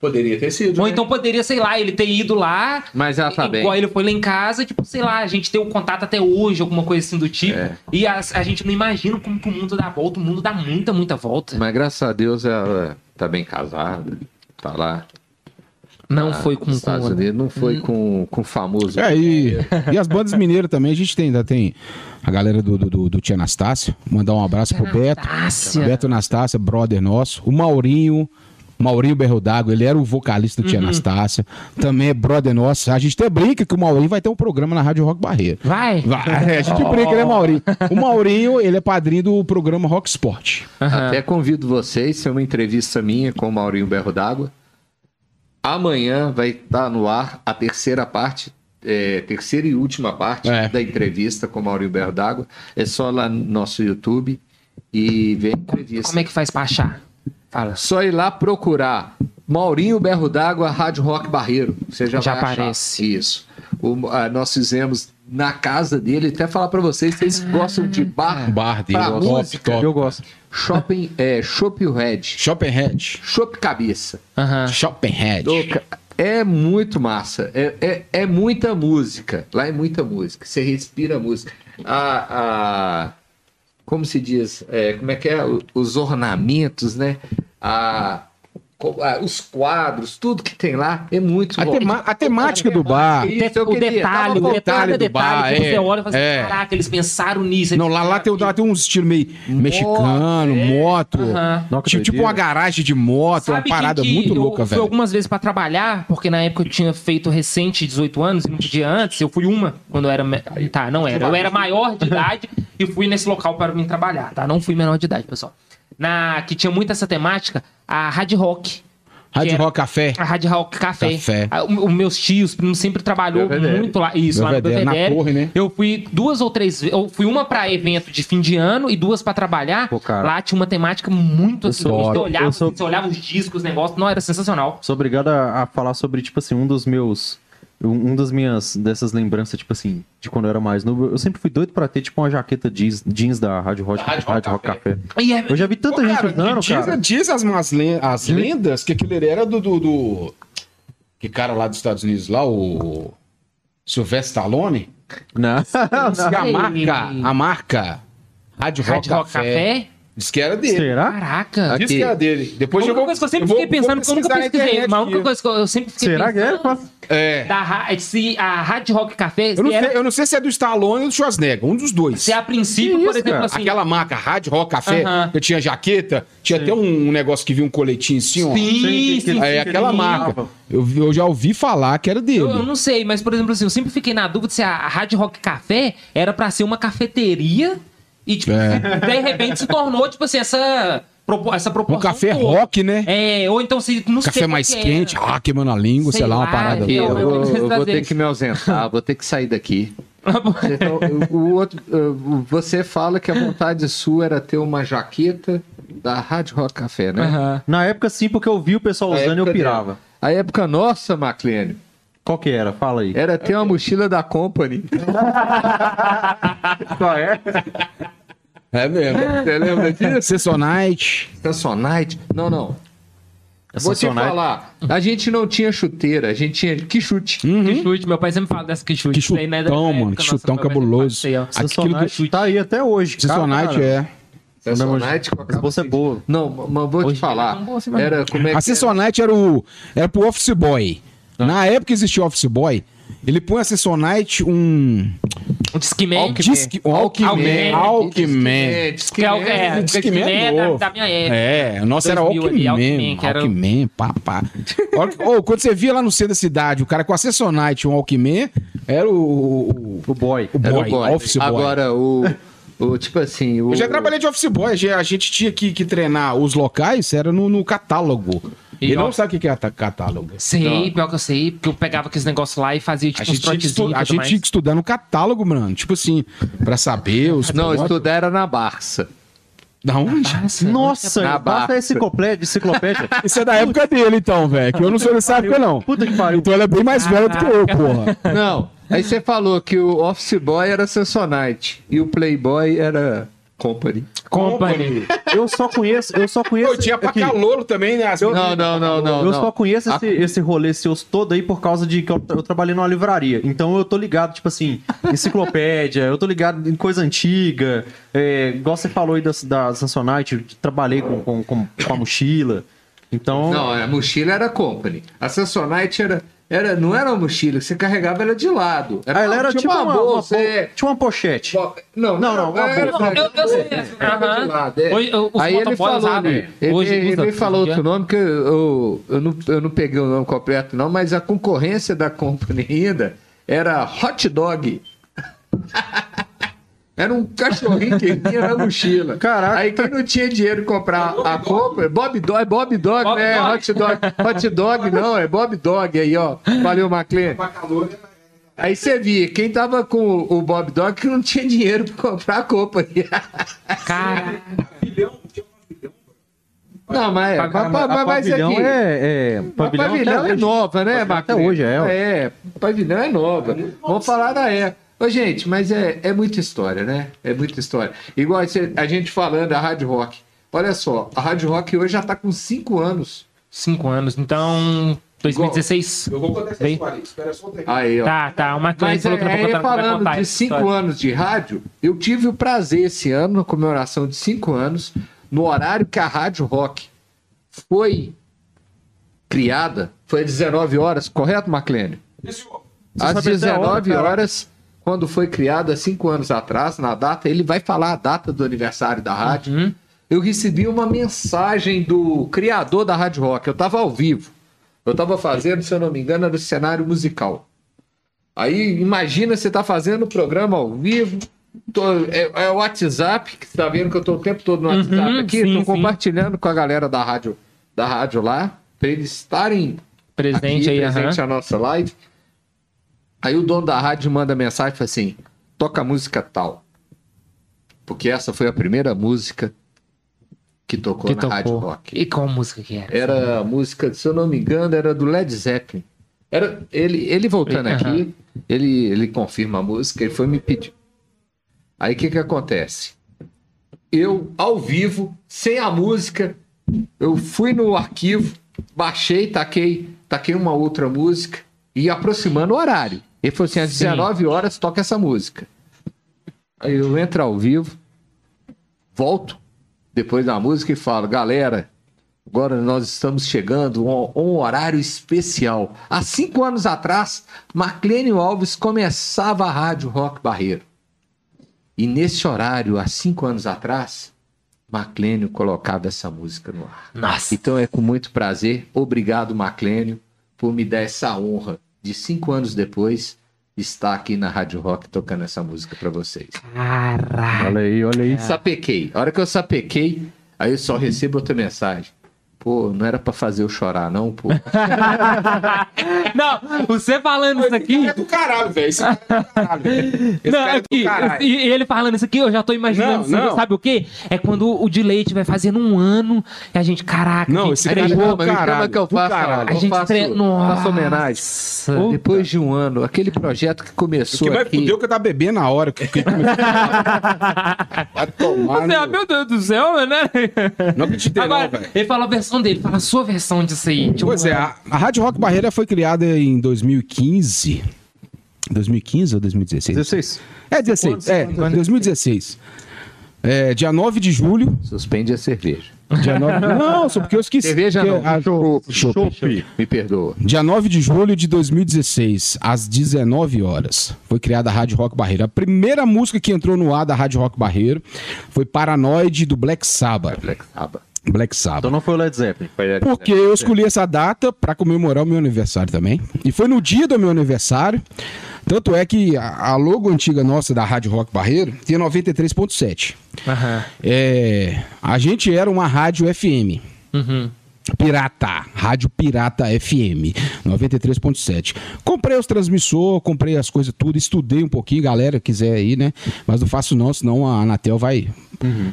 Poderia ter sido. Ou né? então poderia, sei lá, ele ter ido lá. Mas ela tá bem. Igual ele foi lá em casa, tipo, sei lá, a gente tem um contato até hoje, alguma coisa assim do tipo. É. E a, a gente não imagina como que o mundo dá volta. O mundo dá muita, muita volta. Mas graças a Deus ela tá bem casada. Tá lá. Não foi com, Estados com Unidos. Não foi com com o famoso. É, e, e as bandas mineiras também, a gente tem, ainda tem a galera do, do, do, do Tia Anastácio. Mandar um abraço pro Beto. Anastácia. Beto Anastácia, brother nosso. O Maurinho. Maurinho Berro d'Água, ele era o vocalista do Tia Anastácia. Também é brother nosso. A gente até brinca que o Maurinho vai ter um programa na Rádio Rock Barreiro. Vai. Vai, a gente brinca, né, Maurinho? O Maurinho, ele é padrinho do programa Rock Sport. Aham. Até convido vocês, é uma entrevista minha com o Maurinho Berro d'Água. Amanhã vai estar no ar a terceira parte, é, terceira e última parte É. da entrevista com o Maurinho Berro d'Água. É só lá no nosso YouTube e ver a entrevista. Como é que faz pra achar? Só ir lá procurar Maurinho Berro d'Água, Rádio Rock Barreiro. Você já, Já vai achar. aparece. Isso. O- ah, nós fizemos na casa dele, até falar pra vocês, vocês gostam de bar, Bar dele, top, música, top. Eu gosto. Shopping, é, Shop Red, Shoppenhead. Shop Cabeça. Aham. Shoppenhead. Louca. É muito massa. É, é, é muita música. Lá é muita música. Você respira música. A, a, como se diz? É, como é que é? Os ornamentos, né? A- os quadros, tudo que tem lá é muito A, bom. tema- a temática do bar. Isso, o detalhe, o detalhe, do detalhe, bar, que você é. olha e fala assim, É. caraca, eles pensaram nisso. Não, lá, lá, tem, lá tem uns estilos meio mexicano, moto. Não, que Tipo, tipo uma garagem de moto, uma parada quem que muito eu louca, fui velho. algumas vezes pra trabalhar, porque na época eu tinha feito recente 18 anos e não podia antes. Eu fui uma quando eu era. Tá, não era. Eu era maior de idade e fui nesse local para mim trabalhar, tá? Não fui menor de idade, pessoal. Na, que tinha muito essa temática, a Hard Rock. Rádio Rock Café. A Hard Rock Café. Café. O- Os meus tios, primos, sempre trabalhou Belvedere. muito lá. Isso, lá no Belvedere, na Belvedere. torre, né? Eu fui duas ou três vezes. Eu fui uma pra evento de fim de ano e duas pra trabalhar. Pô, cara. Lá tinha uma temática muito assim. sou- Você olhava, sou- você olhava os discos, os negócios. Não, era sensacional. Sou obrigado a, a falar sobre, tipo assim, um dos meus. Um das minhas dessas lembranças, tipo assim, de quando eu era mais novo. Eu sempre fui doido pra ter, tipo, uma jaqueta jeans, jeans da Rádio Rock, Rádio Rock Rádio Rock Café. Café. E é- Eu já vi tanta Ô, gente cara, usando, diz, cara. diz as, len- as lendas que aquilo era do, do, do- Que cara lá dos Estados Unidos, lá, o. Sylvester Stallone. Não. Que a marca, a marca Rádio Rock, Rádio Rock Café, Café? Diz que era dele. Será? Caraca. Diz que era dele. Depois eu vou. coisa que eu sempre eu fiquei vou pensando, porque eu nunca pesquisei, mas a única coisa que eu, eu sempre fiquei Será que é? pensando... É. Da, ra- se a Hard Rock Café, Eu não, era, sei, eu não sei se é do Stallone ou do Schwarzenegger, um dos dois. se a princípio, Que por isso, exemplo, cara? assim... Aquela marca Rádio Rock Café, Aham. que tinha jaqueta, tinha até um, negócio que vinha um coletinho assim, ó. Sim, sim, sim. É aquela sim. marca. Eu, eu já ouvi falar que era dele. Eu, eu não sei, mas, por exemplo, assim, eu sempre fiquei na dúvida se a, a Hard Rock Café era pra ser uma cafeteria e, tipo, É. de repente se tornou, tipo assim, essa, essa Um proporção. café toda. rock, né? É, ou então se não sei Café mais que quente, ah, queimando a língua, sei, Sei lá, uma parada. é, Eu, Eu- vou, eu vou ter que me ausentar, vou ter que sair daqui. Tão- o outro, você fala que a vontade sua era ter uma jaqueta da Rádio Rock Café, né? Aham. Na época sim, porque eu vi o pessoal usando e eu pirava. dela. A época nossa, Maclênio, Qual que era? Fala aí. era ter uma mochila da Company. Qual é? É mesmo. Você lembra disso? Sessonite. Samsonite? Não, não. Vou te falar. A gente não tinha chuteira, a gente tinha que chute. Que chute, meu pai sempre fala dessa que chute. Que Isso aí não é chutão, época mano, que chutão cabuloso. Aquilo Samsonite tá aí até hoje. Sessonite é. Samsonite com a bolsa é boa. Não, mas vou Hoje te falar. é boa assim, Era como é que A Sessonite era o. Era pro Office Boy. Ah. Na época que existia o Office Boy, ele põe a Sessonite um. Um Discman. Disque, um Alckmin. Alckmin. É o que é, Discman Discman é é da, minha época. É, o nosso era 2000 ali, Alckmin. Alckmin, que era o- Alckmin, pá, pá. Olha- Ô, quando você via lá no centro da cidade, o cara com a Sessonite e um Alckmin, era o. o, O boy. o Era boy, o boy. Office Boy. Agora, o, o. Tipo assim. O, Eu já trabalhei de office boy, a gente- a gente tinha que, que treinar os locais, era no, no catálogo. E Ele ó- não sabe o que é catálogo. Sei, pior que eu sei, porque eu pegava aqueles negócios lá e fazia tipo A uns gente, tinha que, estu- trotezinhos. a gente mais. tinha que estudar no catálogo, mano. Tipo assim, pra saber os. Não, pontos. estudar era na Barça. Da onde? Nossa, Nossa, Na Barça. enciclopédia. enciclopédia. Isso é da época dele, então, velho. Que eu não sou dessa época, não. Puta que pariu. Então ele é bem mais velho do que eu, porra. Não. Aí você falou que o Office Boy era Samsonite e o Playboy era Company. Company. Eu só conheço, eu só conheço. Pô, tinha pra aqui, calor também, né? As Não, não, não, não. eu não. só conheço A- esse, esse rolê seus todo aí por causa de que eu, eu trabalhei numa livraria. Então eu tô ligado, tipo assim, enciclopédia, eu tô ligado em coisa antiga. É, igual você falou aí da, da Samsonite, eu trabalhei com, com, com, com a mochila. Então. Não, a mochila era Company. A Samsonite era, era, não era uma mochila, você carregava ela de lado. Ah, ela era tipo uma, uma, bolsa. bo- é- tinha uma pochete. Não, Não, não, uma era- bolsa. era- Eu- eu sei, era- era de lado, é. Hoje, os Aí ele falou, né? Ele, Hoje ele usa me falou outro dia. nome que eu, eu, não, eu não peguei o nome completo, não, mas a concorrência da Company ainda era hot dog. Era um cachorrinho que vinha na mochila. Caraca. Aí quem não tinha dinheiro de comprar a compra, Bob Dog, é Bob Dog, Bob né? Dog. Hot Dog. Hot Dog não, é Bob Dog aí, ó. Valeu, Maclen. Aí você via, quem tava com o Bob Dog que não tinha dinheiro pra comprar a compra. Cara, Não, mas, é, A- mas, A mas, mas pavilhão aqui, é. é pavilhão, pavilhão é hoje. nova, né, Pavilhão até hoje é, ó. É, pavilhão é nova. Vamos falar da época. Ô, gente, mas é, é muita história, né? É muita história. Igual a gente falando da Rádio Rock. Olha só, a Rádio Rock hoje já tá com cinco anos. cinco anos. Então, 2016. Eu vou contar essa história aí, espera só um tempo. Aí, ó. Tá, tá. Uma Mas falou que não é, contar, falando contar de essa cinco história. anos de rádio, eu tive o prazer esse ano, na comemoração de cinco anos, no horário que a Rádio Rock foi criada, foi às 19 horas, correto, Maclênio? Às sabe até a 19 hora, cara? horas, quando foi criada, cinco anos atrás, na data, ele vai falar a data do aniversário da rádio. Uhum. Eu recebi uma mensagem do criador da Rádio Rock. Eu estava ao vivo. Eu estava fazendo, se eu não me engano, era o cenário musical. Aí imagina você tá fazendo o programa ao vivo. tô- é, é o WhatsApp, que você tá vendo que eu tô o tempo todo no WhatsApp Uhum, aqui, sim, tô sim. compartilhando com a galera da rádio, da rádio lá, para eles estarem Presente aqui, aí, presente aham. a nossa live. Aí o dono da rádio manda mensagem e fala assim: toca a música tal. Porque essa foi a primeira música que tocou Que na Rádio tocou. Rock. E qual música que era? Era a música, se eu não me engano, era do Led Zeppelin. Era ele, ele voltando Aham. aqui, ele, ele confirma a música, ele foi me pedir. Aí o que que acontece? Eu, ao vivo, sem a música, eu fui no arquivo, baixei, taquei, taquei uma outra música e aproximando o horário. Ele falou assim, às Sim. 19 horas toca essa música. Aí eu entro ao vivo, volto depois da música e falo, galera, agora nós estamos chegando a um, horário especial. Há cinco anos atrás, Marclênio Alves começava a Rádio Rock Barreiro. E nesse horário, há cinco anos atrás, Marclênio colocava essa música no ar. Nossa. Então é com muito prazer. Obrigado, Marclênio, por me dar essa honra de cinco anos depois estar aqui na Rádio Rock tocando essa música para vocês. Caraca. Olha aí, olha aí. Sapequei. A hora que eu sapequei, aí eu só recebo outra mensagem. Pô, não era pra fazer eu chorar, não, pô. Não, você falando isso aqui. É do caralho, velho. Esse cara é do caralho. velho. Esse Não, cara é do aqui, caralho. e, ele falando isso aqui, eu já tô imaginando. Não, assim, não. Sabe o quê? É quando o de leite vai fazendo um ano e a gente, caraca, Não, a gente esse Aí cara me é chama caralho, que eu faço, caralho. A gente faço, tre- Nossa. faço homenagem. Puta. Depois de um ano, aquele projeto que O começou que mais aqui... fudeu que eu tava bebendo na hora. Que, que começou. Vai tomar. Você, meu Deus do céu, né? Não acreditei, não, Agora, velho. ele fala a versão dele, fala a sua versão disso aí. de Pois é, a, a Rádio Rock Barreira foi criada em 2015. 2015 ou 2016? 16. É, 16. É, 2016. É, dia 9 de julho. Suspende a cerveja. Dia 9... Não, só porque eu esqueci. Cerveja não, a-. Me perdoa. Dia 9 de julho de 2016, às 19 horas, foi criada a Rádio Rock Barreiro. A primeira música que entrou no ar da Rádio Rock Barreiro foi Paranoide do Black Sabbath. Black Sabbath. Black Então Sabbath. não foi o Led Zeppelin. Porque eu escolhi essa data pra comemorar o meu aniversário também. E foi no dia do meu aniversário. Tanto é que a logo antiga nossa da Rádio Rock Barreiro tem 93.7. Aham. É, a gente era uma rádio FM. Uhum. Pirata, Rádio Pirata FM, 93.7. Comprei os transmissor, comprei as coisas tudo, estudei um pouquinho, galera, quiser aí, né? Mas não faço não, senão a Anatel vai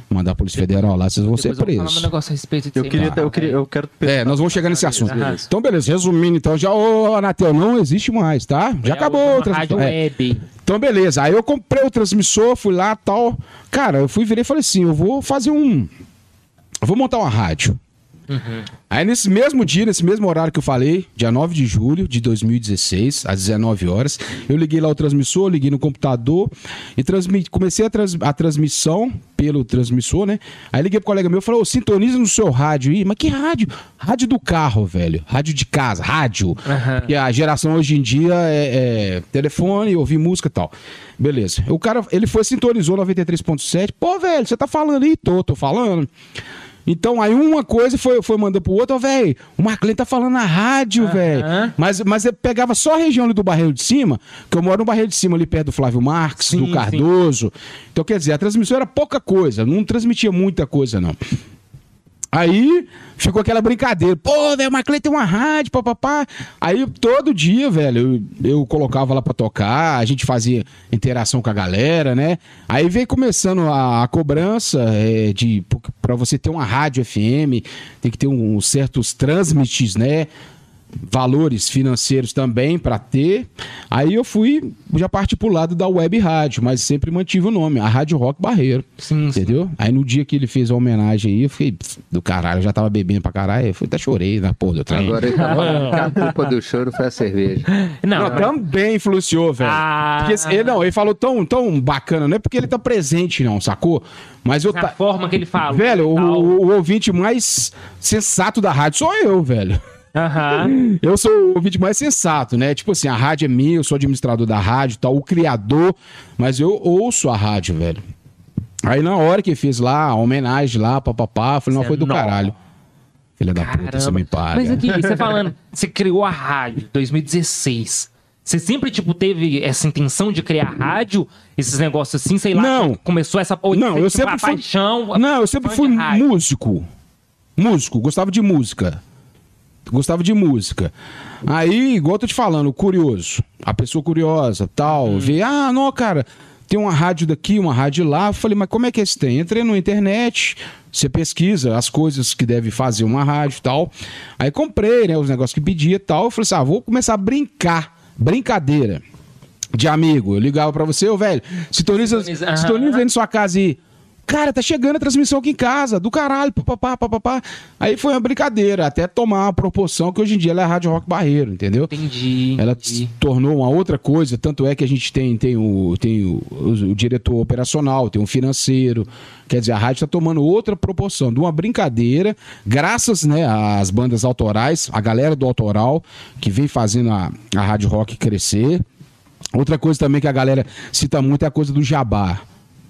mandar a Polícia Federal lá, vocês vão ser Depois eu um presos. negócio a respeito disso Eu queria, mano. eu queria, eu quero. É, nós vamos chegar nesse assunto. Então, beleza, resumindo, então, já, ô, Anatel, não existe mais, tá? Já É acabou transmissor. Rádio É. web. Então, beleza. Aí eu comprei o transmissor, fui lá tal. Cara, eu fui virei e falei assim: eu vou fazer um. Eu vou montar uma rádio. Aí nesse mesmo dia, nesse mesmo horário que eu falei, dia 9 de julho de 2016, às 19 horas, eu liguei lá o transmissor, liguei no computador e transmi comecei a, trans- a transmissão pelo transmissor, né? Aí liguei pro colega meu e falou: "Ô, sintoniza no seu rádio aí. Mas que rádio? Rádio do carro, velho. Rádio de casa, rádio. Aham. E a geração hoje em dia é, é telefone, ouvir música e tal. Beleza. O cara, ele foi, sintonizou 93.7. Pô, velho, você tá falando aí? Tô, tô falando. Então, aí uma coisa foi, foi mandando pro outro, ó, velho, o Marclay tá falando na rádio, velho. Mas, mas eu pegava só a região ali do Barreiro de Cima, que eu moro no Barreiro de Cima, ali perto do Flávio Marques, Sim, do Cardoso. Então, quer dizer, a transmissão era pouca coisa, não transmitia muita coisa, não. Aí ficou aquela brincadeira. Pô, velho, Maclay tem uma rádio, papapá. Aí todo dia, velho, eu, eu colocava lá pra tocar, a gente fazia interação com a galera, né? Aí veio começando a, a cobrança é, de para você ter uma rádio FM, tem que ter um- uns certos transmites, né? Valores financeiros também para ter. Aí eu fui, já parti pro lado da web rádio, mas sempre mantive o nome, a Rádio Rock Barreiro. Sim, sim. Entendeu? Aí no dia que ele fez a homenagem aí, eu fiquei do caralho, eu já tava bebendo pra caralho, eu fui, até chorei na porra do trem. Agora tá a culpa do choro foi a cerveja. Não, Não, também influenciou, velho. Ah. Porque ele, não, ele falou tão, tão bacana, não é porque ele tá presente, não, sacou? Mas eu a tá. forma que ele fala. Velho, o, o- o ouvinte mais sensato da rádio sou eu, velho. Aham. Eu sou o ouvinte mais sensato, né? Tipo assim, a rádio é minha, eu sou administrador da rádio tal, o criador, mas eu ouço a rádio, velho. Aí na hora que fez lá, a homenagem lá, papapá, falei, não, Você foi do é caralho. Filha da puta, você me paga. Mas aqui, você falando, você criou a rádio em 2016. Você sempre, tipo, teve essa intenção de criar rádio? Esses negócios assim, sei lá. Não. Começou essa... ou, Não, eu tipo, sempre fui- paixão... Não, eu sempre fui músico. Músico, gostava de música. Gostava de música. Aí, igual eu tô te falando, curioso. A pessoa curiosa, tal, Uhum. vê, ah, não, cara, tem uma rádio daqui, uma rádio lá. Eu falei, mas como é que é esse tem? Entrei na internet, você pesquisa as coisas que deve fazer uma rádio e tal. Aí comprei, né, os negócios que pedia e tal. Eu falei assim, ah, vou começar a brincar. Brincadeira de amigo. Eu ligava pra você, ô velho, sintoniza, Sintoniza, sintoniza aí na sua casa e. Cara, tá chegando a transmissão aqui em casa, do caralho, papapá, papapá. Aí foi uma brincadeira, até tomar uma proporção que hoje em dia ela é a Rádio Rock Barreiro, entendeu? Entendi, Ela se tornou uma outra coisa, tanto é que a gente tem, tem, o, tem o, o- o diretor operacional, tem o financeiro. Quer dizer, a rádio está tomando outra proporção, de uma brincadeira, graças né, às bandas autorais, a galera do autoral, que vem fazendo a, a Rádio Rock crescer. Outra coisa também que a galera cita muito é a coisa do jabá.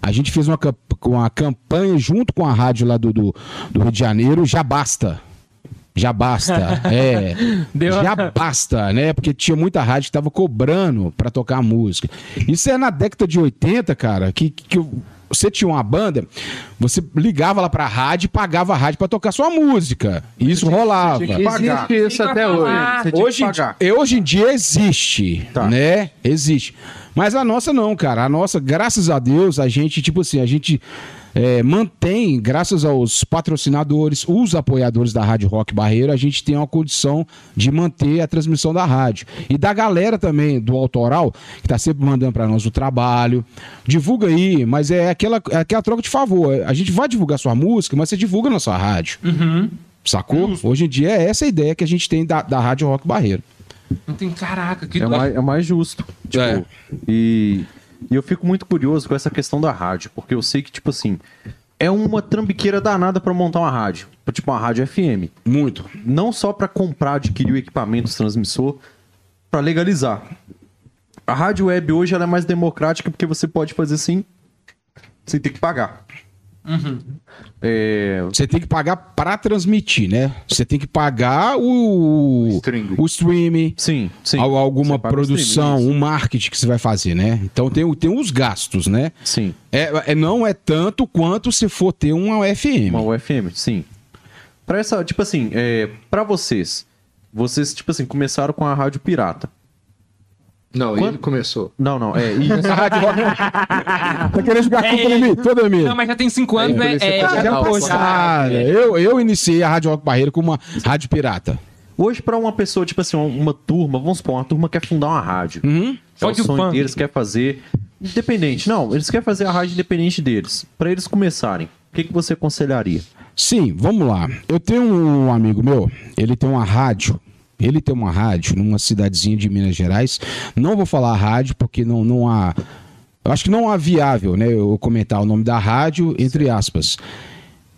A gente fez uma, uma campanha junto com a rádio lá do, do, do Rio de Janeiro, já basta. Já basta, é. Deu já basta, né? Porque tinha muita rádio que tava cobrando pra tocar música. Isso é na década de 80, cara, que, que eu- você tinha uma banda, você ligava lá pra rádio e pagava a rádio pra tocar sua música. Isso rolava. tinha que pagar. Existe isso até hoje. Você tinha Hoje, em pagar. di- hoje em dia existe, Tá. né? Existe. Mas a nossa não, cara. A nossa, graças a Deus, a gente, tipo assim, a gente é, mantém, graças aos patrocinadores, os apoiadores da Rádio Rock Barreiro, a gente tem uma condição de manter a transmissão da rádio. E da galera também, do autoral, que tá sempre mandando pra nós o trabalho. Divulga aí, mas é aquela, é aquela troca de favor. A gente vai divulgar sua música, mas você divulga na sua rádio. Sacou? Hoje em dia é essa a ideia que a gente tem da, da Rádio Rock Barreiro. Não tem caraca, que É mais, é mais justo. Tipo, É. e, e eu fico muito curioso com essa questão da rádio, porque eu sei que, tipo assim, é uma trambiqueira danada pra montar uma rádio. Tipo, uma rádio FM. Muito. Não só pra comprar, adquirir o equipamento transmissor, pra legalizar. A rádio web hoje ela é mais democrática porque você pode fazer assim, sem ter que pagar. É, Você tem que pagar para transmitir, né? Você tem que pagar o, streaming. o streaming, sim, sim. al- alguma o produção, streaming, um marketing que você vai fazer, né? Então tem, o- tem os gastos, né? Sim. É, é- não é tanto quanto se for ter uma FM. Uma UFM, sim. Pra essa, tipo assim, é, para vocês, vocês, tipo assim, começaram com a rádio pirata. Não, Quando- ele começou. Não, não, é isso. A Rádio Rock- tá querendo jogar É, culpa em mim? Toda Não, mas já tem cinco anos, né? É, a fazer já a. Cara, eu, eu iniciei a Rádio Rock Barreiro com uma rádio pirata. Hoje, pra uma pessoa, tipo assim, uma, uma turma, vamos supor, uma turma quer fundar uma rádio. Uhum. É o sonho funk. deles, quer fazer. Independente. Não, eles querem fazer a rádio independente deles. Pra eles começarem, o que, que você aconselharia? Sim, vamos lá. Eu tenho um amigo meu, ele tem uma rádio. Ele tem uma rádio numa cidadezinha de Minas Gerais. Não vou falar rádio porque não, não há. Eu acho que não há viável, né? Eu comentar o nome da rádio, entre aspas.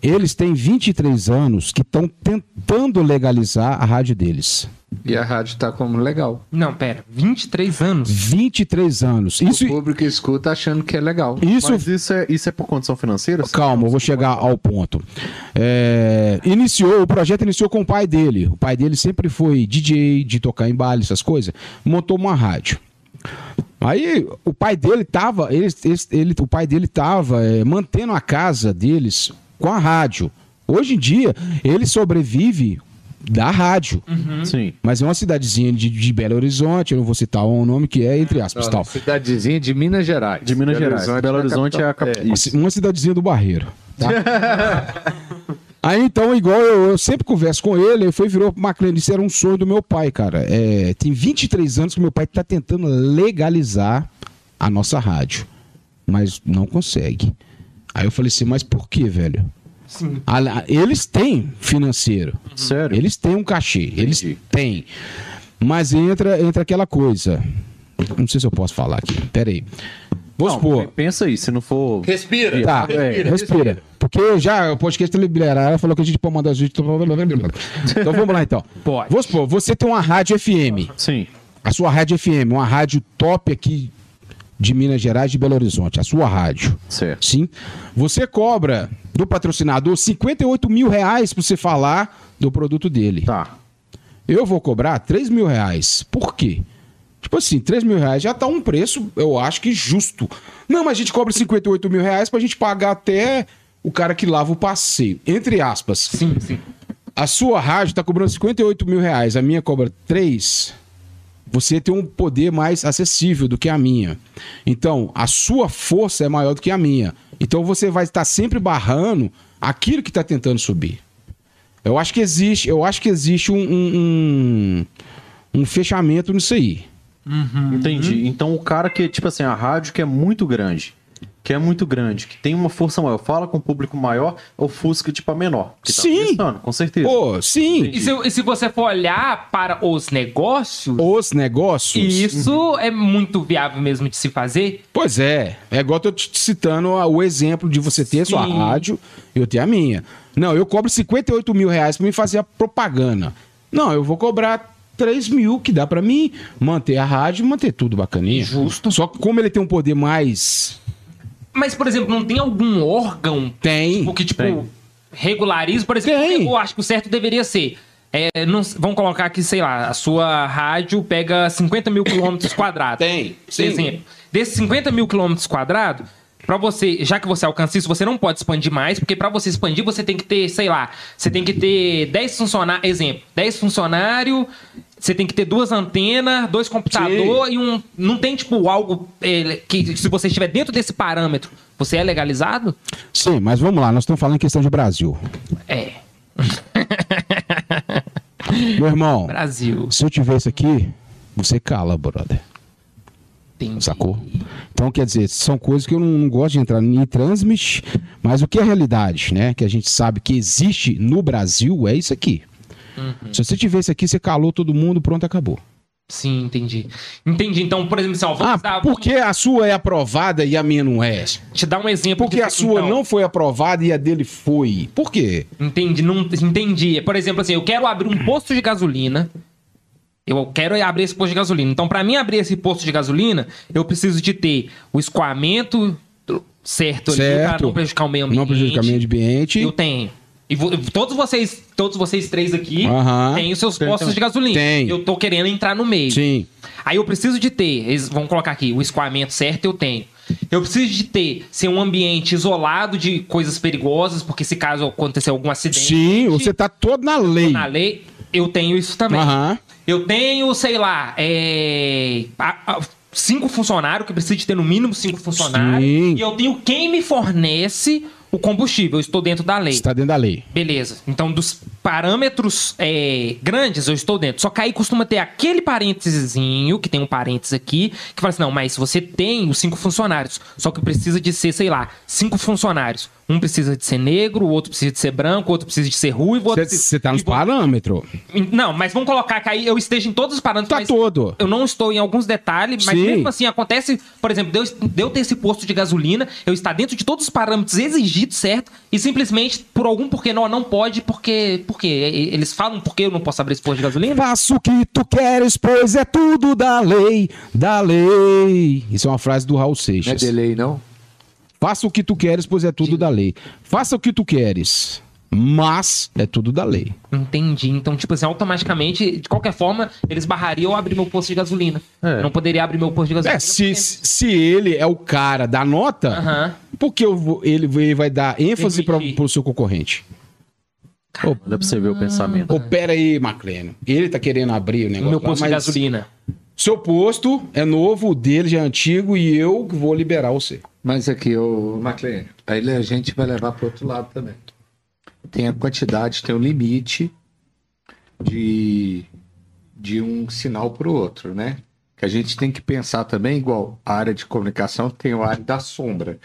Eles têm 23 anos que estão tentando legalizar a rádio deles. E a rádio tá como legal. Não, pera. 23 anos? 23 anos. Isso, O público escuta achando que é legal. isso Mas isso é, isso é por condição financeira? Calma, eu vou chegar ao ponto. É, iniciou, o projeto iniciou com o pai dele. O pai dele sempre foi DJ, de tocar em baile, essas coisas. Montou uma rádio. Aí o pai dele tava, ele, ele- ele- o pai dele tava é, mantendo a casa deles com a rádio. Hoje em dia ele sobrevive da rádio. Sim. Mas é uma cidadezinha de, de Belo Horizonte, eu não vou citar o nome que é, entre aspas, Não, tal. Cidadezinha de Minas Gerais. De Minas Gerais. Belo Horizonte é a capital. Uma ci- Uma cidadezinha do Barreiro. tá? Aí então, igual eu, eu sempre converso com ele, ele foi e virou pro Maclane, isso era um sonho do meu pai, cara. É, tem 23 anos que meu pai tá tentando legalizar a nossa rádio, mas não consegue. Aí eu falei assim, mas por que, velho? Sim. Eles têm financeiro. Sério? Eles têm um cachê. Eles Entendi. têm. Mas entra, entra aquela coisa. Não sei se eu posso falar aqui. Pera aí. Vamos Não, supor. pensa aí, se não for. Respira. Tá, É, respira. Porque já o podcast liberar, ela falou que a gente pode mandar os vídeos. Então vamos lá então. Pode. Vamos supor, você tem uma rádio FM. Sim. A sua rádio FM, uma rádio top aqui de Minas Gerais, de Belo Horizonte. A sua rádio. Certo. Sim. Você cobra do patrocinador 58 mil reais pra você falar do produto dele. Tá. Eu vou cobrar 3 mil reais. Por quê? Tipo assim, 3 mil reais já tá um preço, eu acho que justo. Não, mas a gente cobra 58 mil reais pra gente pagar até o cara que lava o passeio. Entre aspas. Sim, sim. A sua rádio tá cobrando 58 mil reais, a minha cobra 3. Você tem um poder mais acessível do que a minha. Então, a sua força é maior do que a minha. Então, você vai estar sempre barrando aquilo que está tentando subir. Eu acho que existe, eu acho que existe um, um, um- um fechamento nisso aí. Entendi. Então o cara que, tipo assim, a rádio que é muito grande, que é muito grande, que tem uma força maior, fala com o público maior, ofusca, tipo, a menor. Que tá Sim. começando, com certeza. Pô, sim. E se, e se você for olhar para os negócios, Os negócios. isso é muito viável mesmo de se fazer. Pois é. É igual eu tô te citando o exemplo de você ter a sua Sim. rádio e eu ter a minha. Não, eu cobro 58 mil reais pra me fazer a propaganda. Não, eu vou cobrar 3 mil, que dá pra mim manter a rádio e manter tudo bacaninha. Justo. Só que como ele tem um poder mais. Mas, por exemplo, não tem algum órgão Tem. tipo, que, tipo, Tem. regulariza? Por exemplo, Tem. eu acho que o certo deveria ser. é, não- vamos colocar aqui, sei lá, a sua rádio pega 50 mil quilômetros quadrados. Tem, Por exemplo. Desses 50 mil quilômetros quadrados, Pra você, já que você alcança isso, você não pode expandir mais, porque pra você expandir, você tem que ter, sei lá, você tem que ter 10 funcionários, exemplo, 10 funcionários, você tem que ter duas antenas, dois computadores e um. Não tem, tipo, algo é, que, se você estiver dentro desse parâmetro, você é legalizado? Sim, mas vamos lá, nós estamos falando em questão de Brasil. É. Meu irmão, Brasil. se eu tiver isso aqui, você cala, brother. Entendi. Sacou? Então, quer dizer, são coisas que eu não, não gosto de entrar em transmit, mas o que é realidade, né? Que a gente sabe que existe no Brasil é isso aqui. Uhum. Se você tiver isso aqui, você calou todo mundo, pronto, acabou. Sim, entendi. Entendi. Então, por exemplo, assim, ó, Ah, dar, por que a sua é aprovada e a minha não é? te dar um exemplo. Porque a sua então. não foi aprovada e a dele foi. Por quê? Entendi, não entendi. Por exemplo, assim, eu quero abrir um posto de gasolina. Eu quero abrir esse posto de gasolina. Então, para mim abrir esse posto de gasolina, eu preciso de ter o escoamento certo, ali Certo. para não prejudicar o meio ambiente. Não prejudicar o meio ambiente. Eu tenho. E vo- todos vocês, todos vocês três aqui têm os seus postos de gasolina. Tem. Eu tô querendo entrar no meio. Sim. Aí eu preciso de ter, eles vão colocar aqui, o escoamento certo eu tenho. Eu preciso de ter, ser um ambiente isolado de coisas perigosas, porque se caso acontecer algum acidente. Sim, você tá todo na lei. Na lei, eu tenho isso também. Aham. Eu tenho, sei lá, é, a- a- cinco funcionários, que precisa de ter no mínimo cinco funcionários. Sim. E eu tenho quem me fornece o combustível. Eu estou dentro da lei. Você tá dentro da lei. Beleza. Então, dos parâmetros é, grandes, eu estou dentro. Só que aí costuma ter aquele parênteses,zinho, que tem um parênteses aqui, que fala assim: não, mas você tem os cinco funcionários. Só que precisa de ser, sei lá, cinco funcionários. Um precisa de ser negro, o outro precisa de ser branco, o outro precisa de ser ruivo. outro precisa- Você tá nos parâmetros. Não, mas vamos colocar que aí eu esteja em todos os parâmetros. Tá todo. Eu não estou em alguns detalhes, mas Sim. mesmo assim acontece, por exemplo, de eu, de eu ter esse posto de gasolina, eu estar dentro de todos os parâmetros exigidos, certo? E simplesmente, por algum porquê, não, não pode, porque. Por quê? Eles falam por que eu não posso abrir esse posto de gasolina? Faça o que tu queres, pois é tudo da lei, da lei. Isso é uma frase do Raul Não é Seixas. delay, não? Faça o que tu queres, pois é tudo da lei. Faça o que tu queres, mas é tudo da lei. Entendi. Então, tipo assim, automaticamente, de qualquer forma, eles barrariam eu abrir meu posto de gasolina. É. Não poderia abrir meu posto de gasolina. É, se, se ele é o cara da nota, Aham. por que eu ele ele vai dar ênfase para o seu concorrente? Olha pra você ver o pensamento. Ô, pera aí, Macleno. Ele tá querendo abrir o O negócio. meu lá, posto de mas gasolina. Seu posto é novo, o dele já é antigo e eu vou liberar você. Mas aqui, o McLean, aí a gente vai levar para outro lado também. Tem a quantidade, tem o limite de, de um sinal para o outro, né? Que a gente tem que pensar também, igual a área de comunicação tem a área da sombra.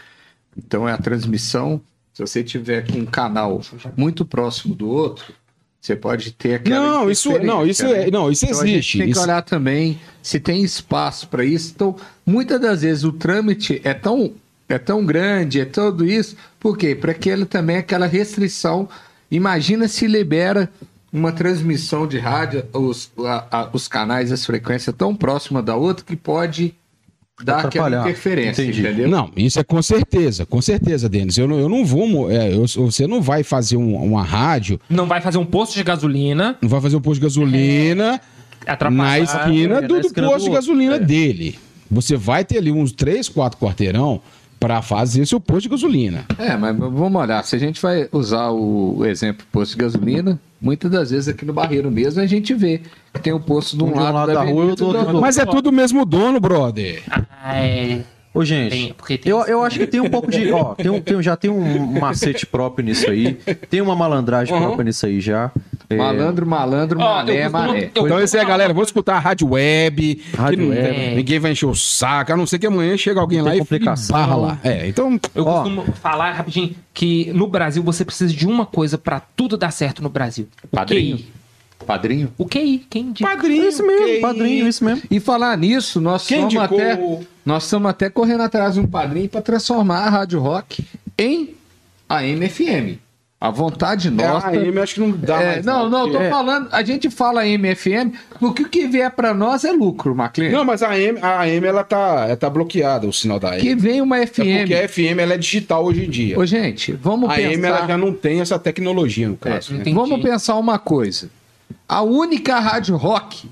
Então é a transmissão. Se você tiver um canal muito próximo do outro, você pode ter aquela. Não, isso- não, isso interferência, é- não, isso então existe, tem que isso- olhar também se tem espaço para isso. Então, muitas das vezes o trâmite é tão, é tão grande, é tudo isso, por quê? Para que ele também aquela restrição. Imagina se libera uma transmissão de rádio, os, a- a- os canais, as frequências tão próximas da outra que pode dar aquela interferência, Entendi. entendeu? Não, isso é com certeza, com certeza, Denis. Eu não, eu não vou. é, eu- você não vai fazer um- uma rádio, Não vai fazer um posto de gasolina. não vai fazer um posto de gasolina Atrapalhar. na esquina é, do, na do esquina posto do de gasolina É. dele. Você vai ter ali uns 3, 4 quarteirão para fazer seu posto de gasolina. É, mas vamos olhar. Se a gente vai usar o, o exemplo posto de gasolina, muitas das vezes aqui no Barreiro mesmo a gente vê que tem um posto de um, Um de um lado, lado da, da rua e do outro do- Mas é tudo o mesmo dono, brother. Ah, é. Ô, gente, Tem- porque tem eu, isso. eu acho que tem um pouco de. Ó, tem um- tem já tem um macete próprio nisso aí. Tem uma malandragem própria nisso aí já. É, Malandro, malandro, Ó, mané, eu mané. eu- Então é isso aí, galera. Vamos escutar a rádio web. Rádio web. Ninguém vai encher o saco. A não ser que amanhã chega alguém lá e barra lá. É, então. Eu Ó. costumo falar rapidinho que no Brasil você precisa de uma coisa pra tudo dar certo no Brasil. Padrinho. QI. Padrinho. O QI, quem diz? Padrinho. Isso mesmo, que- padrinho, isso mesmo. E falar nisso, nós Quem indicou até, nós estamos até correndo atrás de um padrinho para transformar a Rádio Rock em a MFM. A vontade nossa. É, a AM acho que não dá É, mais. não, não, tô porque- falando, a gente fala MFM, porque o que vier para nós é lucro, Maclean. Não, mas a AM, a AM ela tá, ela tá bloqueada, o sinal da AM. que vem uma É FM. porque a FM ela é digital hoje em dia. Ô, gente, vamos a AM ela pensar. já não tem essa tecnologia, no caso. É, né? Vamos pensar uma coisa. A única rádio rock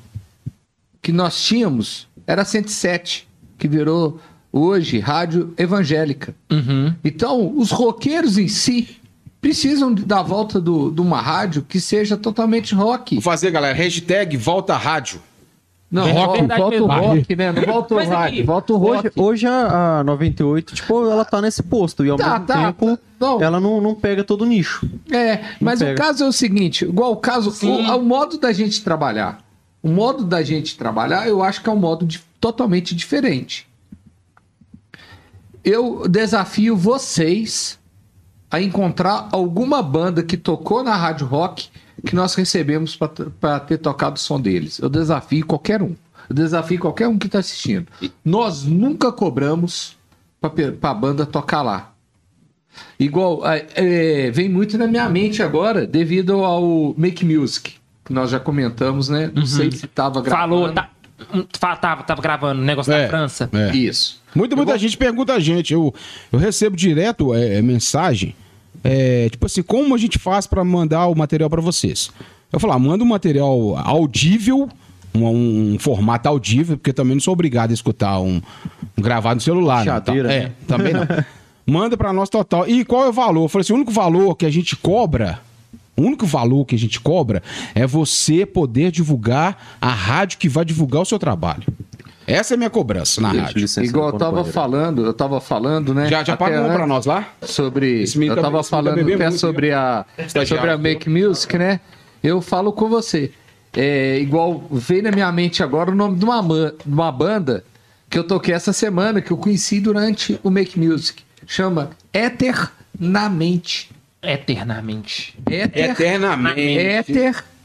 que nós tínhamos era a 107, que virou hoje rádio evangélica. Uhum. Então, os roqueiros em si precisam da volta do- de uma rádio que seja totalmente rock. Vou fazer, galera, hashtag volta rádio. Não, rock, mesmo. volta o rock, né? Não volta o rádio, volta o Hoje, rock. hoje a, a 98, tipo, ela tá nesse posto. E ao Tá, mesmo tá, tempo, tá. Não. ela não, não pega todo o nicho. É, mas o caso é o seguinte, igual o caso, o, o modo da gente trabalhar. O modo da gente trabalhar, eu acho que é um modo di- totalmente diferente. Eu desafio vocês a encontrar alguma banda que tocou na Rádio Rock que nós recebemos para ter tocado o som deles. Eu desafio qualquer um. Eu desafio qualquer um que está assistindo. Nós nunca cobramos para a banda tocar lá. Igual, é, é, vem muito na minha mente agora, devido ao Make Music, que nós já comentamos, né? Não sei se estava gravando. Falou, tá, hum, tava, tava gravando o negócio É. da França. É. Isso. Muita, muita gente pergunta a gente. Eu, eu recebo direto é, é, mensagem. é, tipo assim, como a gente faz pra mandar o material pra vocês? Eu falo, ah, manda um material audível, um, um formato audível, porque também não sou obrigado a escutar um, um gravado no celular. tá? Chadeira, É, né? também não. Manda pra nós total. E qual é o valor? Eu falei assim, o único valor que a gente cobra, o único valor que a gente cobra é você poder divulgar a rádio que vai divulgar o seu trabalho. Essa é a minha cobrança na Deixa rádio. licença, Igual eu tava falando, eu tava falando, né? Já, já um pra antes nós lá? Sobre. Eu tá- tava tá falando bebendo até muito, sobre a, Estagiário. sobre a Make Music, né? Eu falo com você. É, igual veio na minha mente agora o nome de uma, de uma banda que eu toquei essa semana, que eu conheci durante o Make Music. Chama Eternamente. Eternamente. Eter- Eternamente.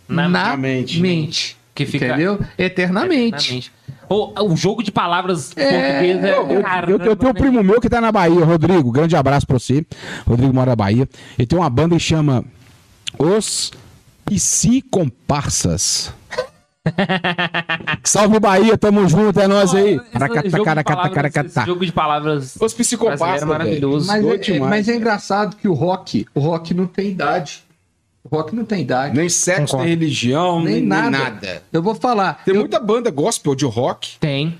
Eternamente. Que fica- Entendeu? Eternamente. Eternamente. O, o jogo de palavras É, português é. Eu, eu- eu tenho um né? primo meu que tá na Bahia, Rodrigo. Grande abraço pra você. Rodrigo mora na Bahia. Ele tem uma banda que chama Os Psicomparsas. Salve Bahia, tamo junto, é nós aí. Esse jogo de palavras- caracata. esse jogo de palavras. Os brasileiro é maravilhoso. Mas é, é- mas é engraçado que o rock, o rock não tem idade. O rock não tem idade. Nem sexo, Concordo. nem religião, nem, nem, nada. nem nada. Eu vou falar. Tem eu, muita banda gospel de rock. Tem.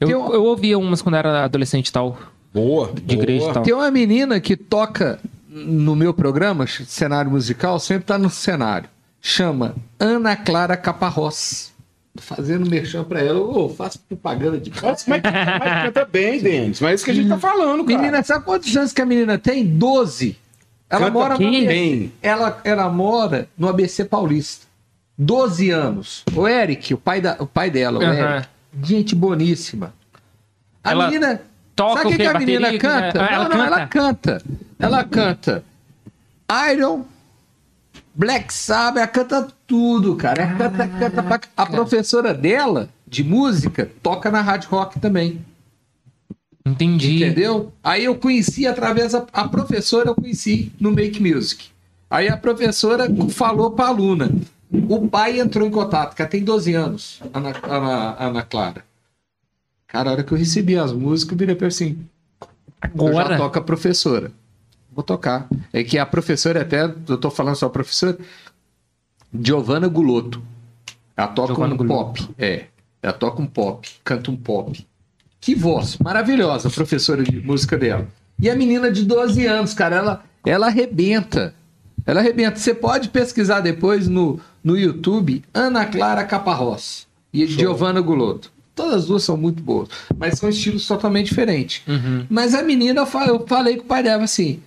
Eu, Tem um- eu ouvia umas quando era adolescente e tal. Boa. De igreja e tal. Tem uma menina que toca no meu programa, cenário musical, sempre tá no cenário. Chama Ana Clara Caparrós. Fazendo merchan pra ela. Ô, faço propaganda de Mas, mas, mas canta bem, Denis. Mas é isso que a gente tá falando, cara. Menina, sabe quantos anos que a menina tem? 12. Ela Canta mora no. ABC. Ela, ela mora no ABC Paulista. 12 anos. O Eric, o pai, da, o pai dela, o Aham. Eric. Gente boníssima. A Ela menina. toca sabe o que, que a menina canta? Ah, ela não, não, canta? ela canta. Ela canta. Iron, Black Sabbath, ela canta tudo, cara. Ela canta, canta pra- A professora dela, de música, toca na Rádio Rock também. Entendi. Entendeu? Aí eu conheci através da a professora, eu conheci no Make Music. Aí a professora falou pra aluna. O pai entrou em contato, que ela tem 12 anos, Ana, Ana, Ana Clara. Cara, a hora que eu recebi as músicas, eu virei pra ela assim. Eu já Agora. toco a professora. Vou tocar. É que a professora, até, eu tô falando só a professora, Giovanna Gulotto. Ela toca Giovanna um Gulotto. pop. É. Ela toca um pop, canta um pop. Que voz maravilhosa, professora de música dela. E a menina de 12 anos, cara, ela, ela arrebenta. Ela arrebenta. Você pode pesquisar depois no, no YouTube Ana Clara Caparrós e Giovanna Gulotto. Todas as duas são muito boas, mas são estilos totalmente diferentes. Uhum. Mas a menina, eu falei com o pai dela assim: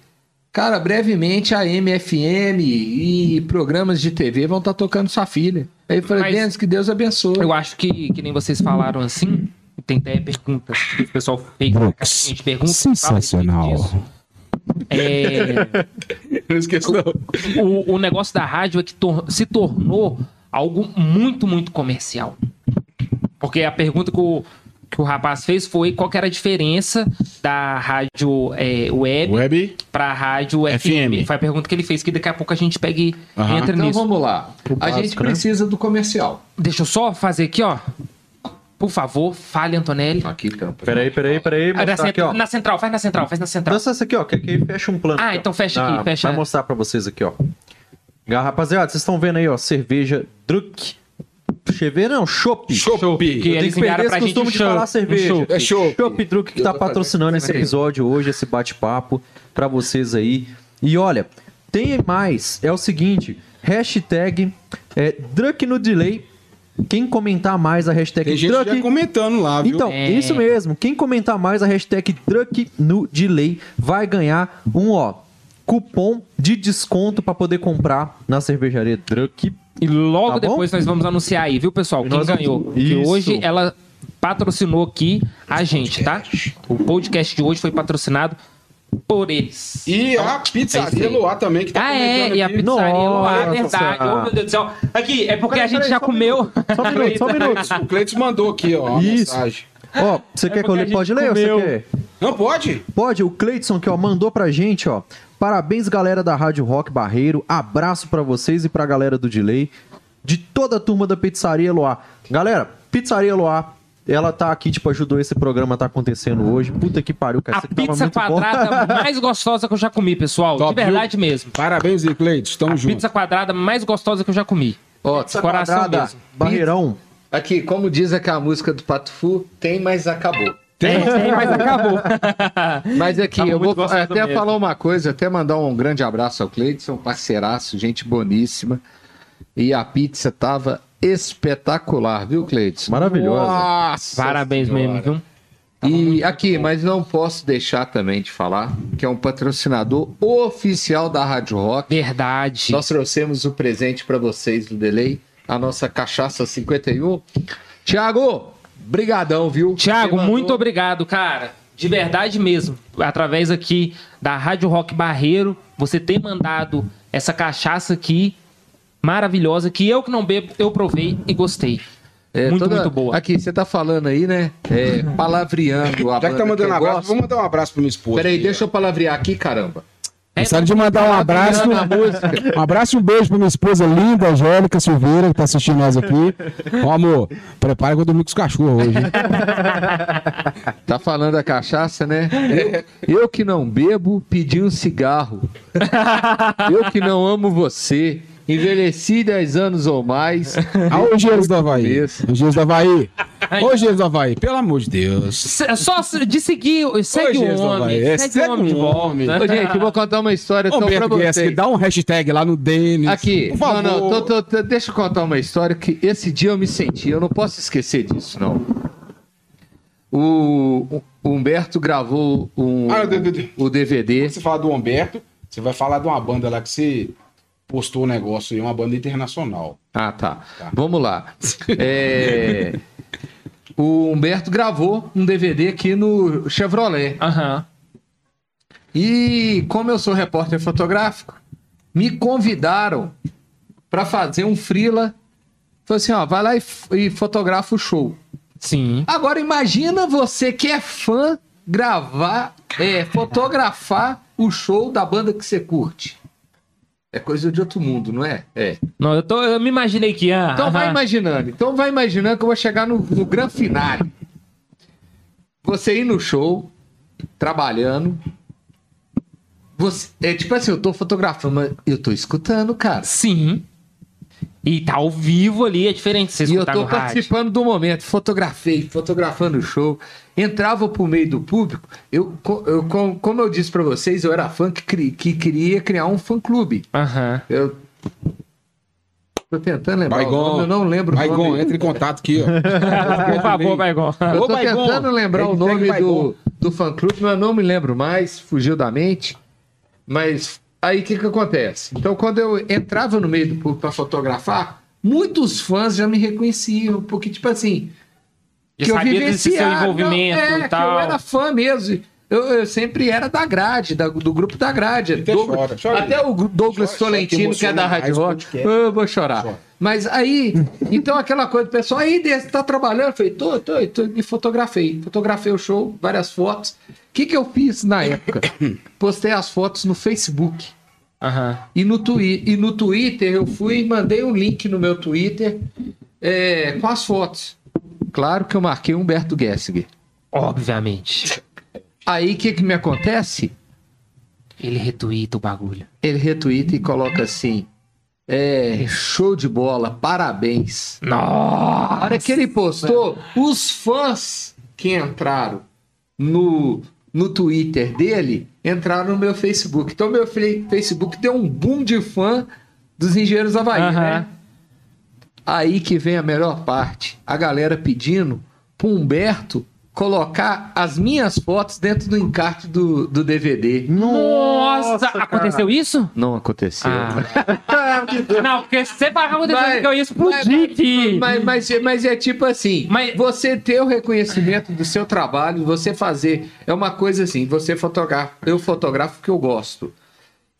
Cara, brevemente a MFM e programas de TV vão estar tocando sua filha. Aí eu falei, Mas- Denis, que Deus abençoe. Eu acho que, que nem vocês falaram assim. Tem até perguntas que o pessoal fez. A gente pergunta. disso. É, Não esqueça, não. o, o negócio da rádio é que tor- se tornou algo muito, muito comercial. Porque a pergunta que o, que o rapaz fez foi qual que era a diferença da rádio é, web, Web. pra rádio FM. FM. Foi a pergunta que ele fez, que daqui a pouco a gente pega e Aham. entra Então nisso. vamos lá. A básico, gente né? precisa do comercial. Deixa eu só fazer aqui, ó. Por favor, fale, Antonelli. Aqui, tampa. Peraí, peraí, peraí. Ah, na, aqui, central, ó. na central, faz na central, faz na central. Dança essa aqui, ó. Que aqui fecha um plano. Ah, aqui, então fecha aqui, fecha. Vai mostrar pra vocês aqui, ó. Rapaziada, vocês estão vendo aí, ó. Cerveja Druk. Cheveira não, chopp. Chopp. Que Eu tenho eles que enviaram pra esse gente costume de falar cerveja. É chopp. Chopp Druk que tá patrocinando esse episódio hoje, esse bate-papo pra vocês aí. E olha, tem mais, é o seguinte, hashtag é, Druk no Delay. Quem comentar mais a hashtag Tem gente Druk... já comentando lá, viu? Então, É. isso mesmo. Quem comentar mais a hashtag Truck no Delay vai ganhar um, ó, cupom de desconto pra poder comprar na cervejaria Truck. E logo Tá depois nós vamos anunciar aí, viu, pessoal? E Quem ganhou. Que Isso. hoje ela patrocinou aqui a gente, tá? O podcast de hoje foi patrocinado por eles. E a é pizzaria. Luar também, que tá Ah, é, e a pizzaria Nossa. verdade. Oh, meu Deus do céu. Aqui, é porque a gente já comeu. Só um minuto, só um minuto. O Cleiton mandou aqui, ó, Isso. mensagem. Ó, você quer que eu leia? Pode ler ou você quer? Não pode? Pode, o Cleidson que ó, mandou pra gente, ó. Parabéns, galera da Rádio Rock Barreiro. Abraço pra vocês e pra galera do Delay. De toda a turma da Pizzaria Loar. Galera, Pizzaria Loar, ela tá aqui, tipo, ajudou esse programa a tá acontecendo hoje. Puta que pariu, cara. A pizza muito bom. quadrada mais gostosa que eu já comi, pessoal. Top, de verdade mesmo. Parabéns aí, Cleiton. Tamo A junto. pizza quadrada mais gostosa que eu já comi. Ó, Pizza Coração quadrada, mesmo. Barreirão. Aqui, como diz aquela música do Pato Fu, tem, mas acabou. Tem, tem, mas acabou. Mas aqui, Tava eu vou até mesmo. falar uma coisa, até mandar um grande abraço ao Cleidson, parceiraço, gente boníssima. E a pizza tava espetacular, viu, Cleidson? Maravilhosa. Nossa Parabéns Senhora. mesmo, viu? E aqui, mas não posso deixar também de falar que é um patrocinador oficial da Rádio Rock. Verdade. Nós trouxemos o presente para vocês do Delay, a nossa cachaça 51. Tiago, brigadão, viu? Tiago, mandou- muito obrigado, cara. De verdade mesmo. Através aqui da Rádio Rock Barreiro, você tem mandado essa cachaça aqui maravilhosa que eu que não bebo, eu provei e gostei. É, muito, toda- muito boa. Aqui, você tá falando aí, né? É, palavreando a Já que tá mandando eu abraço, gosto. vou mandar um abraço pra minha esposa. Peraí, aqui, deixa eu palavrear aqui, caramba. Gostaria de mandar um abraço, um abraço e um beijo pra minha esposa linda, Angélica Silveira, que tá assistindo nós aqui. Ó, amor, prepara que eu dormir com os cachorros hoje. hein? Tá falando da cachaça, né? Eu, eu que não bebo, pedi um cigarro. Eu que não amo você. Envelheci 10 anos ou mais. Ah, ô Engenheiros do Havaí. Engenheiros do Havaí. Ô Engenheiros do Havaí, pelo amor de Deus. Se- Só de seguir, segue o homem. É, segue, segue o homem homem. né? Ô, gente, eu vou contar uma história então pra vocês. dá um hashtag lá no Denis. Aqui, Por favor. não, não, tô- tô- tô- deixa eu contar uma história que esse dia eu me senti, eu não posso esquecer disso, não. O, o Humberto gravou um, Ah, o DVD. Quando você fala do Humberto, você vai falar de uma banda lá que você postou o negócio aí, uma banda internacional. Ah, tá. Vamos lá. É, o Humberto gravou um DVD aqui no Chevrolet. Aham. E como eu sou repórter fotográfico, me convidaram para fazer um freela. Falei assim, ó, vai lá e, e fotografa o show. Sim. Agora imagina você que é fã gravar, é, fotografar o show da banda que você curte. É coisa de outro mundo, não é? É. Não, eu, tô, eu me imaginei que. Ah, Então vai imaginando. Então vai imaginando que eu vou chegar no, no grande finale. Você ir no show, trabalhando. Você, é tipo assim, eu tô fotografando, mas eu tô escutando, cara. Sim. E tá ao vivo ali, é diferente você E eu escutar tô no rádio. participando do momento, fotografei, fotografando o show, entrava pro meio do público. Eu, eu, com- como eu disse pra vocês, eu era fã que, cri- que queria criar um fã clube. Aham. Eu tô tentando lembrar o Baigon. nome, eu não lembro o Baigon, nome. entra em contato aqui, ó. Por favor, Baigon. Eu Ô, tô Baigon. tentando lembrar o nome do, do fã clube, mas eu não me lembro mais, fugiu da mente. Mas aí o que que acontece? Então, quando eu entrava no meio do público para fotografar, muitos fãs já me reconheciam, porque, tipo assim, Já que eu sabia desse seu vivenciava. envolvimento não, é, e que tal. eu era fã mesmo. Eu, eu sempre era da grade, da- do grupo da grade. Até Douglas- chora, chora até o Douglas Chora, Tolentino, que é da Rádio Rock. podcast. Eu vou chorar. Chora. Mas aí, então aquela coisa, o pessoal, aí, Desse, tá trabalhando? Eu falei, tô, tô, tô, e fotografei. Fotografei o show, várias fotos. O que que eu fiz na época? Postei as fotos no Facebook. Aham. E no, twi e no Twitter eu fui e mandei um link no meu Twitter é, com as fotos. Claro que eu marquei Humberto Gessinger. Obviamente. Aí o que, que me acontece? Ele retuita o bagulho. Ele retuita e coloca assim: É, show de bola, parabéns. A Nossa! hora que ele postou, os fãs que entraram no, no Twitter dele entraram no meu Facebook. Então, meu Facebook deu um boom de fã dos Engenheiros Havaí, Aham. né? Aí que vem a melhor parte. A galera pedindo pro Humberto colocar as minhas fotos dentro do encarte do, do DVD. Nossa! Aconteceu isso? Não aconteceu. Ah. Não, porque você falar que eu ia explodir aqui. Mas, mas, mas é tipo assim, Mas- você ter o reconhecimento do seu trabalho, você fazer, é uma coisa assim, você fotografa, eu fotografo que eu gosto.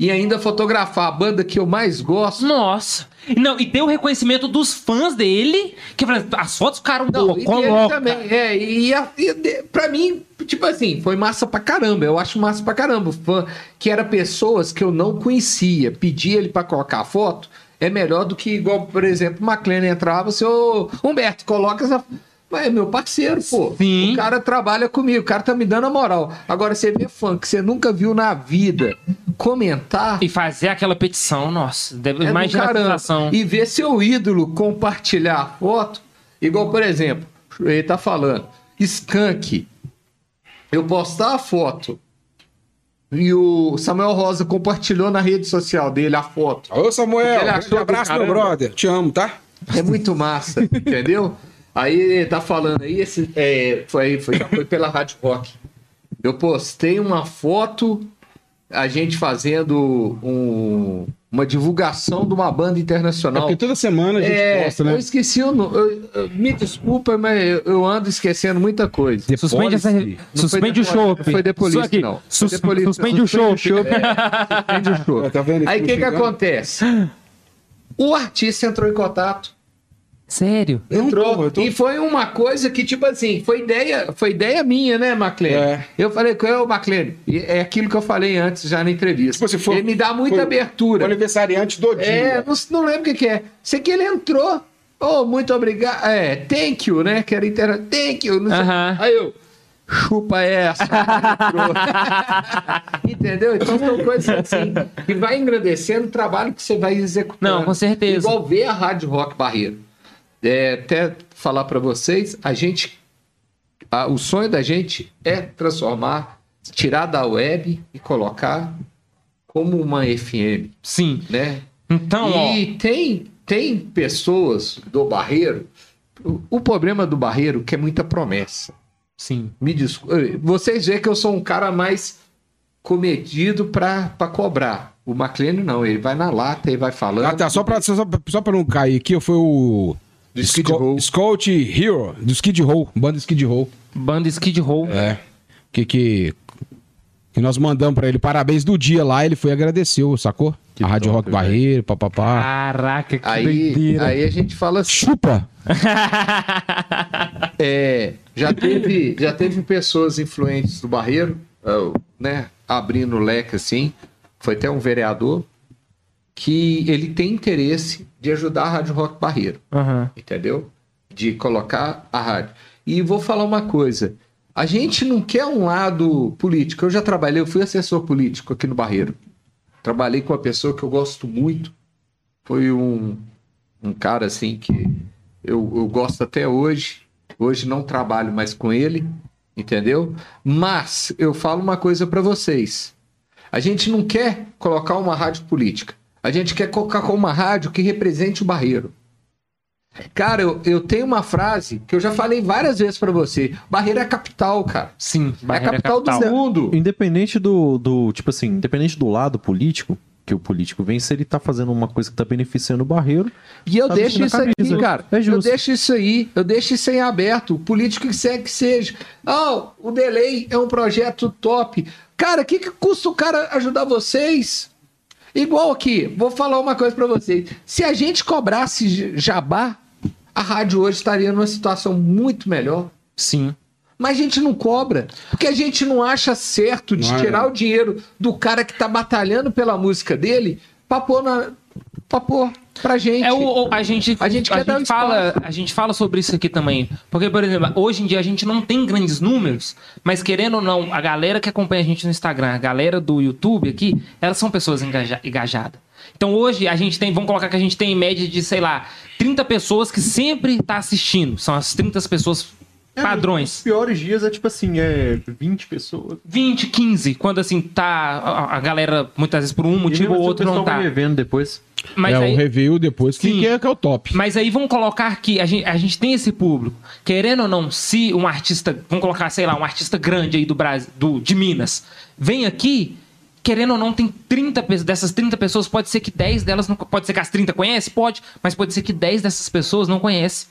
E ainda fotografar a banda que eu mais gosto. Nossa. Não, e tem o reconhecimento dos fãs dele, que as fotos ficaram Não, boas, e coloca. também. É, e, a, e de- pra mim, tipo assim, foi massa pra caramba. Eu acho massa pra caramba. Fã, que era pessoas que eu não conhecia. Pedir ele pra colocar a foto é melhor do que, igual, por exemplo, o McLean entrava, seu Humberto, coloca essa. Mas é meu parceiro, pô. Sim. O cara trabalha comigo, o cara tá me dando a moral. Agora, você vê fã que você nunca viu na vida comentar. E fazer aquela petição, nossa. Deve, É imagina a caramba. E ver seu ídolo compartilhar a foto, igual, por exemplo, ele tá falando, Skank. Eu postar a foto e o Samuel Rosa compartilhou na rede social dele a foto. Ô, Samuel, Ele grande achou do abraço, meu brother. Te amo, tá? É muito massa, entendeu? Aí ele tá falando aí, esse, é, foi, foi, foi pela Rádio Rock. Eu postei uma foto, a gente fazendo um- uma divulgação de uma banda É internacional. porque toda semana a gente É, posta, né? eu esqueci o nome. eu- eu- Me desculpa, mas eu, eu ando esquecendo muita coisa. Suspende, essa, suspende o The show. Foi The Police, aqui. não. Sus- Foi The Police, suspende não. o show. Suspende o show. Tá vendo Aí o que, que acontece? O artista entrou em contato. Sério? Não, Entrou. porra, eu tô- E foi uma coisa que, tipo assim, foi ideia, foi ideia minha, né, McLean? É. Eu falei com ele, McLean, e é aquilo que eu falei antes já na entrevista. Tipo, se for- ele me dá muita foi abertura. O aniversariante do dia. É, não, não lembro o que, que é. Sei que ele entrou. Oh, muito obrigado. É, thank you, né? Que era inter... Thank you. Não sei. Aham. Aí eu. Chupa essa. entrou. Entendeu? Então são coisas assim que vai engrandecendo o trabalho que você vai executando. Não, com certeza. Igual ver a Rádio Rock Barreiro. É, até falar pra vocês, a gente. a- o sonho da gente é transformar, tirar da web e colocar como uma FM, Sim. né? Então, ó. E tem, tem pessoas do Barreiro. O, o problema do Barreiro é que é muita promessa. Sim. Me desculpa. Vocês veem que eu sou um cara mais comedido pra, pra cobrar. O McLean não, ele vai na lata e vai falando. Ah, tá. Só pra, só, só pra não cair aqui, foi o. Do Skid Sco- Row. Scout Hero, do Skid Row, banda Skid Row. Banda Skid Row. É. Que, que, que nós mandamos pra ele parabéns do dia lá, ele foi e agradeceu, sacou? a Rádio top, Rock velho. Barreiro, papapá. Caraca, que Aí, doideira. aí a gente fala assim. Chupa! É, já teve, já teve pessoas influentes do Barreiro, né, abrindo o leque assim. Foi até um vereador que ele tem interesse de ajudar a Rádio Rock Barreiro, Aham. entendeu? De colocar a rádio. E vou falar uma coisa. A gente não quer um lado político. Eu já trabalhei, eu fui assessor político aqui no Barreiro. Trabalhei com uma pessoa que eu gosto muito. Foi um, um cara assim que eu, eu gosto até hoje. Hoje não trabalho mais com ele, entendeu? Mas eu falo uma coisa para vocês. A gente não quer colocar uma rádio política. A gente quer colocar uma rádio que represente o Barreiro. Cara, eu, eu tenho uma frase que eu já falei várias vezes para você. Barreiro é a capital, cara. Sim, É a Barreira capital, do mundo. Independente do, do. Tipo assim, independente do lado político, que o político vem, se ele tá fazendo uma coisa que tá beneficiando o barreiro. E eu Tá deixo isso aqui, cara. É eu deixo isso aí. Eu deixo isso em aberto. O político que quer que seja. Ah, o Delay é um projeto top. Cara, o que, que custa o cara ajudar vocês? Igual aqui, vou falar uma coisa pra vocês. Se a gente cobrasse jabá, a rádio hoje estaria numa situação muito melhor. Sim. Mas a gente não cobra, porque a gente não acha certo de Não é, tirar não. o dinheiro do cara que tá batalhando pela música dele pra pôr, na, pra pôr pra gente. É o, a gente A gente dar um fala, a gente fala sobre isso aqui também. Porque, por exemplo, hoje em dia a gente não tem grandes números, mas querendo ou não, a galera que acompanha a gente no Instagram, a galera do YouTube aqui, elas são pessoas engaja- engajadas. Então hoje a gente tem, vamos colocar que a gente tem em média de, sei lá, 30 pessoas que sempre tá assistindo. São as 30 pessoas Os padrões. piores dias é tipo assim, é 20 pessoas. 20, 15, quando assim tá a, a galera muitas vezes por um motivo ou outro assim, o não tá. revendo depois. Mas é aí, o review depois que, que é, que é o top. Mas aí vamos colocar que a gente, a gente tem esse público. Querendo ou não, se um artista, vamos colocar, sei lá, um artista grande aí do Brasil, do, de Minas, vem aqui, querendo ou não, tem 30 pessoas. Dessas 30 pessoas, pode ser que 10 delas não. Pode ser que as 30 conhecem? Pode, mas pode ser que 10 dessas pessoas não conhecem.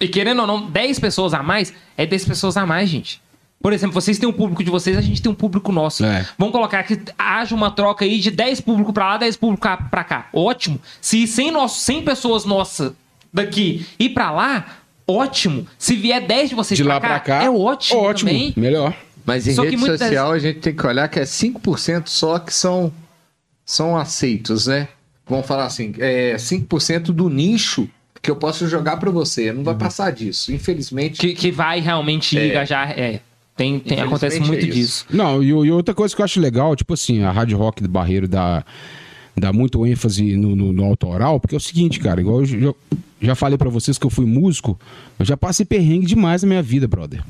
E querendo ou não, 10 pessoas a mais é 10 pessoas a mais, gente. Por exemplo, vocês têm um público de vocês, a gente tem um público nosso. É. Vamos colocar que haja uma troca aí de 10 público pra lá, 10 público cá- pra cá. Ótimo. Se 100, nosso, 100 pessoas nossas daqui ir pra lá, ótimo. Se vier 10 de vocês De pra, lá pra cá, é ótimo, ótimo. também. Melhor. Mas em Só rede muitas social a gente tem que olhar que é 5% só que são, são aceitos, né? Vamos falar assim, é 5% do nicho que eu posso jogar pra você. Não vai passar disso. Infelizmente, Que, que vai realmente É. engajar. É. Tem, tem, acontece é muito isso. disso. Não, e, e outra coisa que eu acho legal, tipo assim, a Rádio Rock do Barreiro dá, dá muito ênfase no, no, no autoral, porque é o seguinte, cara, igual eu já, já falei pra vocês que eu fui músico, eu já passei perrengue demais na minha vida, brother.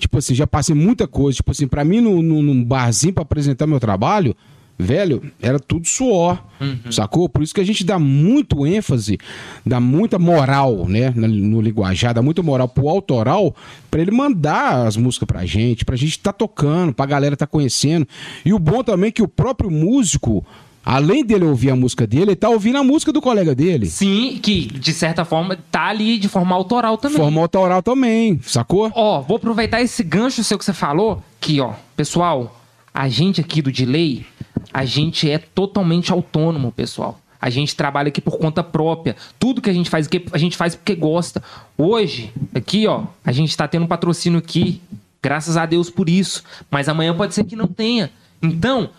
Tipo assim, já passei muita coisa. Tipo assim, pra mim, no, num barzinho pra apresentar meu trabalho, velho, era tudo suor, sacou? Por isso que a gente dá muito ênfase, dá muita moral, né, no, no linguajar, dá muita moral pro autoral, pra ele mandar as músicas pra gente, pra gente tá tocando, pra galera tá conhecendo. E o bom também é que o próprio músico, além dele ouvir a música dele, ele tá ouvindo a música do colega dele. Sim, que de certa forma tá ali de forma autoral também. Forma autoral também, sacou? Ó, vou aproveitar esse gancho seu que você falou, que ó, pessoal, a gente aqui do Delay, a gente é totalmente autônomo, pessoal. A gente trabalha aqui por conta própria. Tudo que a gente faz aqui, a gente faz porque gosta. Hoje, aqui, ó, a gente tá tendo um patrocínio aqui. Graças a Deus por isso. Mas amanhã pode ser que não tenha. Então,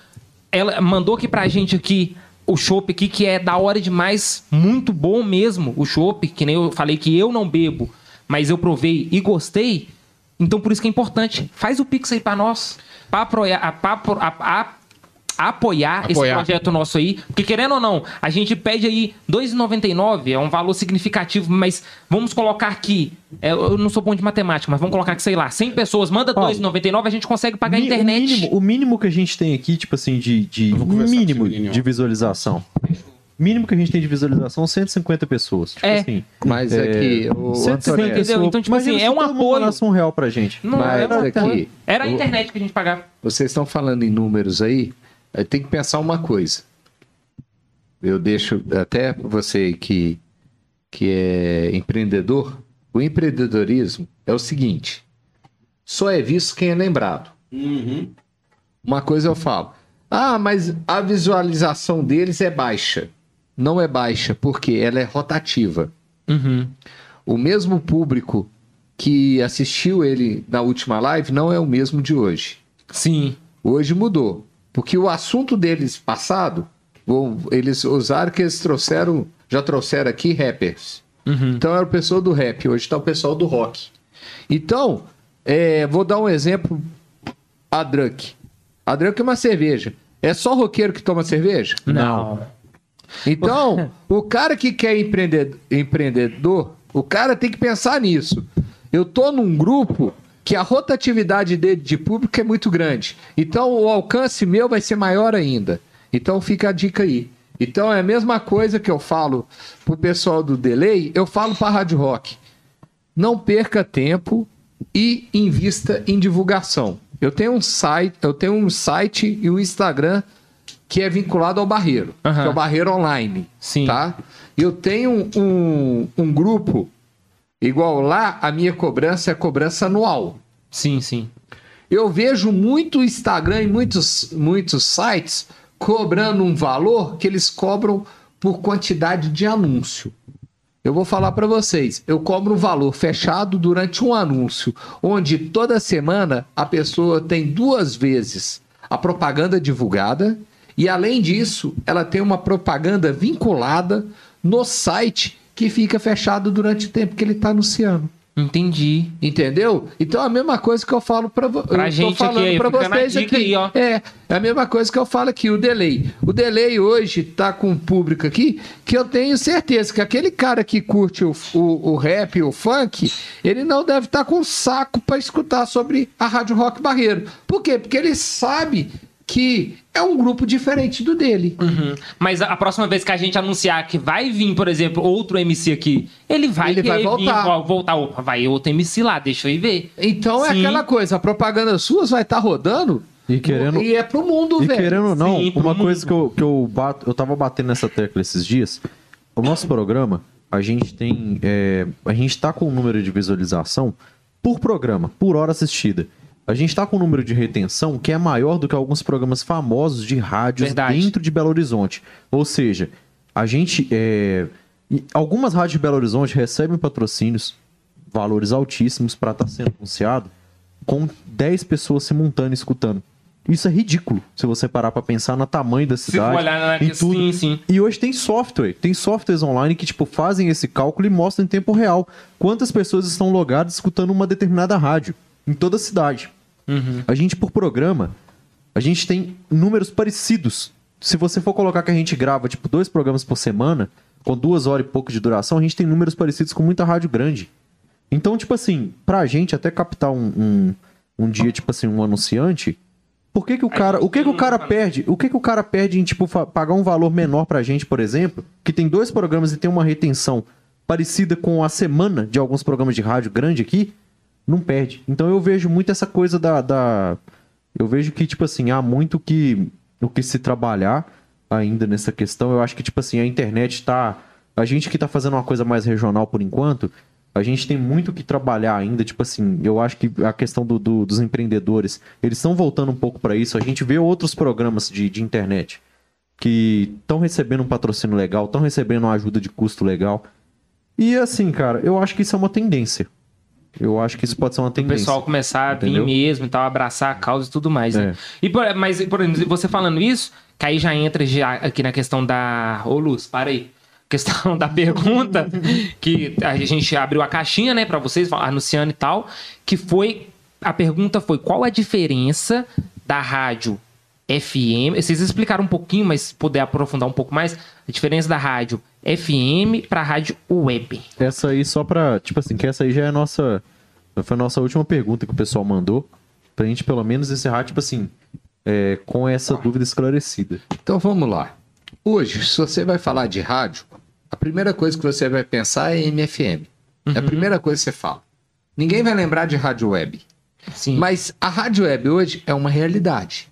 ela mandou aqui pra gente aqui o chopp aqui, que é da hora demais, muito bom mesmo. O chopp, que nem eu falei que eu não bebo, mas eu provei e gostei. Então por isso que é importante. Faz o Pix aí pra nós. Pra apoiar, pra, a- apoiar, esse Apoiar. projeto nosso aí. Porque querendo ou não, a gente pede aí R$ 2,99, é um valor significativo, mas vamos colocar aqui. é, eu não sou bom de matemática, mas vamos colocar que, sei lá, 100 pessoas, manda R$ Ó, 2,99, a gente consegue pagar a Mi- internet. O mínimo, o mínimo que a gente tem aqui, tipo assim, de, de mínimo de visualização. Mínimo que a gente tem de visualização, 150 pessoas. Tipo É. assim. mas É, aqui, o 150 Antônio, Entendeu? Então, tipo assim, é um apoio. um real pra gente. Não, Mas era, aqui, era a internet que a gente pagava. vocês estão falando em números aí tem que pensar uma coisa. Eu deixo até você que, que é empreendedor, o empreendedorismo é o seguinte: só é visto quem é lembrado. Uma coisa eu falo, ah, mas a visualização deles é baixa. Não é baixa, porque ela é rotativa. Uhum. O mesmo público que assistiu ele na última live não é o mesmo de hoje. Sim. Hoje mudou. Porque o assunto deles passado, bom, eles usaram que eles trouxeram, já trouxeram aqui rappers. Então era o pessoal do rap, hoje está o pessoal do rock. Então, é, vou dar um exemplo. A Drunk. A Drunk é uma cerveja. É só roqueiro que toma cerveja? Não. Então, o cara que quer empreender, empreendedor, o cara tem que pensar nisso. Eu tô num grupo que a rotatividade dele de público é muito grande. Então, o alcance meu vai ser maior ainda. Então, fica a dica aí. Então, é a mesma coisa que eu falo pro pessoal do Delay, eu falo pra Rádio Rock. Não perca tempo e invista em divulgação. Eu tenho um site, eu tenho um site e um Instagram que é vinculado ao Barreiro, Aham. que é o Barreiro Online. Sim. Tá? Eu tenho um, um grupo, igual lá, a minha cobrança é cobrança anual. Sim, sim. Eu vejo muito Instagram e muitos, muitos sites cobrando um valor que eles cobram por quantidade de anúncio. Eu vou falar para vocês, eu cobro um valor fechado durante um anúncio, onde toda semana a pessoa tem duas vezes a propaganda divulgada e além disso, ela tem uma propaganda vinculada no site que fica fechado durante o tempo que ele está anunciando. Entendi. Entendeu? Então é a mesma coisa que eu falo pra, vo gente aqui, na vocês aqui. aí, ó. É, é a mesma coisa que eu falo aqui, o delay. O delay hoje tá com um público aqui que eu tenho certeza que aquele cara que curte o, o, o rap, o funk, ele não deve estar com saco pra escutar sobre a Rádio Rock Barreiro. Por quê? Porque ele sabe que é um grupo diferente do dele. Uhum. Mas a próxima vez que a gente anunciar que vai vir, por exemplo, outro MC aqui, ele vai, Ele vai voltar. Vir, voltar. Opa, vai outro MC lá, deixa eu ir ver. Então é Sim. aquela coisa, a propaganda sua vai estar rodando E querendo- e é pro mundo, E velho. querendo ou não, Sim, uma mundo. coisa que eu, que eu bato, eu tava batendo nessa tecla esses dias. O nosso programa, a gente tem. é, a gente tá com um número de visualização por programa, por hora assistida. A gente tá com um número de retenção que é maior do que alguns programas famosos de rádios Verdade. dentro de Belo Horizonte. Ou seja, a gente. é, algumas rádios de Belo Horizonte recebem patrocínios, valores altíssimos para estar sendo anunciado, com 10 pessoas simultâneas escutando. Isso é ridículo, se você parar para pensar no tamanho da Se cidade. for olhar na em que sim, sim. E hoje tem software, tem softwares online que tipo fazem esse cálculo e mostram em tempo real quantas pessoas estão logadas escutando uma determinada rádio em toda a cidade. Uhum. A gente por programa, a gente tem números parecidos. Se você for colocar que a gente grava tipo dois programas por semana, com duas horas e pouco de duração, a gente tem números parecidos com muita rádio grande. Então, tipo assim, pra gente até captar um, um, um dia, tipo assim, um anunciante, por que que o cara, o que que o cara perde? O que que o cara perde em, tipo, pagar um valor menor pra gente, por exemplo, que tem dois programas e tem uma retenção parecida com a semana de alguns programas de rádio grande aqui? Não perde. Então eu vejo muito essa coisa da... da... Eu vejo que, tipo assim, há muito que, o que se trabalhar ainda nessa questão. Eu acho que, tipo assim, a internet tá... A gente que tá fazendo uma coisa mais regional por enquanto, a gente tem muito que trabalhar ainda. Tipo assim, eu acho que a questão do, do- dos empreendedores, eles estão voltando um pouco para isso. A gente vê outros programas de, de internet que estão recebendo um patrocínio legal, estão recebendo uma ajuda de custo legal. E assim, cara, eu acho que isso é uma tendência. Eu acho que isso pode ser uma O tendência. pessoal começar a vir Entendeu? mesmo e tal, abraçar a causa e tudo mais, né? É. E por- mas, por exemplo, você falando isso, que aí já entra já aqui na questão da. Ô, Luz, para aí. Questão da pergunta, que a gente abriu a caixinha, né, pra vocês, anunciando e tal, que foi. A pergunta foi: qual a diferença da rádio FM? Vocês explicaram um pouquinho, mas se puder aprofundar um pouco mais, a diferença da rádio FM pra rádio web. Essa aí só pra. Tipo assim, que essa aí já é a nossa. Foi a nossa última pergunta que o pessoal mandou. Pra gente pelo menos encerrar, tipo assim, é, com essa dúvida esclarecida. Então vamos lá. Hoje, se você vai falar de rádio, a primeira coisa que você vai pensar é MFM. É a primeira coisa que você fala. Ninguém vai lembrar de rádio web. Sim. Mas a rádio web hoje é uma realidade.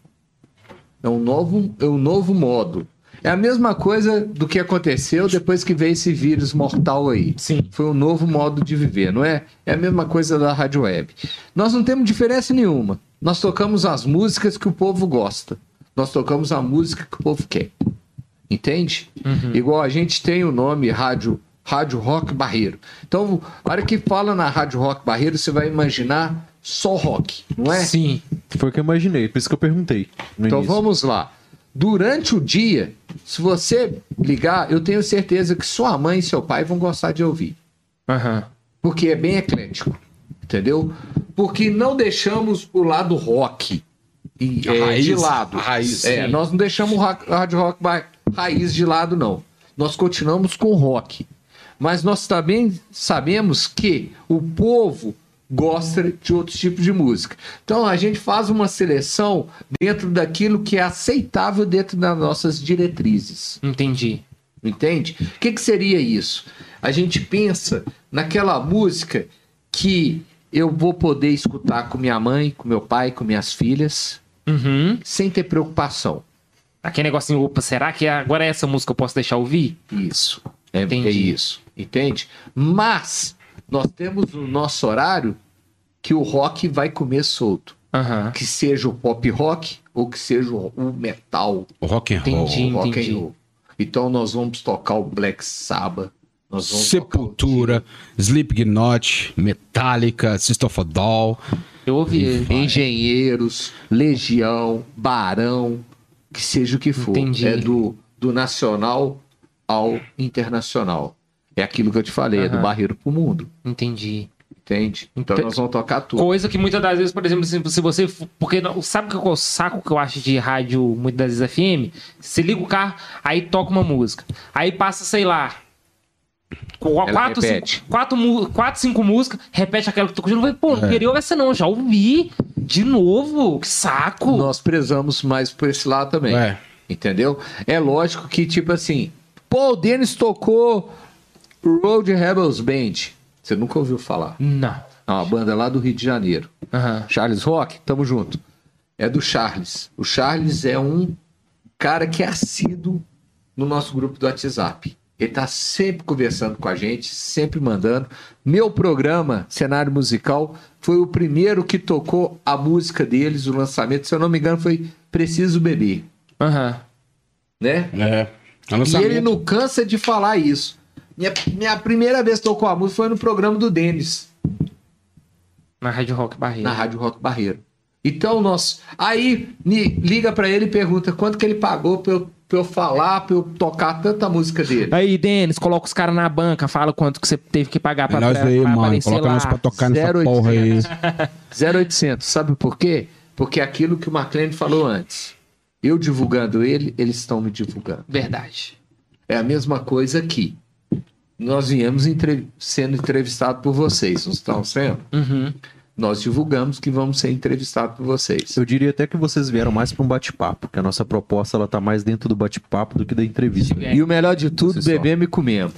É um novo, é um novo modo. É a mesma coisa do que aconteceu depois que veio esse vírus mortal aí. Sim. Foi um novo modo de viver, não é? É a mesma coisa da rádio web. Nós não temos diferença nenhuma. Nós tocamos as músicas que o povo gosta. Nós tocamos a música que o povo quer. Entende? Igual a gente tem o nome Rádio, Rádio Rock Barreiro. Então, a hora que fala na Rádio Rock Barreiro, você vai imaginar só rock, não é? Sim. Foi o que eu imaginei, por isso que eu perguntei. Então início. vamos lá. Durante o dia, se você ligar, eu tenho certeza que sua mãe e seu pai vão gostar de ouvir. Aham. Porque é bem eclético. Entendeu? Porque não deixamos o lado rock e, A é, raiz, de lado. a raiz, É, nós não deixamos o rádio rock raiz de lado, não. Nós continuamos com o rock. Mas nós também sabemos que o povo gosta de outros tipos de música. Então a gente faz uma seleção dentro daquilo que é aceitável dentro das nossas diretrizes. Entendi. Entende? O que, que seria isso? A gente pensa naquela música que eu vou poder escutar com minha mãe, com meu pai, com minhas filhas, Uhum. sem ter preocupação. Aquele negocinho, opa, será que agora é essa música que eu posso deixar ouvir? Isso. É, é isso. Entende? Mas nós temos o nosso horário que o rock vai comer solto. Aham. Que seja o pop rock ou que seja o metal, O rock and roll. Entendi. o rock entendi. and roll. Então nós vamos tocar o Black Sabbath. Nós vamos Sepultura, Slipknot, Metallica, System of a Down. Eu ouvi. Engenheiros, Legião, Barão, que seja o que for. Entendi. É do, do nacional ao internacional. É aquilo que eu te falei, é do barreiro pro mundo. Entendi. Entende? Então Ente- nós vamos tocar tudo. Coisa que muitas das vezes, por exemplo, se, se você. Porque não- sabe o que é o saco que eu acho de rádio, muitas das vezes FM? Você liga o carro, aí toca uma música. Aí passa, sei lá. qu- Quatro, repete. cinco, quatro, quatro, cinco músicas, repete aquela que tu curtindo. Pô, não queria ouvir essa não, já ouvi. De novo, que saco. Nós prezamos mais por esse lado também. É. Entendeu? É lógico que, tipo assim, pô, o Denis tocou Road Rebels Band. Você nunca ouviu falar. Não. É uma banda lá do Rio de Janeiro. Aham. Charles Rock, tamo junto. É do Charles. O Charles é um cara que é assíduo no nosso grupo do WhatsApp. Ele tá sempre conversando com a gente, sempre mandando. Meu programa, Cenário Musical, foi o primeiro que tocou a música deles, o lançamento, se eu não me engano, foi Preciso Beber, Aham. né? É. É E ele não cansa de falar isso. Minha, minha primeira vez que tocou a música foi no programa do Denis. Na Rádio Rock Barreira. na Rádio Rock Barreiro. Então, nós. Aí, liga pra ele e pergunta quanto que ele pagou pra eu, pra eu falar, pra eu tocar tanta música dele. Aí, Denis, coloca os caras na banca, fala quanto que você teve que pagar pra, nós pra, aí, pra mano. Coloca lá. nós pra tocar nessa 0800. porra aí. 0800. Sabe por quê? Porque aquilo que o McLean falou antes. Eu divulgando ele, eles estão me divulgando. Verdade. É a mesma coisa aqui. Nós viemos entre- sendo entrevistados por vocês, não estão sendo? Uhum. Nós divulgamos que vamos ser entrevistados por vocês. Eu diria até que vocês vieram mais para um bate-papo, porque a nossa proposta ela tá mais dentro do bate-papo do que da entrevista. É. E o melhor de tudo, bebemos e comemos.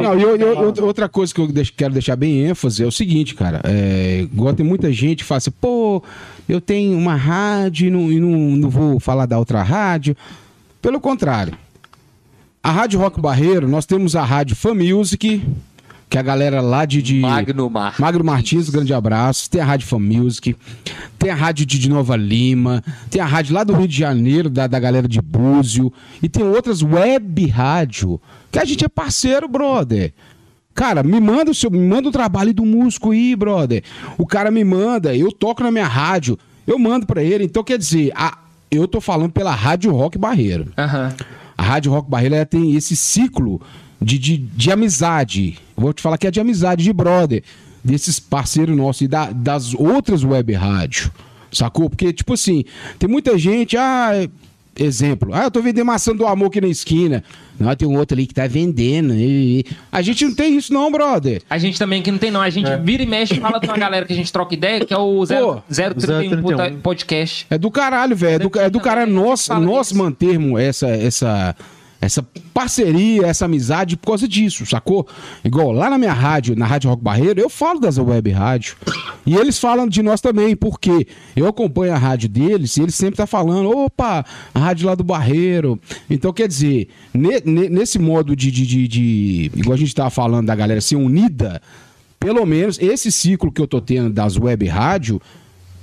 Não, e eu- eu- outra- coisa que eu deix- quero deixar bem ênfase é o seguinte, cara. É, igual tem muita gente que fala assim, pô, eu tenho uma rádio e não, e não, não vou falar da outra rádio. Pelo contrário. A Rádio Rock Barreiro, nós temos a Rádio Fan Music, que é a galera lá de. de Magno Mar. Magro Martins, grande abraço. Tem a Rádio Fan Music, tem a Rádio de Nova Lima, tem a rádio lá do Rio de Janeiro, da, da galera de Búzio, e tem outras web rádio, que a gente é parceiro, brother. Cara, me manda o seu, me manda o trabalho do músico aí, brother. O cara me manda, eu toco na minha rádio, eu mando pra ele. Então, quer dizer, a- eu tô falando pela Rádio Rock Barreiro. Aham. A Rádio Rock Barreira tem esse ciclo de, de, de amizade. Vou te falar que é de amizade, de brother, desses parceiros nossos e da- das outras web rádio. Sacou? Porque, tipo assim, tem muita gente, ah, exemplo, ah, eu tô vendendo maçã do amor aqui na esquina. Não, tem um outro ali que tá vendendo. e- e- A gente não tem isso, não, brother. A gente também que não tem, não. A gente vira e mexe e fala com uma galera que a gente troca ideia, que é o 0- 031 031. Podcast. É do caralho, velho. É do, é do caralho nós, Fala nós mantermos essa, essa, essa parceria, essa amizade por causa disso, sacou? Igual lá na minha rádio, na Rádio Rock Barreiro, eu falo das web rádio. E eles falam de nós também, porque eu acompanho a rádio deles e eles sempre tá falando, opa, a rádio lá do Barreiro. Então, quer dizer, ne- ne- nesse modo de, de, de, de- Igual a gente tava falando da galera ser unida, pelo menos esse ciclo que eu tô tendo das web rádio,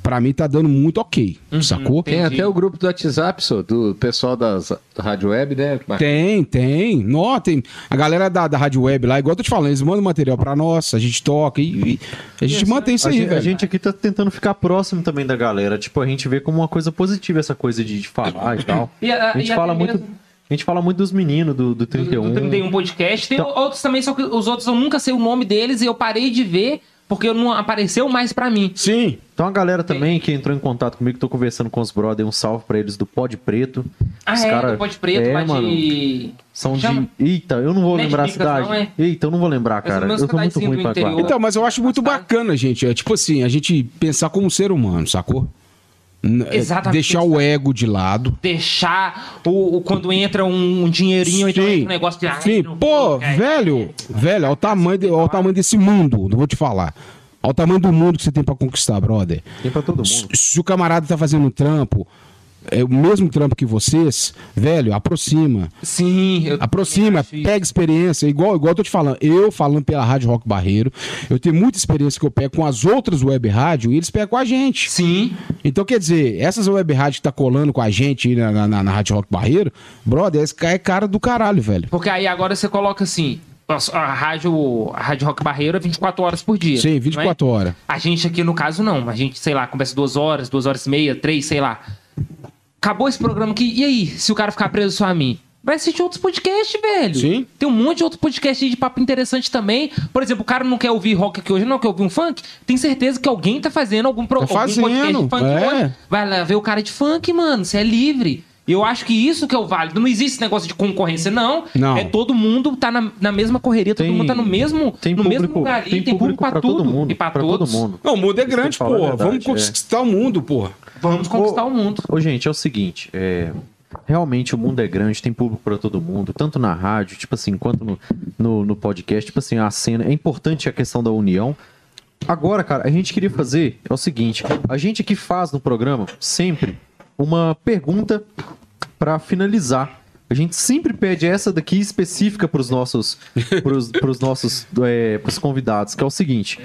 pra mim tá dando muito ok, sacou? Tem Entendi. até o grupo do WhatsApp, só, do pessoal das da Rádio Web, né? Tem, tem. Nó, tem. A galera da, da Rádio Web lá, igual eu tô te falando, eles mandam material pra nós, a gente toca e, e a gente mantém isso A aí, gente, a velho. gente aqui tá tentando ficar próximo também da galera. Tipo, a gente vê como uma coisa positiva essa coisa de, de falar e tal. E a- A gente e fala muito. mesmo- A gente fala muito dos meninos do, do 31. Do 31 Podcast. Tem Então- outros também, só que os outros eu nunca sei o nome deles e eu parei de ver porque não apareceu mais pra mim. Sim. Então a galera também que entrou em contato comigo, tô conversando com os brothers, um salve pra eles do Pod Preto. Ah, Os é, cara- do Pode Preto, é, mano, de... São Chama? de. Eita, eu não vou lembrar a cidade. não, é? Eita, eu não vou lembrar, cara. Eu tô muito ruim pra interior-. Então, mas eu acho muito bacana, gente. É tipo assim, a gente pensar como ser humano, sacou? É, Exatamente. Deixar o ego de lado. Deixar o, o- quando entra um, um dinheirinho, então Sim. entra um negócio de... Sim, pô, vou, é, velho, velho, olha o tamanho, de- olha o tamanho desse mundo, não vou te falar. Olha o tamanho do mundo que você tem pra conquistar, brother. Tem pra todo mundo. Se, se o camarada tá fazendo um trampo, é o mesmo trampo que vocês, velho, aproxima. Sim, eu Aproxima, pega experiência, igual, igual eu tô te falando. Eu falando pela Rádio Rock Barreiro, eu tenho muita experiência que eu pego com as outras web rádio e eles pegam com a gente. Sim, Então, quer dizer, essas web rádios que tá colando com a gente aí na, na, na Rádio Rock Barreiro, brother, esse cara é cara do caralho, velho. porque aí agora você coloca assim... A rádio, a rádio Rock Barreiro é 24 horas por dia. Sim, não é? 24 horas. A gente aqui, no caso, não. A gente, sei lá, conversa duas horas, duas horas e meia, três, sei lá. Acabou esse programa aqui. E aí, se o cara ficar preso só a mim? vai assistir outros podcasts, velho. Sim. Tem um monte de outros podcasts de papo interessante também. Por exemplo, o cara não quer ouvir rock aqui hoje, não quer ouvir um funk. Tem certeza que alguém tá fazendo algum, pro, Tá algum podcast fazendo, de funk é. hoje. Vai lá ver o cara de funk, mano. Você é livre. Eu acho que isso que é o válido. Não existe esse negócio de concorrência, não. Não. É todo mundo tá na, na mesma correria, todo Tem- mundo tá no mesmo, Tem no mesmo público, lugar ali. tem público pra tudo todo mundo. e pra, pra todos. todo mundo. Não, o mundo é grande, é porra. Vamos verdade, é. conquistar o mundo, porra. Vamos conquistar o mundo. Ô, gente, é o seguinte, é, realmente o mundo é grande, tem público pra todo mundo, tanto na rádio, tipo assim, quanto no, no, no podcast, tipo assim, a cena. É importante a questão da união. Agora, cara, a gente queria fazer é o seguinte: a gente aqui faz no programa sempre uma pergunta pra finalizar. A gente sempre pede essa daqui específica pros nossos, pros, pros nossos, é, pros convidados, que é o seguinte.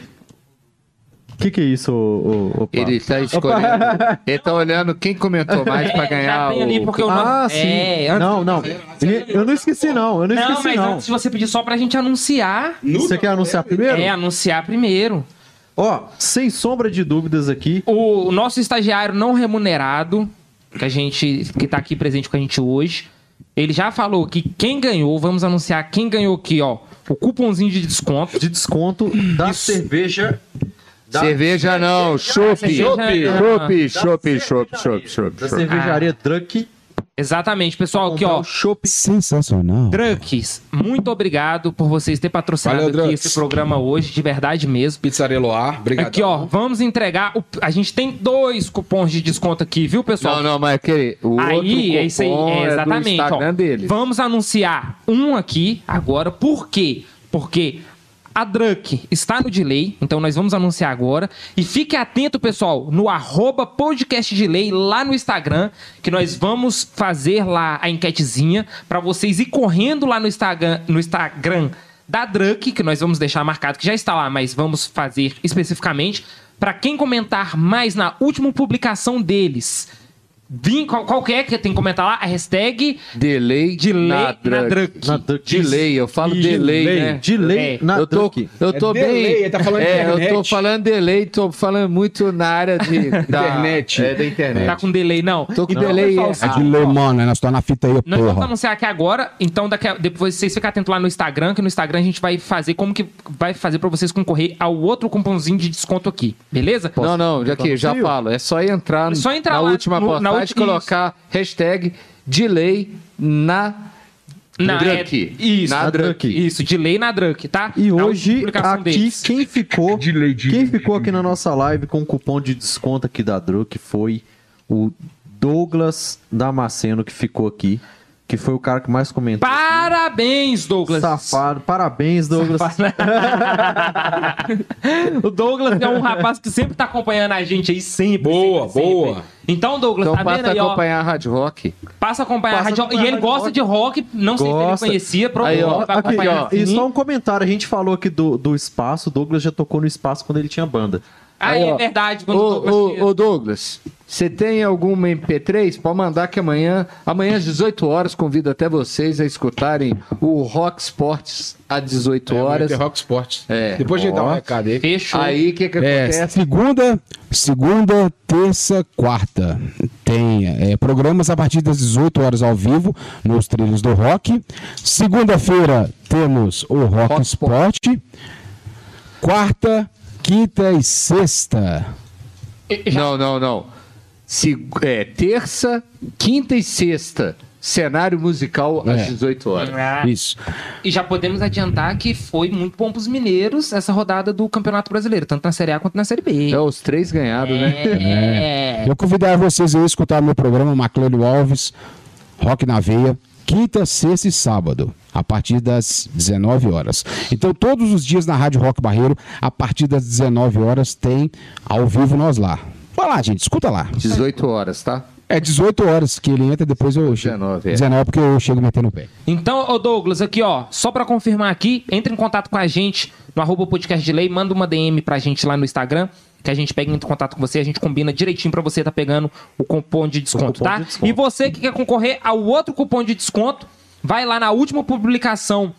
O que, que é isso, ô, Pá? Ele tá escolhendo. ele tá olhando quem comentou mais pra É, ganhar já tem ali, o. porque o Ah, sim. É, antes- não, não. Ele- Eu não esqueci, não. Eu não Não, esqueci, mas não. antes de você pedir só pra gente anunciar. Você quer anunciar primeiro? É, anunciar primeiro. Ó, sem sombra de dúvidas aqui. O nosso estagiário não remunerado, que a gente que tá aqui presente com a gente hoje, ele já falou que quem ganhou, vamos anunciar quem ganhou aqui, ó, o cupomzinho de desconto. De desconto da cerveja. Da, Cerveja não, Chopp, chopp, chopp, chopp, chopp. da cervejaria Druck. Exatamente, pessoal, aqui ó, Chopp. Sensacional. Drunks, muito obrigado por vocês terem patrocinado Valeu, aqui Drunks. esse programa hoje, de verdade mesmo. Pizzaria Loar, obrigado. Aqui, ó, vamos entregar. o- a gente tem dois cupons de desconto aqui, viu, pessoal? Não, não, mas aquele. O outro Aí, é isso aí, cupom é, é do exatamente. ó. Instagram dele. Vamos anunciar um aqui agora. Por quê? Porque a Drunk está no delay, então nós vamos anunciar agora. E fique atento, pessoal, no arroba podcast delay lá no Instagram, que nós vamos fazer lá a enquetezinha para vocês ir correndo lá no Instagram, no Instagram da Drunk, que nós vamos deixar marcado que já está lá, mas vamos fazer especificamente para quem comentar mais na última publicação deles. Vim, qual, qual que é que tem que comentar lá? A hashtag Delay, delay na na drug. Drunk. Na Druck. Delay, eu falo delay, né? Delay É. na eu tô, eu tô É bem. delay, tá falando é, eu tô falando delay, tô falando muito na área de, da Internet. É, da internet. Tá com delay, não. Tô com Então, delay, pessoal, é. É sabe, de lei, ó, mano, né? Nós estamos na fita aí, Nós vamos porra. anunciar aqui agora, então daqui a- depois vocês ficam atentos lá no Instagram, que no Instagram a gente vai fazer como que vai fazer pra vocês concorrer ao outro cupomzinho de desconto aqui, beleza? Não, não, já que já falo. É só entrar, É só entrar na lá última no- na postagem ulti- e colocar hashtag delay na Na, Drunk. é- isso, Na Drunk. Isso, delay na Drunk, tá? E Na hoje, aqui, deles. quem ficou, Delay, delay, quem ficou aqui na nossa live com o cupom de desconto aqui da Druck foi o Douglas Damasceno, que ficou aqui, que foi o cara que mais comentou. Parabéns, Douglas. Safado. Parabéns, Douglas. o Douglas é um rapaz que sempre tá acompanhando a gente aí, sempre. Boa, sempre, sempre. boa. Então, Douglas, Então tá vendo passa a aí, ó? acompanhar a Rádio Rock. Passa a acompanhar Passa a rádio. acompanhar E ele gosta rádio de rock, não sei se ele Gosta. conhecia, provavelmente ó, vai acompanhar e sim. só um comentário, a gente falou aqui do, do espaço, o Douglas já tocou no espaço quando ele tinha banda. Ah, é verdade. Quando o Ô, Douglas ô, ô, Douglas, você tem alguma MP3? Pode mandar que amanhã, amanhã às 18 horas, convido até vocês a escutarem o Rock Sports às 18 horas. É, Rock Sports. É. Depois a gente dá um recado aí. Fechou. Aí o que, que É, acontece? segunda, segunda, terça, quarta. Tem é, programas a partir das 18 horas ao vivo nos trilhos do rock. Segunda-feira temos o Rock, Rock Sport. Quarta, quinta e sexta. Não, não, não. Se, é, terça, quinta e sexta. Cenário musical às É. 18 horas. Ah, Isso. E já podemos adiantar que foi muito bom pros mineiros essa rodada do Campeonato Brasileiro, tanto na Série A quanto na Série B. É os três ganhados, né? É. Eu convidar vocês a escutar meu programa Maclélio Alves, Rock na Veia, quinta, sexta e sábado, a partir das 19 horas. Então, todos os dias na Rádio Rock Barreiro, a partir das 19 horas, tem ao vivo nós lá. Vai lá, gente, escuta lá. 18 horas, tá? É 18 horas que ele entra, depois eu chego. 19, é. 19 porque eu chego metendo o pé. Então, ô Douglas, aqui ó, só pra confirmar aqui, entre em contato com a gente no arroba podcast de lei, manda uma DM pra gente lá no Instagram, que a gente pega em contato com você, a gente combina direitinho pra você tá pegando o cupom de desconto, cupom tá? de desconto. E você que quer concorrer ao outro cupom de desconto, vai lá na última publicação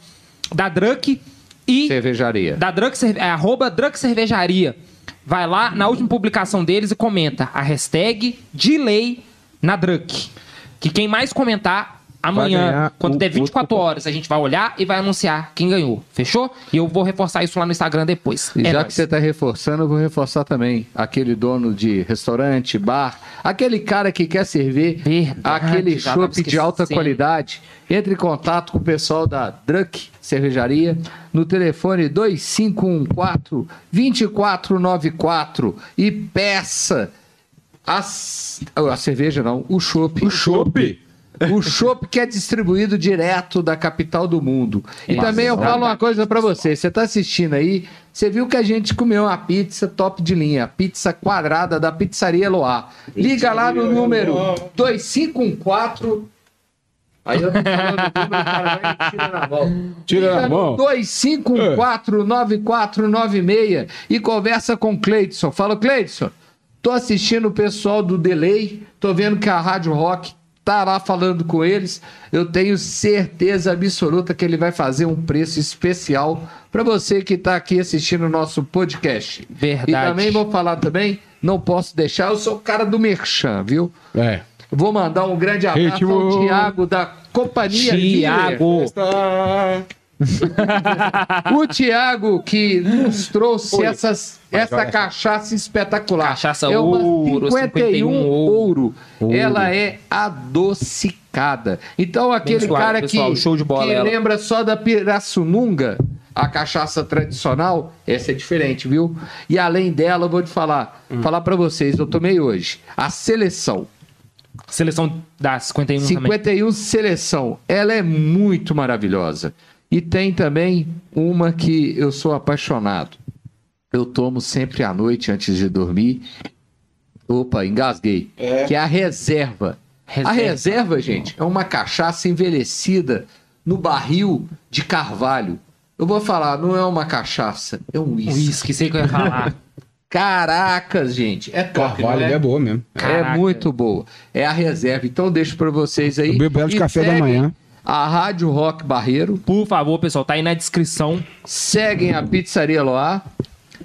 da Drunk e Cervejaria. da Drunk, é, arroba Drunk Cervejaria. Vai lá na última publicação deles e comenta a hashtag delay na Drunk. Que quem mais comentar, Amanhã, quando o der outro 24 cupom. horas, a gente vai olhar e vai anunciar quem ganhou. Fechou? E eu vou reforçar isso lá no Instagram depois. E É já nóis. que você está reforçando, eu vou reforçar também. Aquele dono de restaurante, bar, aquele cara que quer servir Verdade, aquele chopp de alta qualidade, entre em contato com o pessoal da Drunk Cervejaria no telefone 2514 2494 e peça a, a cerveja não, o chopp. O Chopp. O chopp que é distribuído direto da capital do mundo. E também eu falo uma coisa pra você. Você tá assistindo aí, você viu que a gente comeu uma pizza top de linha, pizza quadrada da Pizzaria Loá. Liga lá no número 2514 Aí eu tô falando o número, cara vai e tira na mão. Tira na Liga no mão. 25149496 e conversa com o Cleidson. Fala, Cleidson, tô assistindo o pessoal do Delay, tô vendo que a Rádio Rock tá lá falando com eles. Eu tenho certeza absoluta que ele vai fazer um preço especial para você que tá aqui assistindo o nosso podcast. Verdade. E também vou falar também, não posso deixar, eu sou o cara do Merchan, viu? É. Vou mandar um grande abraço Ritmo. ao Tiago da Companhia Tiago. O Tiago que nos trouxe essas, essa olha cachaça espetacular. Cachaça é uma ouro, 51 51 ouro. Ela é adocicada. Então aquele suave, cara pessoal, que, show de bola que ela. lembra só da Pirassununga, a cachaça tradicional, essa é diferente, viu? E além dela, eu vou te falar, Hum. falar para vocês, eu tomei hoje a seleção. Seleção da 51 também. 51 seleção. Ela é muito maravilhosa. E tem também uma que eu sou apaixonado. Eu tomo sempre à noite antes de dormir. Opa, engasguei. Que é a reserva. A Reserva. reserva, gente, é uma cachaça envelhecida no barril de carvalho. Eu vou falar, não é uma cachaça, é um uísque. Uísque, sei o que eu ia falar. Caracas, gente. É top, Carvalho é? é boa mesmo. Caraca. É muito boa. É a reserva. Então deixo pra vocês aí. Eu bebo ela de café da manhã. A Rádio Rock Barreiro. Por favor, pessoal, tá aí na descrição. Seguem a Pizzaria Loá.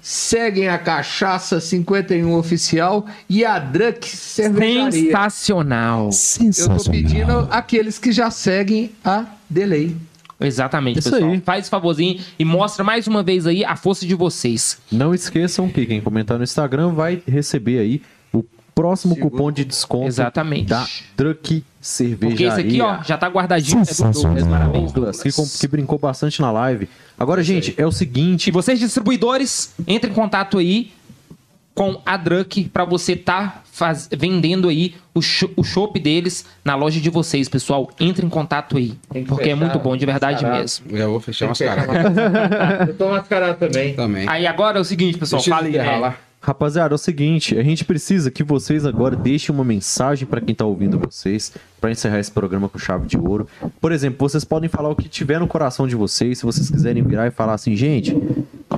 Seguem a Cachaça 51 Oficial e a Drunk Cervejaria. Sensacional. Eu tô Sensacional. pedindo aqueles que já seguem a Delay. Exatamente, Isso pessoal. aí. Faz favorzinho e mostra mais uma vez aí a força de vocês. Não esqueçam que quem comentar no Instagram vai receber aí próximo Seguro cupom de desconto Exatamente. da Truck Cervejaria. Porque esse aqui, ó, já tá guardadinho. É. Douglas. Que, que brincou bastante na live. Agora, gente, é o seguinte. E vocês distribuidores, entrem em contato aí com a Drunk pra você tá faz- vendendo aí o, cho- o chopp deles na loja de vocês, pessoal. Entre em contato aí, porque é fechar, muito bom, de verdade mesmo. Eu vou fechar umas caras Eu tô mascarado também. também. Aí agora é o seguinte, pessoal, Deixa fala aí. é. Rapaziada, é o seguinte, a gente precisa que vocês agora deixem uma mensagem pra quem tá ouvindo vocês, pra encerrar esse programa com chave de ouro. Por exemplo, vocês podem falar o que tiver no coração de vocês, se vocês quiserem virar e falar assim, gente,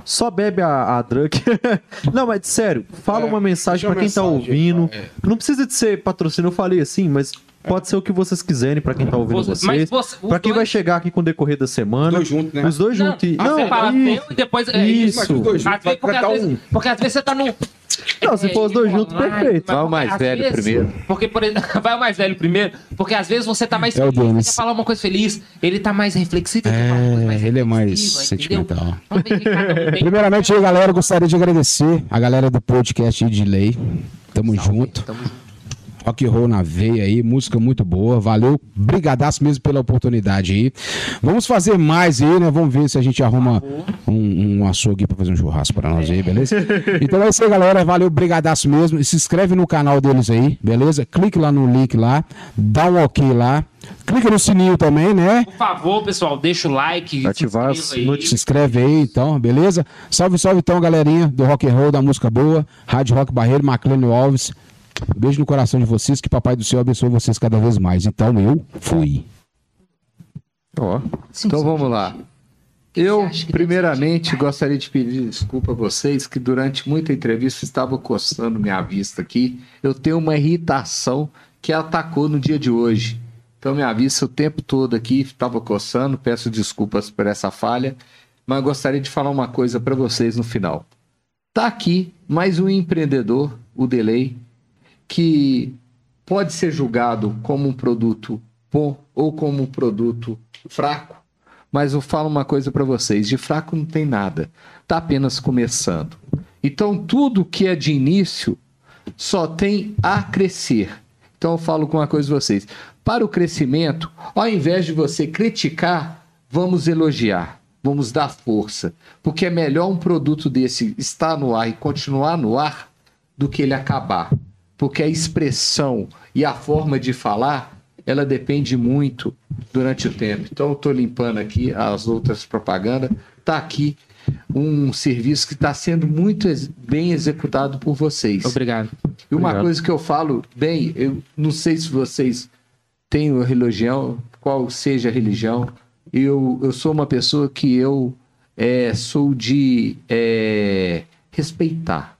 só bebe a, a drunk. Não, mas sério, fala É, uma mensagem pra quem tá mensagem, ouvindo. é. Não precisa de ser patrocínio, eu falei assim, mas pode ser o que vocês quiserem pra quem tá ouvindo Você- vocês. você- pra quem dois- vai chegar aqui com o decorrer da semana. Os dois juntos, né? Os dois Não, juntos. e- você fala isso. seu e depois. é Isso. Dois juntos vezes- porque, às vezes, um. porque às vezes você tá no. Não, se for os dois juntos, perfeito. Vai o mais velho vezes- primeiro. Porque, por exemplo, vai o mais velho primeiro, porque às vezes você tá mais É o feliz, quer falar uma coisa feliz, ele tá mais reflexivo, coisa mais É, ele é mais sentimental. Um tem- Primeiramente aí, galera, gostaria de agradecer a galera do podcast de lei. Tamo junto. Tamo junto. Rock and roll na veia aí, música muito boa. Valeu, brigadaço mesmo pela oportunidade aí. Vamos fazer mais aí, né? Vamos ver se a gente arruma um, um açougue pra fazer um churrasco pra nós aí, beleza? Então é isso aí, galera. Valeu, brigadaço mesmo. E se inscreve no canal deles aí, beleza? Clique lá no link lá, dá um ok lá. Clica no sininho também, né? Por favor, pessoal, deixa o like, Ativar se as aí. Se inscreve aí, então, beleza? Salve, salve então, galerinha do rock and roll, da música boa, Rádio Rock Barreiro, Maclênio Alves. Beijo no coração de vocês, que Papai do Céu abençoe vocês cada vez mais. Então, eu fui. Ó. Então vamos lá. Eu, primeiramente, gostaria de pedir desculpa a vocês que durante muita entrevista estava coçando minha vista aqui. Eu tenho uma irritação que atacou no dia de hoje. Então minha vista o tempo todo aqui estava coçando. Peço desculpas por essa falha, mas gostaria de falar uma coisa para vocês no final. Tá aqui mais um empreendedor, o Delay, que pode ser julgado como um produto bom ou como um produto fraco. Mas eu falo uma coisa para vocês: de fraco não tem nada, está apenas começando. Então, tudo que é de início só tem a crescer. Então, eu falo com uma coisa para vocês: para o crescimento, ao invés de você criticar, vamos elogiar, vamos dar força, porque é melhor um produto desse estar no ar e continuar no ar do que ele acabar, porque a expressão e a forma de falar ela depende muito durante o tempo. Então, eu estou limpando aqui as outras propagandas. Está aqui um serviço que está sendo muito bem executado por vocês. Obrigado. E uma Obrigado. coisa que eu falo, bem, eu não sei se vocês têm religião, qual seja a religião, eu, eu sou uma pessoa que eu é, sou de é, respeitar.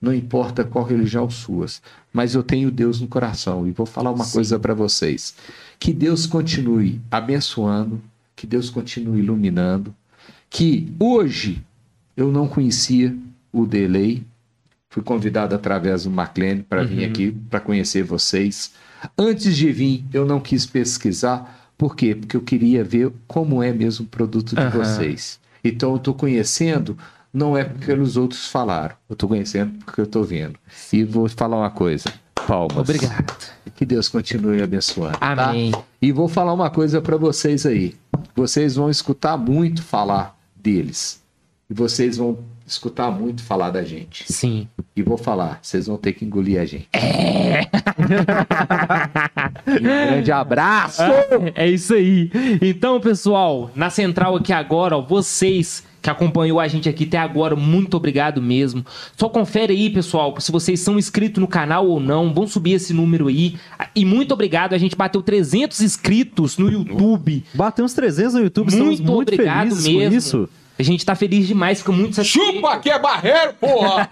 Não importa qual religião suas, mas eu tenho Deus no coração e vou falar uma coisa para vocês. Que Deus continue abençoando, que Deus continue iluminando, que hoje eu não conhecia o Delay, fui convidado através do McLean para vir aqui para conhecer vocês. Antes de vir, eu não quis pesquisar, por quê? Porque eu queria ver como é mesmo o produto de Aham. vocês. Então eu estou conhecendo, não é porque os outros falaram, eu estou conhecendo porque eu estou vendo. E vou falar uma coisa, palmas. Obrigado. Que Deus continue abençoando. tá? Amém. E vou falar uma coisa para vocês aí. Vocês vão escutar muito falar deles. E vocês vão escutar muito falar da gente. Sim. E vou falar, vocês vão ter que engolir a gente. É. um grande abraço. É isso aí. Então, pessoal, na central aqui agora, ó, vocês que acompanhou a gente aqui até agora, muito obrigado mesmo. Só confere aí, pessoal, se vocês são inscritos no canal ou não, vão subir esse número aí. E muito obrigado, a gente bateu 300 inscritos no YouTube. Bateu uns 300 no YouTube, estamos Muito, muito obrigado felizes mesmo. com isso. A gente tá feliz demais, fica muito satisfeito. Chupa que é barreiro, porra!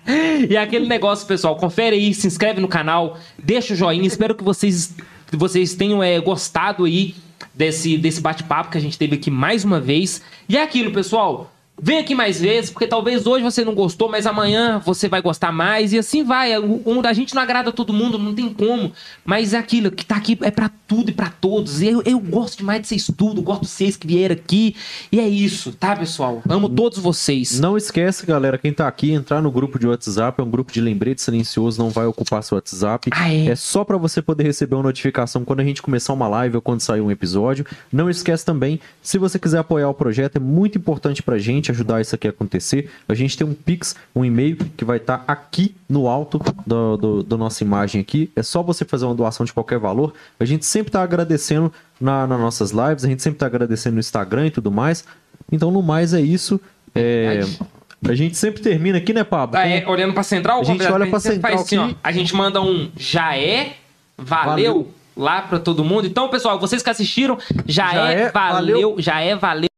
e aquele negócio, pessoal, confere aí, se inscreve no canal, deixa o joinha. Espero que vocês, vocês tenham é, gostado aí desse, desse bate-papo que a gente teve aqui mais uma vez. E é aquilo, pessoal. Vem aqui mais vezes, porque talvez hoje você não gostou, mas amanhã você vai gostar mais. E assim vai. O, o- a gente não agrada todo mundo, não tem como. Mas é aquilo que tá aqui é pra tudo e pra todos. E eu, eu gosto demais de vocês tudo, gosto de vocês que vieram aqui. E é isso, tá, pessoal? Amo todos vocês. Não esquece, galera, quem tá aqui, entrar no grupo de WhatsApp, é um grupo de lembrete silencioso, não vai ocupar seu WhatsApp. Ah, é? É só pra você poder receber uma notificação quando a gente começar uma live ou quando sair um episódio. Não esquece também, se você quiser apoiar o projeto, é muito importante pra gente ajudar isso aqui a acontecer. A gente tem um Pix, um e-mail que vai estar aqui no alto do, do, do nossa imagem aqui. É só você fazer uma doação de qualquer valor. A gente sempre tá agradecendo na, nas nossas lives, a gente sempre tá agradecendo no Instagram e tudo mais. Então, no mais, é isso. É, a gente sempre termina aqui, né, Pablo? Ah, é, olhando pra central, A gente olha pra central faz assim, ó, a gente manda um já é, valeu, Valeu. lá pra todo mundo. Então, pessoal, vocês que assistiram, já, Já é, é, valeu, valeu. já é, valeu.